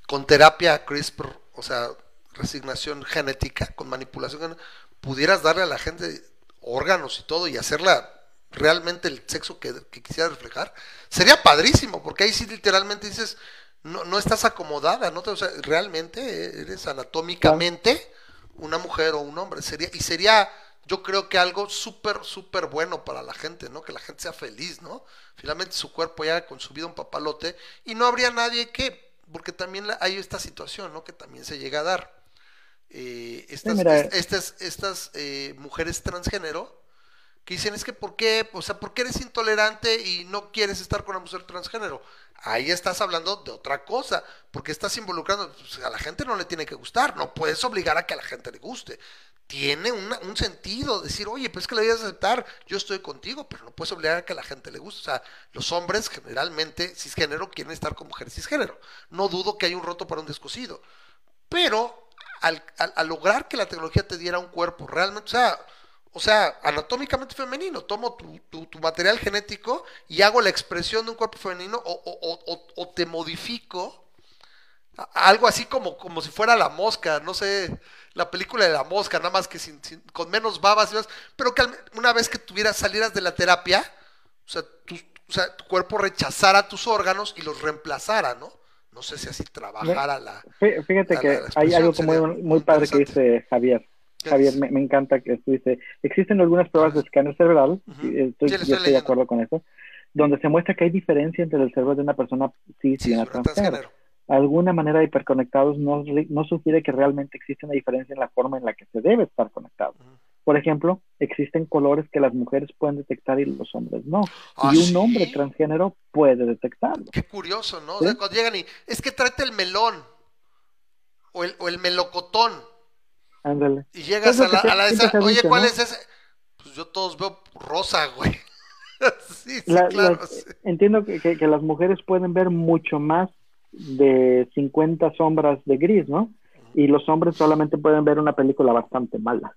con terapia CRISPR, o sea, resignación genética, con manipulación, pudieras darle a la gente órganos y todo y hacerla realmente el sexo que, que quisiera reflejar? Sería padrísimo, porque ahí sí literalmente dices, no, no estás acomodada, ¿no? Te- o sea, realmente eres anatómicamente una mujer o un hombre. Sería, y sería, yo creo que algo súper, súper bueno para la gente, ¿no? Que la gente sea feliz, ¿no? Finalmente su cuerpo ya con su vida un papalote y no habría nadie que, porque también hay esta situación, ¿no? Que también se llega a dar. Eh, estas, est- estas, estas eh, mujeres transgénero que dicen es que por qué, o sea, ¿por qué eres intolerante y no quieres estar con una mujer transgénero? Ahí estás hablando de otra cosa, porque estás involucrando, pues, a la gente no le tiene que gustar, no puedes obligar a que a la gente le guste. Tiene un sentido decir, oye, pues es que le voy a aceptar, yo estoy contigo, pero no puedes obligar a que la gente le guste. O sea, los hombres generalmente cisgénero quieren estar con mujeres cisgénero. No dudo que hay un roto para un descosido. Pero al, lograr que la tecnología te diera un cuerpo realmente, o sea, o sea, anatómicamente femenino, tomo tu, tu- tu material genético y hago la expresión de un cuerpo femenino o, o- te modifico algo así como, como si fuera la mosca, no sé, la película de la mosca, nada más que sin, sin- con menos babas y más, pero que una vez que tuvieras, salieras de la terapia, o sea, tu, o sea, tu cuerpo rechazara tus órganos y los reemplazara, ¿no? No sé si así trabajara la... Fí- Fíjate que la hay algo muy, muy padre que dice Javier. ¿Qué Javier, me, me encanta que tú dice, existen algunas pruebas de escáner cerebral, y estoy, yo estoy de acuerdo con eso, donde se muestra que hay diferencia entre el cerebro de una persona cis y Sí, una sobre transgénero. Alguna manera de hiperconectados no, no sugiere que realmente existe una diferencia en la forma en la que se debe estar conectado. Por ejemplo, existen colores que las mujeres pueden detectar y los hombres no. ¿Ah, y un sí? hombre transgénero puede detectarlo. Qué curioso, ¿no? O sea, cuando llegan y es que tráete el melón o el, o el melocotón Ándale. y llegas a la, a la esa, oye, dicho, ¿cuál ¿no? es ese? Pues yo todos veo rosa, güey. sí, sí, La- claro. las- entiendo que, que- que las mujeres pueden ver mucho más de 50 sombras de gris, ¿no? Y los hombres solamente pueden ver una película bastante mala.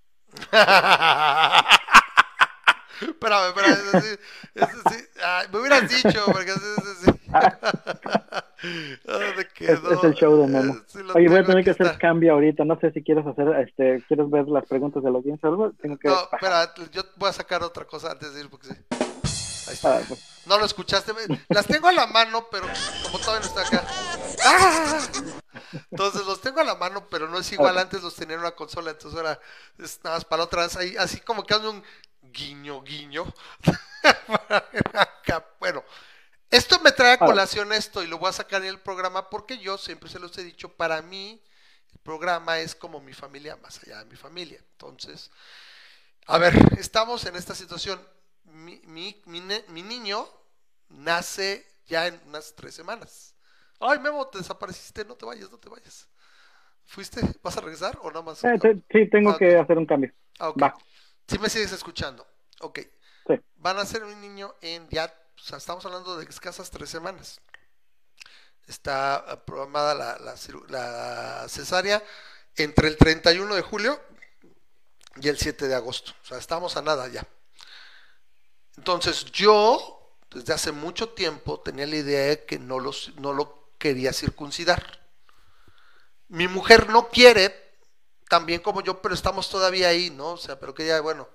espérame, espérame, ese sí, ese sí. Ay, me hubieras dicho, porque ese, ese sí. ¿Dónde Es, quedó? es el show de Memo. Sí Oye, voy a tener que hacer está. cambio ahorita. No sé si quieres hacer, este, quieres ver las preguntas de la audiencia o algo. Tengo que. No, espera, yo voy a sacar otra cosa antes de ir, porque sí. Ahí está. Ah, pues, No lo escuchaste. Las tengo a la mano, pero como todavía no está acá. ¡Ah! Entonces los tengo a la mano, pero no es igual. Antes los tenía en una consola, entonces ahora es nada más para otra vez. Ahí, así como que hace un guiño, guiño. Bueno, esto me trae a colación esto y lo voy a sacar en el programa porque yo siempre se los he dicho, para mí el programa es como mi familia, más allá de mi familia. Entonces, a ver, estamos en esta situación. Mi, mi- mi mi niño nace ya en unas tres semanas. Ay, Memo, te desapareciste, no te vayas, no te vayas. ¿Fuiste? ¿Vas a regresar o nada más? Eh, sí, tengo Ah, que hacer un cambio. Ah, ok. Va. Sí me sigues escuchando. Ok. Sí. Van a ser un niño en ya, o sea, estamos hablando de escasas tres semanas. Está programada la, la la cesárea entre el 31 de julio y el 7 de agosto. O sea, estamos a nada ya. Entonces yo, desde hace mucho tiempo, tenía la idea de que no, los, no lo quería circuncidar. Mi mujer no quiere, también como yo, pero estamos todavía ahí, ¿no? O sea, pero que ya, bueno,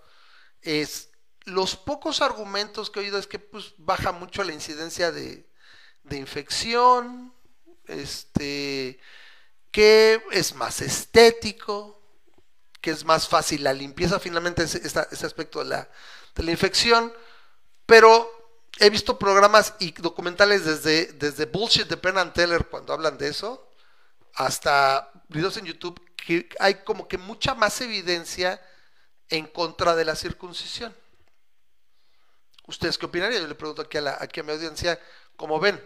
es los pocos argumentos que he oído es que pues baja mucho la incidencia de, de infección, este, que es más estético, que es más fácil la limpieza, finalmente ese, ese aspecto de la, de la infección, pero he visto programas y documentales desde, desde Bullshit de Penn and Teller cuando hablan de eso, hasta videos en YouTube, que hay como que mucha más evidencia en contra de la circuncisión. ¿Ustedes qué opinarían? Yo le pregunto aquí a, la, aquí a mi audiencia, como ven,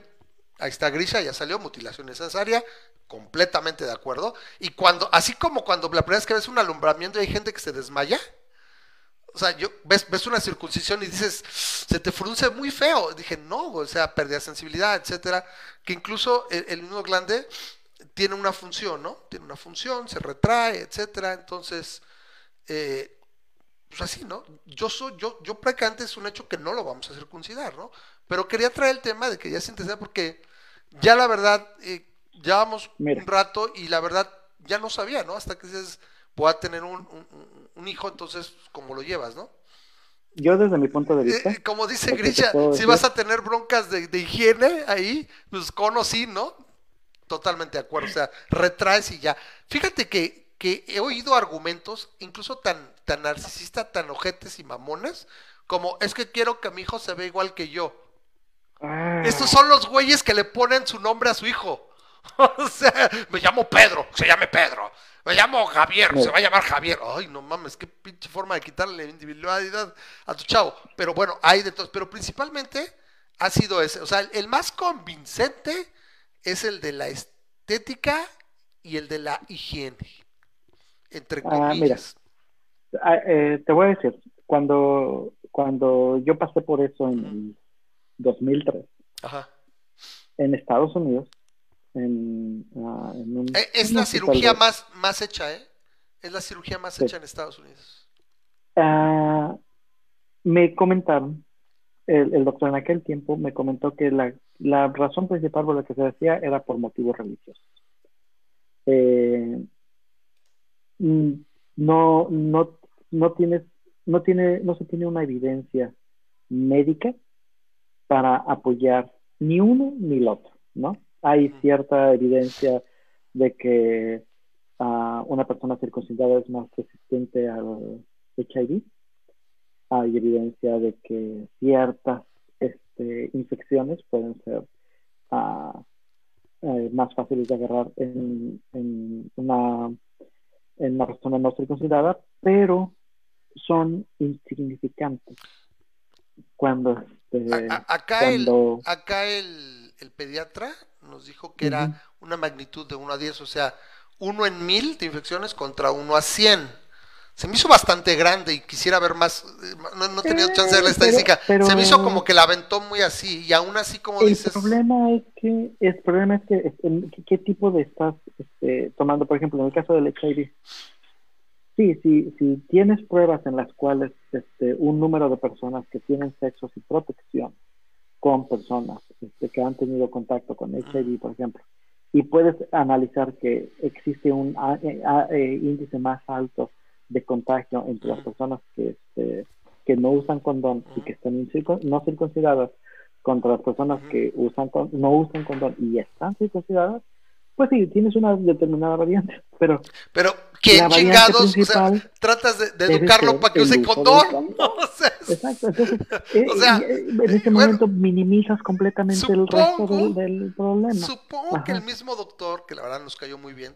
ahí está Grisha, ya salió, mutilación necesaria, completamente de acuerdo. Y cuando, así como cuando la primera vez que ves un alumbramiento y hay gente que se desmaya, o sea, yo ves, ves una circuncisión y dices, se te frunce muy feo. Dije, no, o sea, pérdida de sensibilidad, etcétera. Que incluso el, el nudo glande tiene una función, ¿no? Tiene una función, se retrae, etcétera. Entonces, eh, pues así, ¿no? Yo soy, yo, yo prácticamente es un hecho que no lo vamos a circuncidar, ¿no? Pero quería traer el tema de que ya se interesa porque ya la verdad, eh, llevamos un rato y la verdad ya no sabía, ¿no? Hasta que dices, voy a tener un, un- un- un hijo, entonces, ¿cómo lo llevas, no? Yo desde mi punto de Eh, vista, eh, como dice Grisha, si vas a tener broncas de, de higiene ahí, pues cono sí, ¿no? Totalmente de acuerdo, o sea, retraes y ya. Fíjate que, que he oído argumentos, incluso tan, tan narcisistas, tan ojetes y mamones, como es que quiero que mi hijo se vea igual que yo. ah, Estos son los güeyes que le ponen su nombre a su hijo. O sea, me llamo Pedro, se llame Pedro. Me llamo Javier, se va a llamar Javier. Ay, no mames, qué pinche forma de quitarle individualidad a tu chavo. Pero bueno, hay de todos. Pero principalmente ha sido ese. O sea, el, más convincente es el de la estética y el de la higiene. Entre Ah, mira. comillas. ah, eh, te voy a decir, cuando, cuando yo pasé por eso en el 2003, Ajá. en Estados Unidos, en, ah, en un, Eh, Es la cirugía de- más, más hecha, ¿eh? Es la cirugía más Sí. hecha en Estados Unidos. Ah, me comentaron, el, el doctor en aquel tiempo me comentó que la, la razón principal por la que se hacía era por motivos religiosos. Eh, mm, no, no, no tienes, no tiene, no se tiene una evidencia médica para apoyar ni uno ni el otro, ¿no? Hay cierta evidencia de que ah, una persona circuncidada es más resistente al HIV. Hay evidencia de que ciertas este, infecciones pueden ser ah, eh, más fáciles de agarrar en, en una, en una persona no circuncidada, pero son insignificantes. Cuando, este, acá el, cuando acá el, el pediatra nos dijo que era Ujú. una magnitud de 1 a 10, o sea, 1 en 1000 de infecciones contra 1 a 100. Se me hizo bastante grande y quisiera ver más, eh, no, no he tenido Eh, chance de ver la pero- estadística. pero- Se me hizo como que la aventó muy así y aún así como el dices, problema es que el problema es que ¿qué, qué tipo de estás este, tomando por ejemplo en el caso del HIV sí sí si tienes pruebas en las cuales este, un número de personas que tienen sexo sin protección con personas este, que han tenido contacto con HIV por ejemplo. Y puedes analizar que existe un a- eh, a- eh, índice más alto de contagio entre las Ujú. personas que este, que no usan condón y que están incircun- no circuncidadas contra las personas que usan con- no usan condón y están circuncidadas, pues sí, tienes una determinada variante, pero pero ¿quién La variante chingados? O sea, tratas de, educarlo ser para que use condón. condón. O sea, Exacto, entonces eh, O sea, y, eh, en ese bueno, momento minimizas completamente el resto del, del problema. Supongo que el mismo doctor, que la verdad nos cayó muy bien,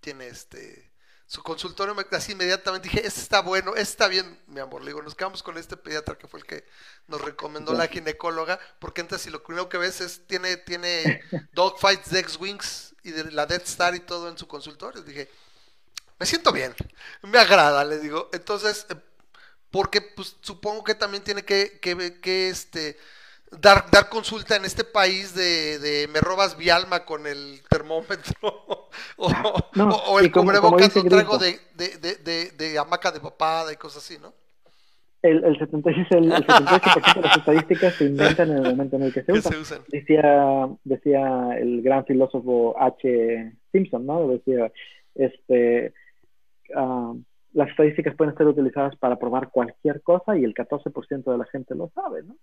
tiene este su consultorio, me- así inmediatamente dije, este está bueno, este está bien, mi amor. Le digo, nos quedamos con este pediatra que fue el que nos recomendó la ginecóloga, porque entonces si lo primero que ves es, tiene, tiene dogfights de X-Wings y de la Death Star y todo en su consultorio. Dije, me siento bien, me agrada, le digo. Entonces, eh, porque pues supongo que también tiene que, que, que, este dar, dar consulta en este país de, de me robas mi alma con el termómetro o, No, o- o el como- cubrebocas lo traigo de, de, de, de, de hamaca de papada y cosas así, ¿no? El, el 76, el, el 78% de las estadísticas se inventan en el momento en el que se usan. se usan. Decía, decía el gran filósofo H. Simpson, ¿no? Decía, este, ah, las estadísticas pueden ser utilizadas para probar cualquier cosa y el 14% de la gente lo sabe, ¿no?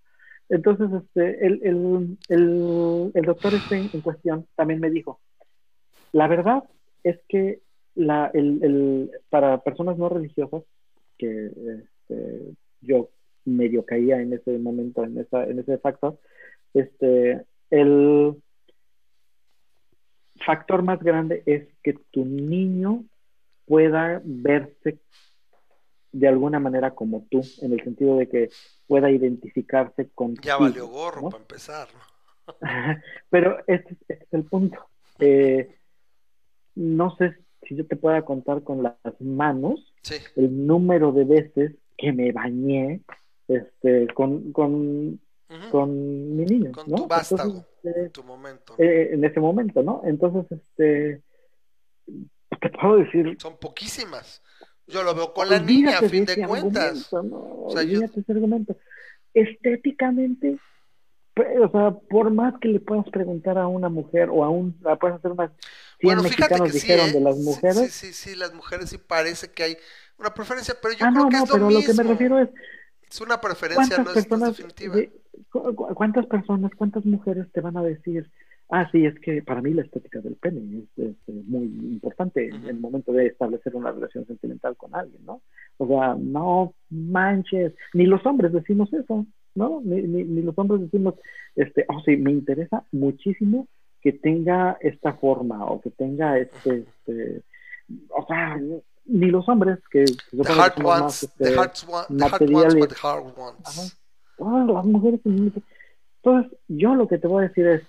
Entonces, este, el, el, el, el doctor este en cuestión también me dijo, la verdad es que la, para personas no religiosas, que este, yo medio caía en ese momento, en, esa, en ese factor, este, el factor más grande es que tu niño pueda verse de alguna manera como tú, en el sentido de que pueda identificarse con Ya valió gorro ¿no? para empezar, ¿no? Pero este, este es el punto. Eh, no sé si yo te pueda contar con las manos Sí, el número de veces que me bañé este, con, con, con mi niño, Con ¿no? tu vástago. Entonces, este, en tu momento. eh, en ese momento, ¿no? Entonces, este, te puedo decir, Son poquísimas. Yo lo veo con la niña, a fin de cuentas. ¿no? O sea, yo- ese argumento. Estéticamente, pues, o sea, por más que le puedas preguntar a una mujer o a un, a- puedes hacer 100 Bueno, fíjate que sí, dijeron ¿eh? de las Sí, mujeres. Sí, sí, sí, las mujeres sí parece que hay una preferencia, pero yo ah, creo no, que no, es lo pero lo que me refiero es, Es una preferencia, ¿Cuántas no es, no es personas, definitiva. de- cu- cu- cuántas personas, cuántas mujeres te van a decir, ah, sí, es que para mí la estética del pene es, es, eh, muy importante en el momento de establecer una relación sentimental con alguien, ¿no? O sea, no manches, ni los hombres decimos eso, ¿no? Ni, ni, ni los hombres decimos, este, oh, sí, me interesa muchísimo que tenga esta forma o que tenga este, este o sea, ni los hombres que se The que heart wants, este, the heart wants, the heart wants materiales. what the heart wants. Ajá. las mujeres. Entonces, yo lo que te voy a decir es,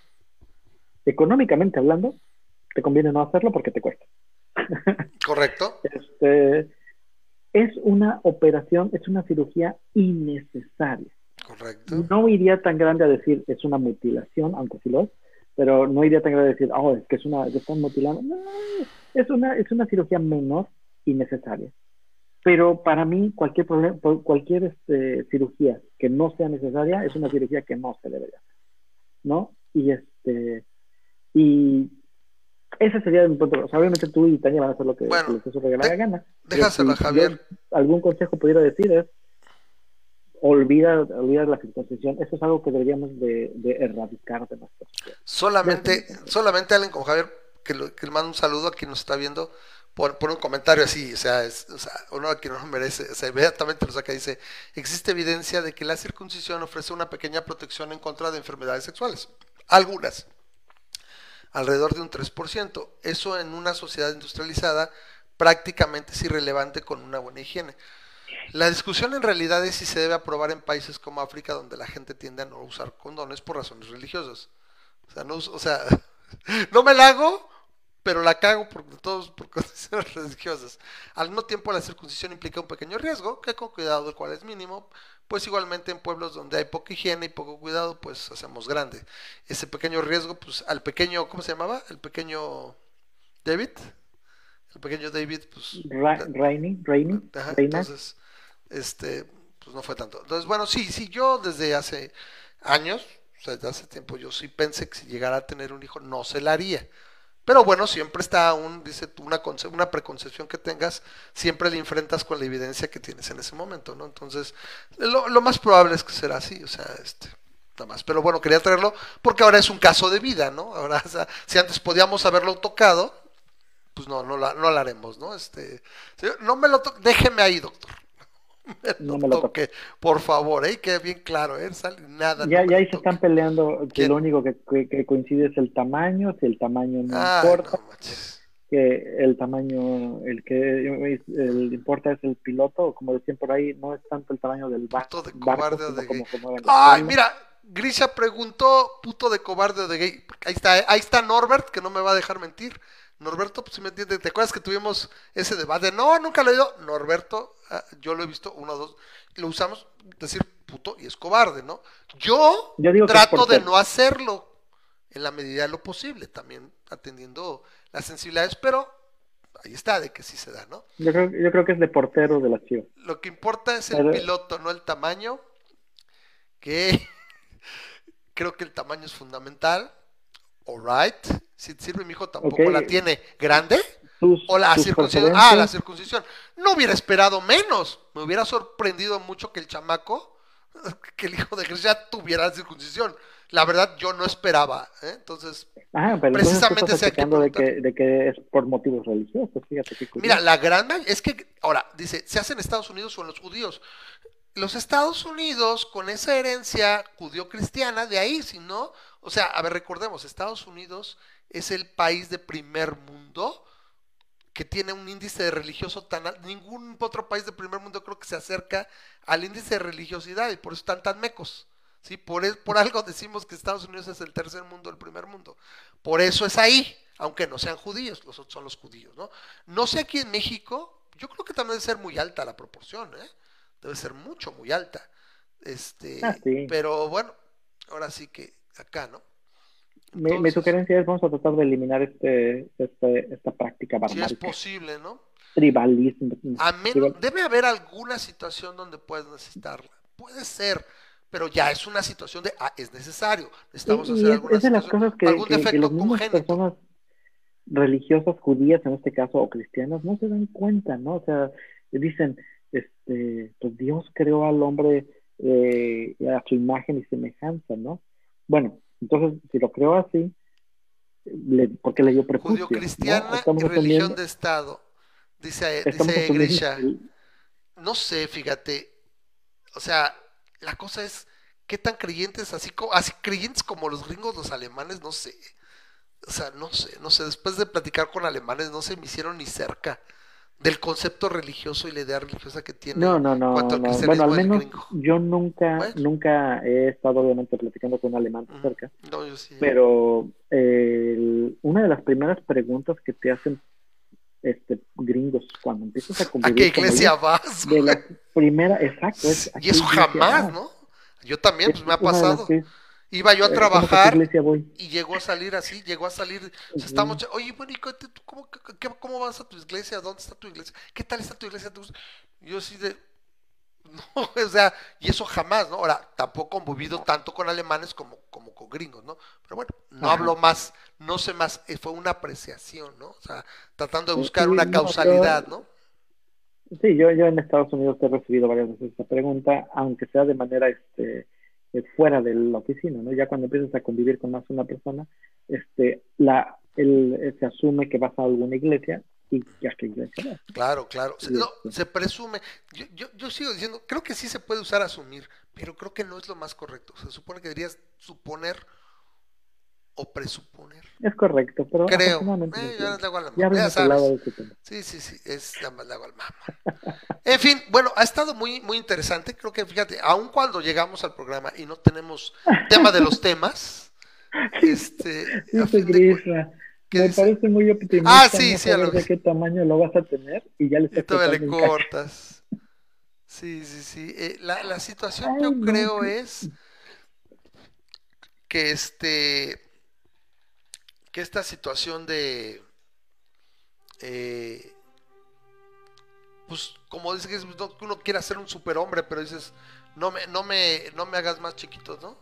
económicamente hablando, te conviene no hacerlo porque te cuesta. ¿Correcto? Este, es una operación, es una cirugía innecesaria. Correcto. No iría tan grande a decir es una mutilación, aunque sí lo es, pero no iría tan grande a decir, oh, es que es una, que están mutilando. No, es una, es una cirugía menor y necesaria. Pero para mí, cualquier problema, cualquier este, cirugía que no sea necesaria es una cirugía que no se debería hacer. ¿No? Y este, y ese sería mi punto. O sea, obviamente tú y Tania van a hacer lo que Bueno, su regalada de- gana. Déjaselo si Javier. algún consejo pudiera decir es olvida, olvida la circuncisión. Eso es algo que deberíamos de, de erradicar de nuestra sociedad. Solamente, solamente alguien como Javier, que, lo- que le manda un saludo a quien nos está viendo, por, por un comentario así, o sea, es, o sea, uno a quien no lo merece, o sea, inmediatamente lo saca y dice, existe evidencia de que la circuncisión ofrece una pequeña protección en contra de enfermedades sexuales. Algunas. Alrededor de un 3%. Eso en una sociedad industrializada prácticamente es irrelevante con una buena higiene. La discusión en realidad es si se debe aprobar en países como África, donde la gente tiende a no usar condones por razones religiosas. O sea, no, o sea, no me la hago, pero la cago por todos por condiciones religiosas. Al mismo tiempo, la circuncisión implica un pequeño riesgo, que con cuidado, el cual es mínimo, pues igualmente en pueblos donde hay poca higiene y poco cuidado, pues hacemos grande. Ese pequeño riesgo, pues al pequeño, ¿cómo se llamaba? El pequeño David. El pequeño David, pues... Ra Rainy, Rainy, Ajá, entonces, este, pues no fue tanto. Entonces, bueno, sí, sí, yo desde hace años, o sea, desde hace tiempo, yo sí pensé que si llegara a tener un hijo no se la haría. Pero bueno, siempre está un, dice tú, una, una preconcepción que tengas, siempre la enfrentas con la evidencia que tienes en ese momento, ¿no? Entonces, lo, lo más probable es que será así, o sea, este, nada más. Pero bueno, quería traerlo porque ahora es un caso de vida, ¿no? Ahora, o sea, si antes podíamos haberlo tocado, pues no, no la, no la haremos, ¿no? Este, no me lo déjeme ahí, doctor. No me lo toque. por favor, ¿eh? Quede bien claro, ¿eh? Sale nada. Ya, no ya ahí se están peleando que ¿Quién? lo único que, que- que coincide es el tamaño, si el tamaño no Ay, importa, no que el tamaño, el que el importa es el piloto, como decían por ahí, no es tanto el tamaño del ba- de barco, de como los Ay, mira, Grisha preguntó, puto de cobarde o de gay. Ahí está, ¿eh? ahí está Norbert, que no me va a dejar mentir. Norberto, pues si me entiendes, ¿te acuerdas que tuvimos ese debate? No, nunca lo he oído. Norberto, ah, yo lo he visto uno o dos, lo usamos decir puto y es cobarde, ¿no? Yo, digo trato de no hacerlo en la medida de lo posible, también atendiendo las sensibilidades, pero ahí está, de que sí se da, ¿no? Yo creo, yo creo que es de portero de las chivas. Lo que importa es el Pero- piloto, no el tamaño. Que creo que el tamaño es fundamental. Alright. Si sirve, mi hijo tampoco la tiene grande. O la circuncisión. Ah, la circuncisión. No hubiera esperado menos. Me hubiera sorprendido mucho que el chamaco, que el hijo de Grecia tuviera la circuncisión. La verdad, yo no esperaba. ¿eh? Entonces, Ah, pero entonces tú precisamente estás achacando de que, de que es por motivos religiosos, fíjate. Mira, la gran es que ahora dice, se hace en Estados Unidos o en los judíos. Los Estados Unidos con esa herencia judío-cristiana, de ahí, si no, o sea, a ver, recordemos, Estados Unidos es el país de primer mundo que tiene un índice de religioso tan alto. Ningún otro país de primer mundo creo que se acerca al índice de religiosidad y por eso están tan mecos. ¿sí? Por, es- por algo decimos que Estados Unidos es el tercer mundo, el primer mundo. Por eso es ahí, aunque no sean judíos, los otros son los judíos, ¿no? No sé aquí en México, yo creo que también debe ser muy alta la proporción, ¿eh? Debe ser mucho, muy alta. Este, Ah, sí. pero bueno, ahora sí que acá, ¿no? Mi, mi Entonces, sugerencia es vamos a tratar de eliminar este, este esta práctica Si es posible, ¿no? Tribalismo. A menos, debe haber alguna situación donde puedes necesitarla. Puede ser, pero ya es una situación de, ah, es necesario. Necesitamos Y- y hacer es, alguna es de las cosas que, algún que, que defecto las mismas congénito. personas religiosas judías en este caso o cristianas no se dan cuenta, ¿no? O sea, dicen, este, pues Dios creó al hombre eh, a su imagen y semejanza, ¿no? Bueno, entonces si lo creó así, le, ¿por qué le dio prepucio? Judío cristiana ¿no? Estamos y religión de Estado. Dice, dice Grisha. No sé, fíjate. O sea, la cosa es qué tan creyentes, así como, así creyentes como los gringos, los alemanes, no sé. O sea, no sé, no sé. Después de platicar con alemanes, no se me hicieron ni cerca del concepto religioso y la idea religiosa que tiene. No, no, no, Bueno, al menos gringo. yo nunca, Bueno. nunca he estado obviamente platicando con un alemán cerca, No, yo sí. pero eh, el- una de las primeras preguntas que te hacen este gringos cuando empiezas a ¿A convivir qué con iglesia ellos, vas? de la primera, exacto, es ¿a Y qué eso jamás, vas? ¿no? Yo también, pues me ha pasado. que- Iba yo a eh, ¿cómo que a qué trabajar voy? y llegó a salir así, llegó a salir, o sea, Ujú. estamos, oye, bueno, ¿y cómo, cómo vas a tu iglesia? ¿Dónde está tu iglesia? ¿Qué tal está tu iglesia? Yo así de, no, o sea, y eso jamás, ¿no? Ahora, tampoco he convivido tanto con alemanes como, como con gringos, ¿no? Pero bueno, no Ajá. hablo más, no sé más, eh, fue una apreciación, ¿no? O sea, tratando de Sí, buscar sí, una no, causalidad, yo- ¿no? Sí, yo, yo en Estados Unidos he recibido varias veces esta pregunta, aunque sea de manera este, eh, fuera de la oficina, ¿no? Ya cuando empiezas a convivir con más de una persona, este, la, el, eh, se asume que vas a alguna iglesia y que a qué iglesia vas. Claro, claro. No, sí. se presume. Yo, yo, yo sigo diciendo, creo que sí se puede usar asumir, pero creo que no es lo más correcto. Se supone que deberías suponer o presuponer. Es correcto, pero Creo. Eh, yo no le hago a la ya ya sabes. tema. Sí, sí, sí, es nada más le hago al mamá. En fin, bueno, ha estado muy, muy interesante. Creo que, fíjate, aun cuando llegamos al programa y no tenemos tema de los temas, este, a fin de Grisha, ¿qué me dice? parece muy optimista Ah, sí, no sí, saber lo de qué tamaño lo vas a tener y ya le Y estás todavía le cortas. Sí, sí, sí. Eh, la, la situación Ay, yo no, creo es que este que esta situación de eh, pues como dice que uno quiere hacer un superhombre, pero dices no me, no me, no me hagas más chiquitos, ¿no?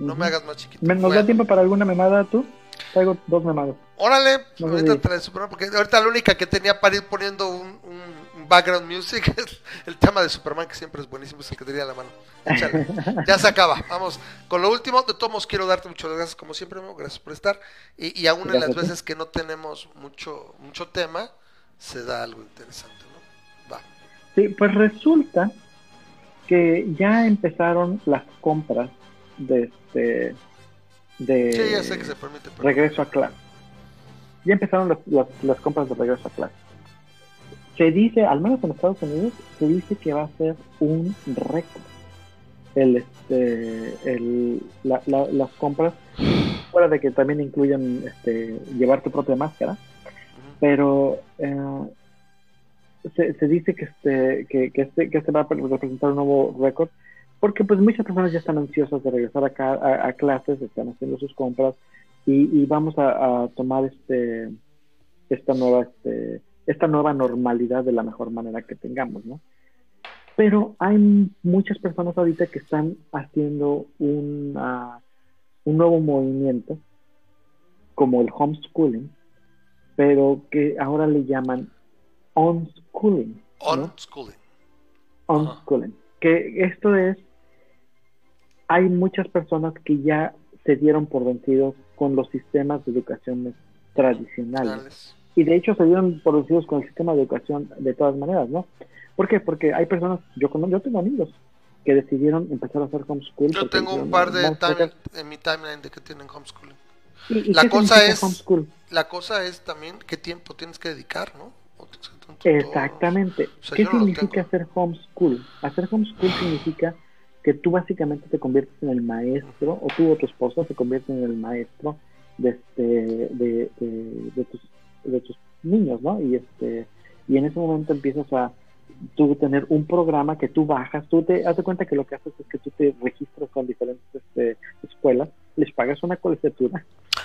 No me hagas más chiquitos. ¿Me- ¿Nos da tiempo para alguna memada tú? Traigo dos memadas. Órale, No ahorita si- trae superhombre, porque ahorita la única que tenía para ir poniendo un background music, el tema de Superman que siempre es buenísimo, es el que tenía la mano. Échale. Ya se acaba. Vamos con lo último. De todos modos, quiero darte muchas gracias, como siempre, Memo, gracias por estar. Y, y aún en las veces que no tenemos mucho, mucho tema, se da algo interesante, ¿no? Va. Sí, pues resulta que ya empezaron las compras de este de Sí, ya sé que se permite. pero- regreso a clase. Ya empezaron las, las, las compras de regreso a clase. Se dice, al menos en Estados Unidos, se dice que va a ser un récord el este el, la- la- las compras fuera de que también incluyan este llevar tu propia máscara pero eh, se, se dice que este que, que este que este va a representar un nuevo récord porque pues muchas personas ya están ansiosas de regresar acá a, a clases están haciendo sus compras y, y vamos a, a tomar este esta nueva este esta nueva normalidad de la mejor manera que tengamos no pero hay muchas personas ahorita que están haciendo una, un nuevo movimiento como el homeschooling pero que ahora le llaman unschooling. ¿no? Unschooling. Unschooling. Que esto es, hay muchas personas que ya se dieron por vencidos con los sistemas de educación tradicionales. Y de hecho se dieron por vencidos con el sistema de educación de todas maneras, ¿no? ¿Por qué? Porque hay personas, yo, yo tengo amigos que decidieron empezar a hacer homeschool. Yo tengo un par de en mi timeline de que tienen homeschooling. ¿Y- y La cosa es- homeschool? La cosa es también qué tiempo tienes que dedicar, ¿no? Exactamente. O sea, ¿Qué significa hacer homeschool? Hacer homeschool significa que tú básicamente te conviertes en el maestro, o tú o tu esposa se convierten en el maestro de, este, de, de, de tus, de tus niños, ¿no? Y, este, y en ese momento empiezas a tú tener un programa que tú bajas, tú te das cuenta que lo que haces es que tú te registras con diferentes este, escuelas, les pagas una colegiatura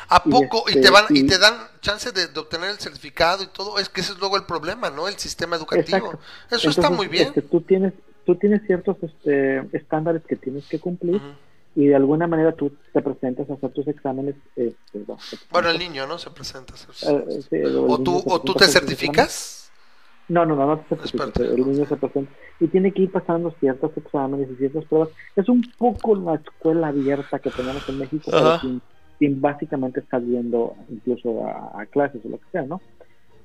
¿A poco? Y, este, te van y y- te dan chance de, de obtener el certificado y todo. Es que ese es luego el problema, ¿no? El sistema educativo. Exacto. Eso está muy bien. este, tú tienes tú tienes ciertos este, estándares que tienes que cumplir. Y de alguna manera tú te presentas a hacer tus exámenes. Este, bueno, te Bueno, el presentas, niño, ¿no? Se presenta. eh, sí, o tú, se o tú te certificas. No, no, no, no te certificas. El niño se presenta y tiene que ir pasando ciertos exámenes y ciertas pruebas. Es un poco la escuela abierta que tenemos en México, pero sin, sin básicamente estar yendo incluso a, a clases o lo que sea, ¿no?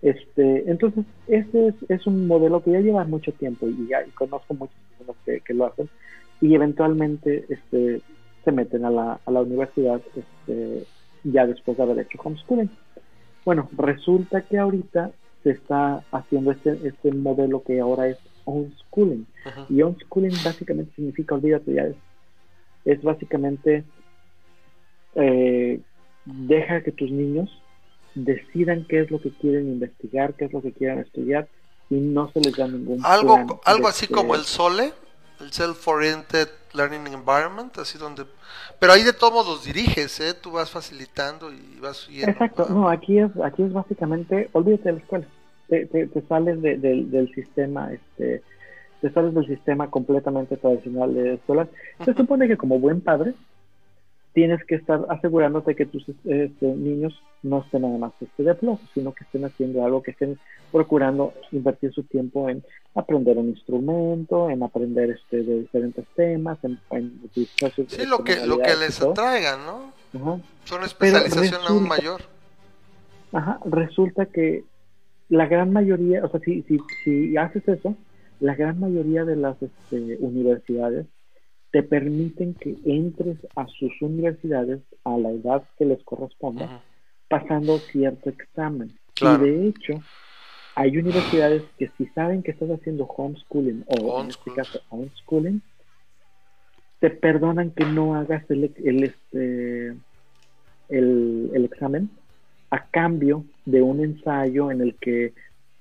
Este, entonces, ese es, es un modelo que ya lleva mucho tiempo y, ya, y conozco que, que lo hacen y eventualmente este, se meten a la, a la universidad este, ya después de haber hecho homeschooling. Bueno, resulta que ahorita se está haciendo este, este modelo que ahora es homeschooling. Y homeschooling básicamente significa, olvídate, ya es, es básicamente eh, deja que tus niños decidan qué es lo que quieren investigar, qué es lo que quieren estudiar y no se les da ningún Algo, plan algo así como el SOLE, el Self-Oriented Learning Environment, así donde... Pero ahí de todos modos diriges, ¿eh? Tú vas facilitando y vas siguiendo. Exacto, no, aquí es, aquí es básicamente, olvídate de la escuela, te, te, te sales de- del- del sistema, este, te sales del sistema completamente tradicional de escuelas. Se supone que como buen padre tienes que estar asegurándote que tus este, niños no estén nada más este, de flojo, sino que estén haciendo algo, que estén procurando invertir su tiempo en aprender un instrumento, en aprender este, de diferentes temas, en, en utilizar sus Sí, lo que, lo que les todo. atraigan, ¿no? Ajá. Son especialización aún resulta- mayor. Ajá, resulta que la gran mayoría, o sea, si, si, si haces eso, la gran mayoría de las este, universidades te permiten que entres a sus universidades a la edad que les corresponda, pasando cierto examen. Claro. Y de hecho, hay universidades que si saben que estás haciendo homeschooling o en este caso homeschooling, te perdonan que no hagas el, el, este, el, el examen a cambio de un ensayo en el que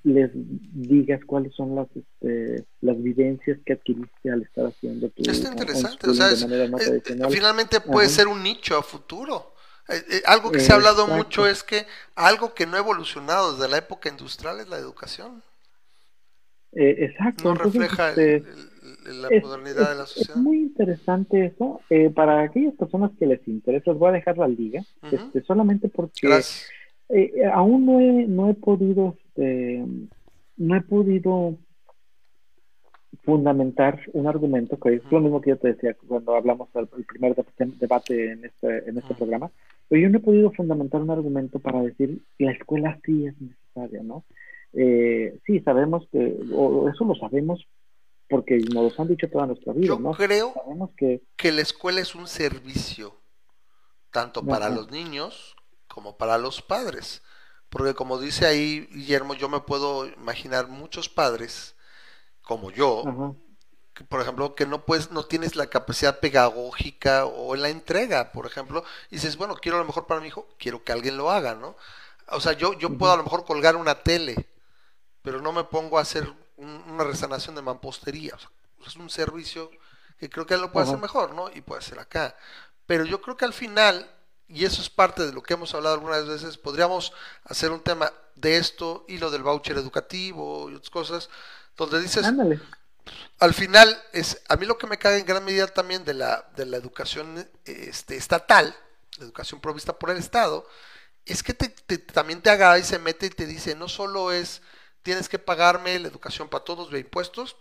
les digas cuáles son las este, las vivencias que adquiriste al estar haciendo tu Está interesante, o sea, es- tradicional. finalmente puede Ajá. ser un nicho a futuro. Eh, eh, algo que se ha hablado Exacto. mucho es que algo que no ha evolucionado desde la época industrial es la educación. Eh, exacto. No entonces, refleja este, el- el- la es, modernidad de la sociedad. es muy interesante eso. Eh, para aquellas personas que les interesa, les voy a dejar la liga, este, solamente porque Gracias. Eh, eh, aún no he, no he podido, este, no he podido fundamentar un argumento, que es lo mismo que yo te decía cuando hablamos del el primer de- debate en este, en este programa, pero yo no he podido fundamentar un argumento para decir la escuela sí es necesaria, ¿no? Eh, sí, sabemos que, o eso lo sabemos porque nos lo han dicho toda nuestra vida, Yo ¿no? creo Sabemos que que la escuela es un servicio, tanto para los niños como para los padres. Porque como dice ahí Guillermo, yo me puedo imaginar muchos padres, como yo, que, por ejemplo, que no puedes, no tienes la capacidad pedagógica o en la entrega, por ejemplo, y dices, bueno, quiero lo mejor para mi hijo, quiero que alguien lo haga, ¿no? O sea, yo, yo puedo a lo mejor colgar una tele, pero no me pongo a hacer un- una resanación de mampostería. O sea, es un servicio que creo que él lo puede hacer mejor, ¿no? Y puede hacer acá. Pero yo creo que al final, y eso es parte de lo que hemos hablado algunas veces, podríamos hacer un tema de esto y lo del voucher educativo y otras cosas, donde dices, ándale, al final es a mí lo que me caga en gran medida también de la de la educación este, estatal la educación provista por el estado es que te, te- también te agarra y se mete y te dice no solo es tienes que pagarme la educación para todos de impuestos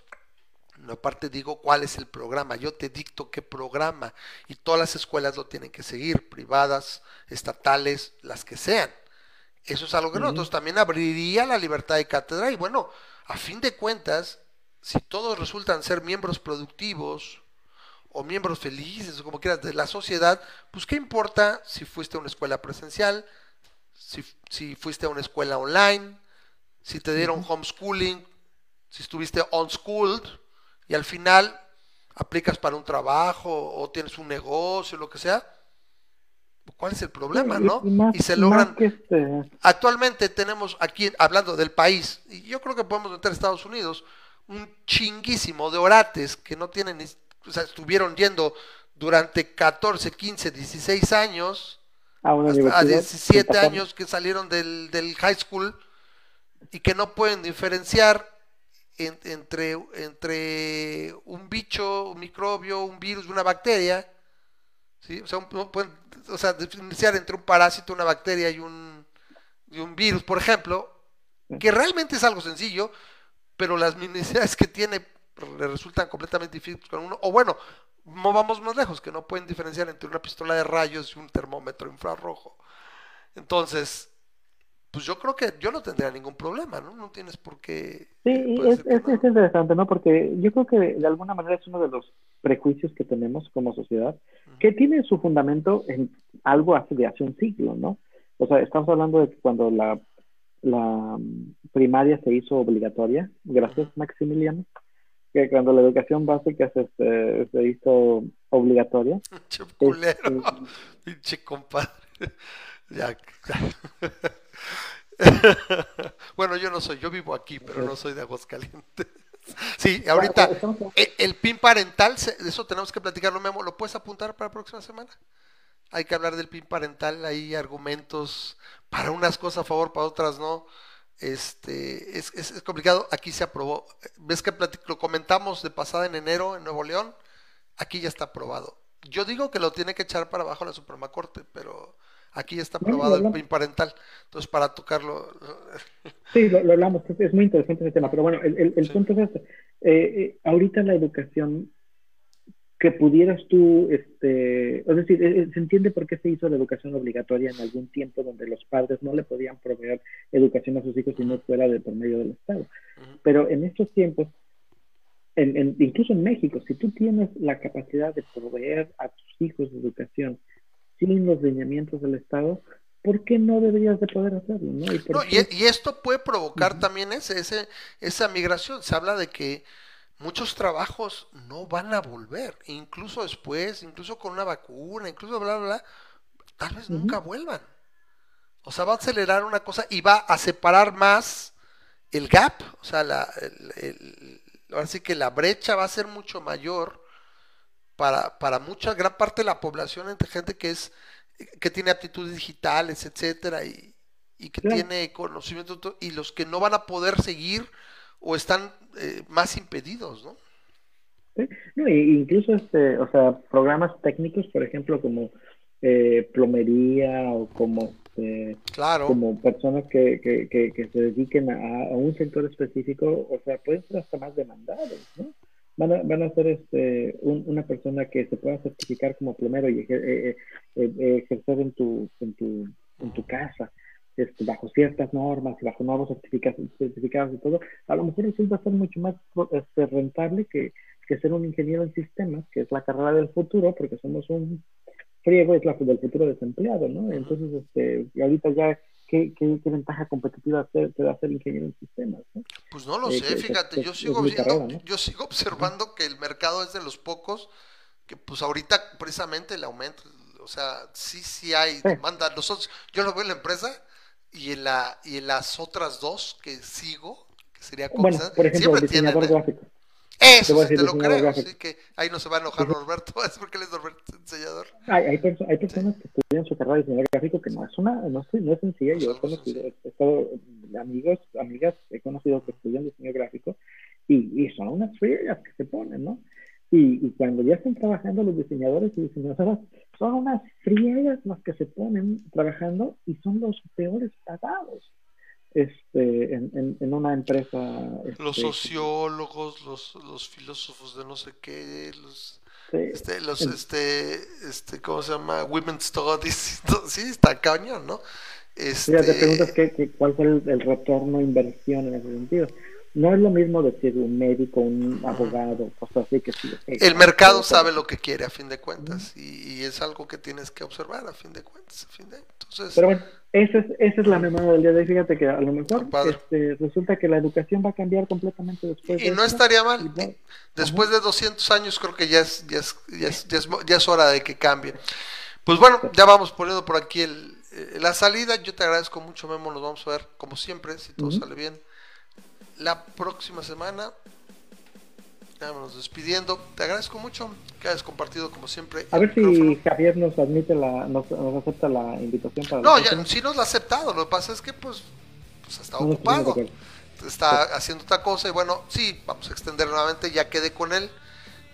aparte digo cuál es el programa yo te dicto qué programa y todas las escuelas lo tienen que seguir privadas estatales las que sean. Eso es algo que no. Entonces también abriría la libertad de cátedra y bueno, a fin de cuentas, si todos resultan ser miembros productivos o miembros felices o como quieras de la sociedad, pues qué importa si fuiste a una escuela presencial, si, si fuiste a una escuela online, si te dieron homeschooling, si estuviste on-schooled y al final aplicas para un trabajo o tienes un negocio, lo que sea. ¿Cuál es el problema, no? y más- Y se logran este, Actualmente tenemos aquí, hablando del país, y yo creo que podemos meter a Estados Unidos, un chinguísimo de orates que no tienen, o sea, estuvieron yendo durante 14, 15, 16 años, a hasta a universidad, 17 sin años que salieron del, del high school y que no pueden diferenciar en- entre, entre un bicho, un microbio, un virus, una bacteria. ¿sí? O sea, un- no pueden o sea, diferenciar entre un parásito, una bacteria y un, y un virus, por ejemplo, que realmente es algo sencillo, pero las necesidades que tiene le resultan completamente difíciles con uno. O bueno, no vamos más lejos, que no pueden diferenciar entre una pistola de rayos y un termómetro infrarrojo. Entonces, pues yo creo que yo no tendría ningún problema, ¿no? No tienes por qué... Sí, eh, es, es, no. es interesante, ¿no? Porque yo creo que de alguna manera es uno de los prejuicios que tenemos como sociedad, que tiene su fundamento en algo hace de hace un siglo, ¿no? O sea, estamos hablando de que cuando la, la mm, primaria se hizo obligatoria, gracias Maximiliano, que cuando la educación básica se, se, se hizo obligatoria, Pinche culero, este, pinche compadre. Ya, bueno, yo no soy, yo vivo aquí, pero no soy de Aguascalientes. Sí, ahorita, e- el PIN parental, eso tenemos que platicarlo, Memo. ¿Lo puedes apuntar para la próxima semana? Hay que hablar del PIN parental, hay argumentos para unas cosas a favor, para otras no. Este, es, es- es complicado. Aquí se aprobó. ¿Ves que lo comentamos de pasada en enero en Nuevo León? Aquí ya está aprobado. Yo digo que lo tiene que echar para abajo la Suprema Corte, pero aquí ya está aprobado el. PIN parental. Entonces, para tocarlo, Sí, lo, lo hablamos, es, muy interesante ese tema, pero bueno, el, el, el Sí. punto es este. Eh, eh, ahorita la educación que pudieras tú, este, es decir, eh, se entiende por qué se hizo la educación obligatoria en algún tiempo donde los padres no le podían proveer educación a sus hijos si no fuera de por medio del Estado. Pero en estos tiempos, en, en- incluso en México, si tú tienes la capacidad de proveer a tus hijos de educación sin los lineamientos del Estado, ¿por qué no deberías de poder hacerlo? ¿no? ¿Y No, y esto puede provocar también ese, ese, esa migración. Se habla de que muchos trabajos no van a volver, incluso después, incluso con una vacuna, incluso bla, bla, bla, tal vez nunca vuelvan. O sea, va a acelerar una cosa y va a separar más el gap, o sea, la, el- el- ahora sí que la brecha va a ser mucho mayor para, para mucha gran parte de la población entre gente que es que tiene aptitudes digitales, etcétera, y, y que Claro. tiene conocimiento to- y los que no van a poder seguir o están eh, más impedidos, ¿no? Sí, No, incluso este, o sea, programas técnicos, por ejemplo, como eh, plomería o como este, Claro. como personas que, que, que, que se dediquen a, a un sector específico, o sea, pueden ser hasta más demandados, ¿no? Van a, van a ser este, un- una persona que se pueda certificar como plomero y ejer- eh, eh, eh, ejercer en tu, en tu, en tu casa este, bajo ciertas normas y bajo nuevos certificados, certificados y todo, a lo mejor resulta ser mucho más este, rentable que, que ser un ingeniero en sistemas, que es la carrera del futuro, porque somos un friego, es la del futuro desempleado, ¿no? Entonces, este, y ahorita ya, ¿qué, qué, qué ventaja competitiva te, te da ser ingeniero en sistemas? ¿no? Pues no lo Eh, sé, que- fíjate, que- yo sigo viendo, carrera, ¿no? yo sigo observando que el mercado es de los pocos que pues ahorita precisamente el aumento, o sea, sí sí hay Sí. demanda. Nosotros, yo lo veo en la empresa y en la y en las otras dos que sigo, que sería Bueno, Cognizant, por ejemplo, el tienen diseñador gráfico. Eso te sí lo creo, que ahí no se va a enojar Norberto, es porque él es Norberto diseñador. Hay, hay, perso- hay personas que estudian su carrera de diseñador gráfico que no es una, no es, no es sencilla. No Yo he conocido, he estado, amigos, amigas, he conocido que estudian diseño gráfico y, y son unas friegas que se ponen, ¿no? Y, y cuando ya están trabajando los diseñadores y diseñadoras, son unas friegas las que se ponen trabajando y son los peores pagados este, en, en, en una empresa. Los este, sociólogos, los, los filósofos de no sé qué, los sí. este, los En- este, este, ¿cómo se llama? Women's Studies, sí, está cañón, ¿no? Este, Ya te preguntas qué, qué- cuál fue el, el retorno inversión en ese sentido. No es lo mismo decir un médico, un abogado, cosas así que sí. el mercado sabe lo que quiere a fin de cuentas y, y es algo que tienes que observar a fin de cuentas, a fin de entonces Pero bueno, esa es, esa es la memoria del día de hoy. Fíjate que a lo mejor este, resulta que la educación va a cambiar completamente después. y de no esto. estaría mal. Va- Después de 200 años creo que ya es, ya es, ya es, ya es, mo- ya es hora de que cambie. Pues bueno, ya vamos poniendo por aquí el, eh, la salida. Yo te agradezco mucho, Memo. Nos vamos a ver como siempre, si todo sale bien. La próxima semana. Vámonos despidiendo. Te agradezco mucho que hayas compartido como siempre. A ver si micrófono. Javier nos admite la, nos, nos acepta la invitación para la No, ya, sí nos lo ha aceptado. Lo que pasa es que pues, pues está No ocupado. está haciendo otra cosa y bueno, sí, vamos a extender nuevamente, ya quedé con él.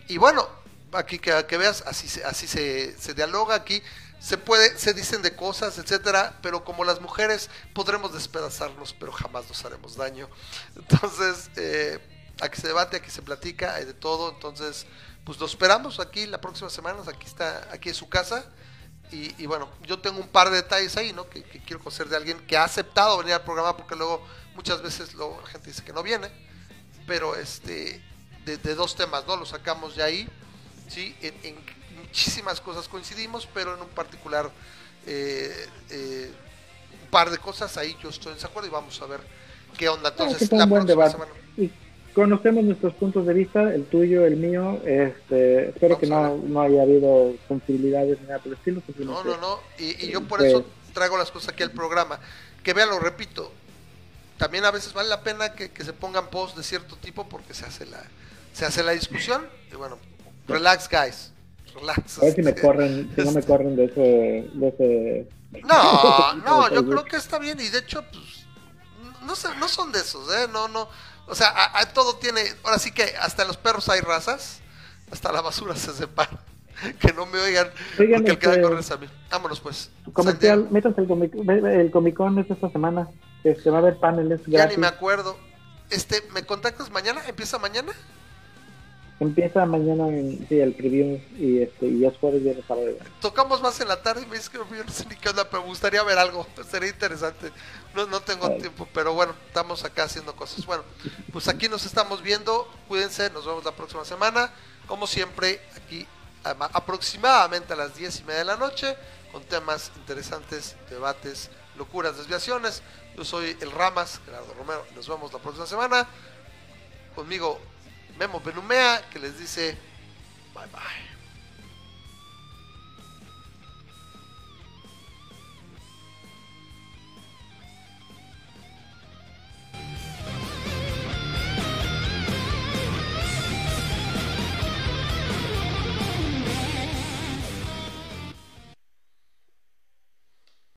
Y bueno, aquí que, que veas, así, se, así se, se dialoga aquí, se puede, se dicen de cosas, etcétera, pero como las mujeres podremos despedazarnos, pero jamás nos haremos daño. Entonces, eh, aquí se debate, aquí se platica, hay de todo, entonces, pues lo esperamos aquí la próxima semana, aquí está, aquí es su casa. Y, y bueno, yo tengo un par de detalles ahí, ¿no? Que, que quiero conocer de alguien que ha aceptado venir al programa porque luego muchas veces luego la gente dice que no viene. Pero este, de, de dos temas, ¿no? Lo sacamos de ahí, ¿sí? En, en muchísimas cosas coincidimos, pero en un particular, eh, eh, un par de cosas ahí yo estoy en desacuerdo y vamos a ver qué onda. Entonces, que fue la próxima debate. semana. Y conocemos nuestros puntos de vista, el tuyo, el mío. Este, espero Vamos que no, no haya habido sensibilidades ni nada por el estilo. No, no, no. Y, y yo por Pues- eso traigo las cosas aquí al programa. Que vean, lo repito. También a veces vale la pena que, que se pongan posts de cierto tipo porque se hace la se hace la discusión. Y bueno, relax, guys. Relax. A ver si me este, corren, si no me corren de ese, de ese No, no, yo creo que está bien. Y de hecho, pues, no, no son de esos, ¿eh? No, no. O sea, a- a todo tiene. Ahora sí que hasta en los perros hay razas. Hasta la basura se separa. Que no me oigan. Oigan, porque el que va a este, correr es a mí. Vámonos, pues. comercial, métanse el, comic, el Comic Con es esta semana. Este, va a haber paneles Ya gratis. ni me acuerdo. Este, ¿me contactas mañana? ¿Empieza mañana? Empieza mañana en, sí, el preview y, este, y ya es jueves, viernes, sábado. Tocamos más en la tarde y me dices que yo no sé ni qué onda, pero me gustaría ver algo. Sería interesante. No, no tengo tiempo, pero bueno, estamos acá haciendo cosas. Bueno, pues aquí nos estamos viendo. Cuídense, nos vemos la próxima semana. Como siempre, aquí aproximadamente a las 10 y media de la noche, con temas interesantes, debates, locuras, desviaciones. Yo soy el Ramas, Gerardo Romero. Nos vemos la próxima semana. Conmigo, Memo Benumea, que les dice bye bye.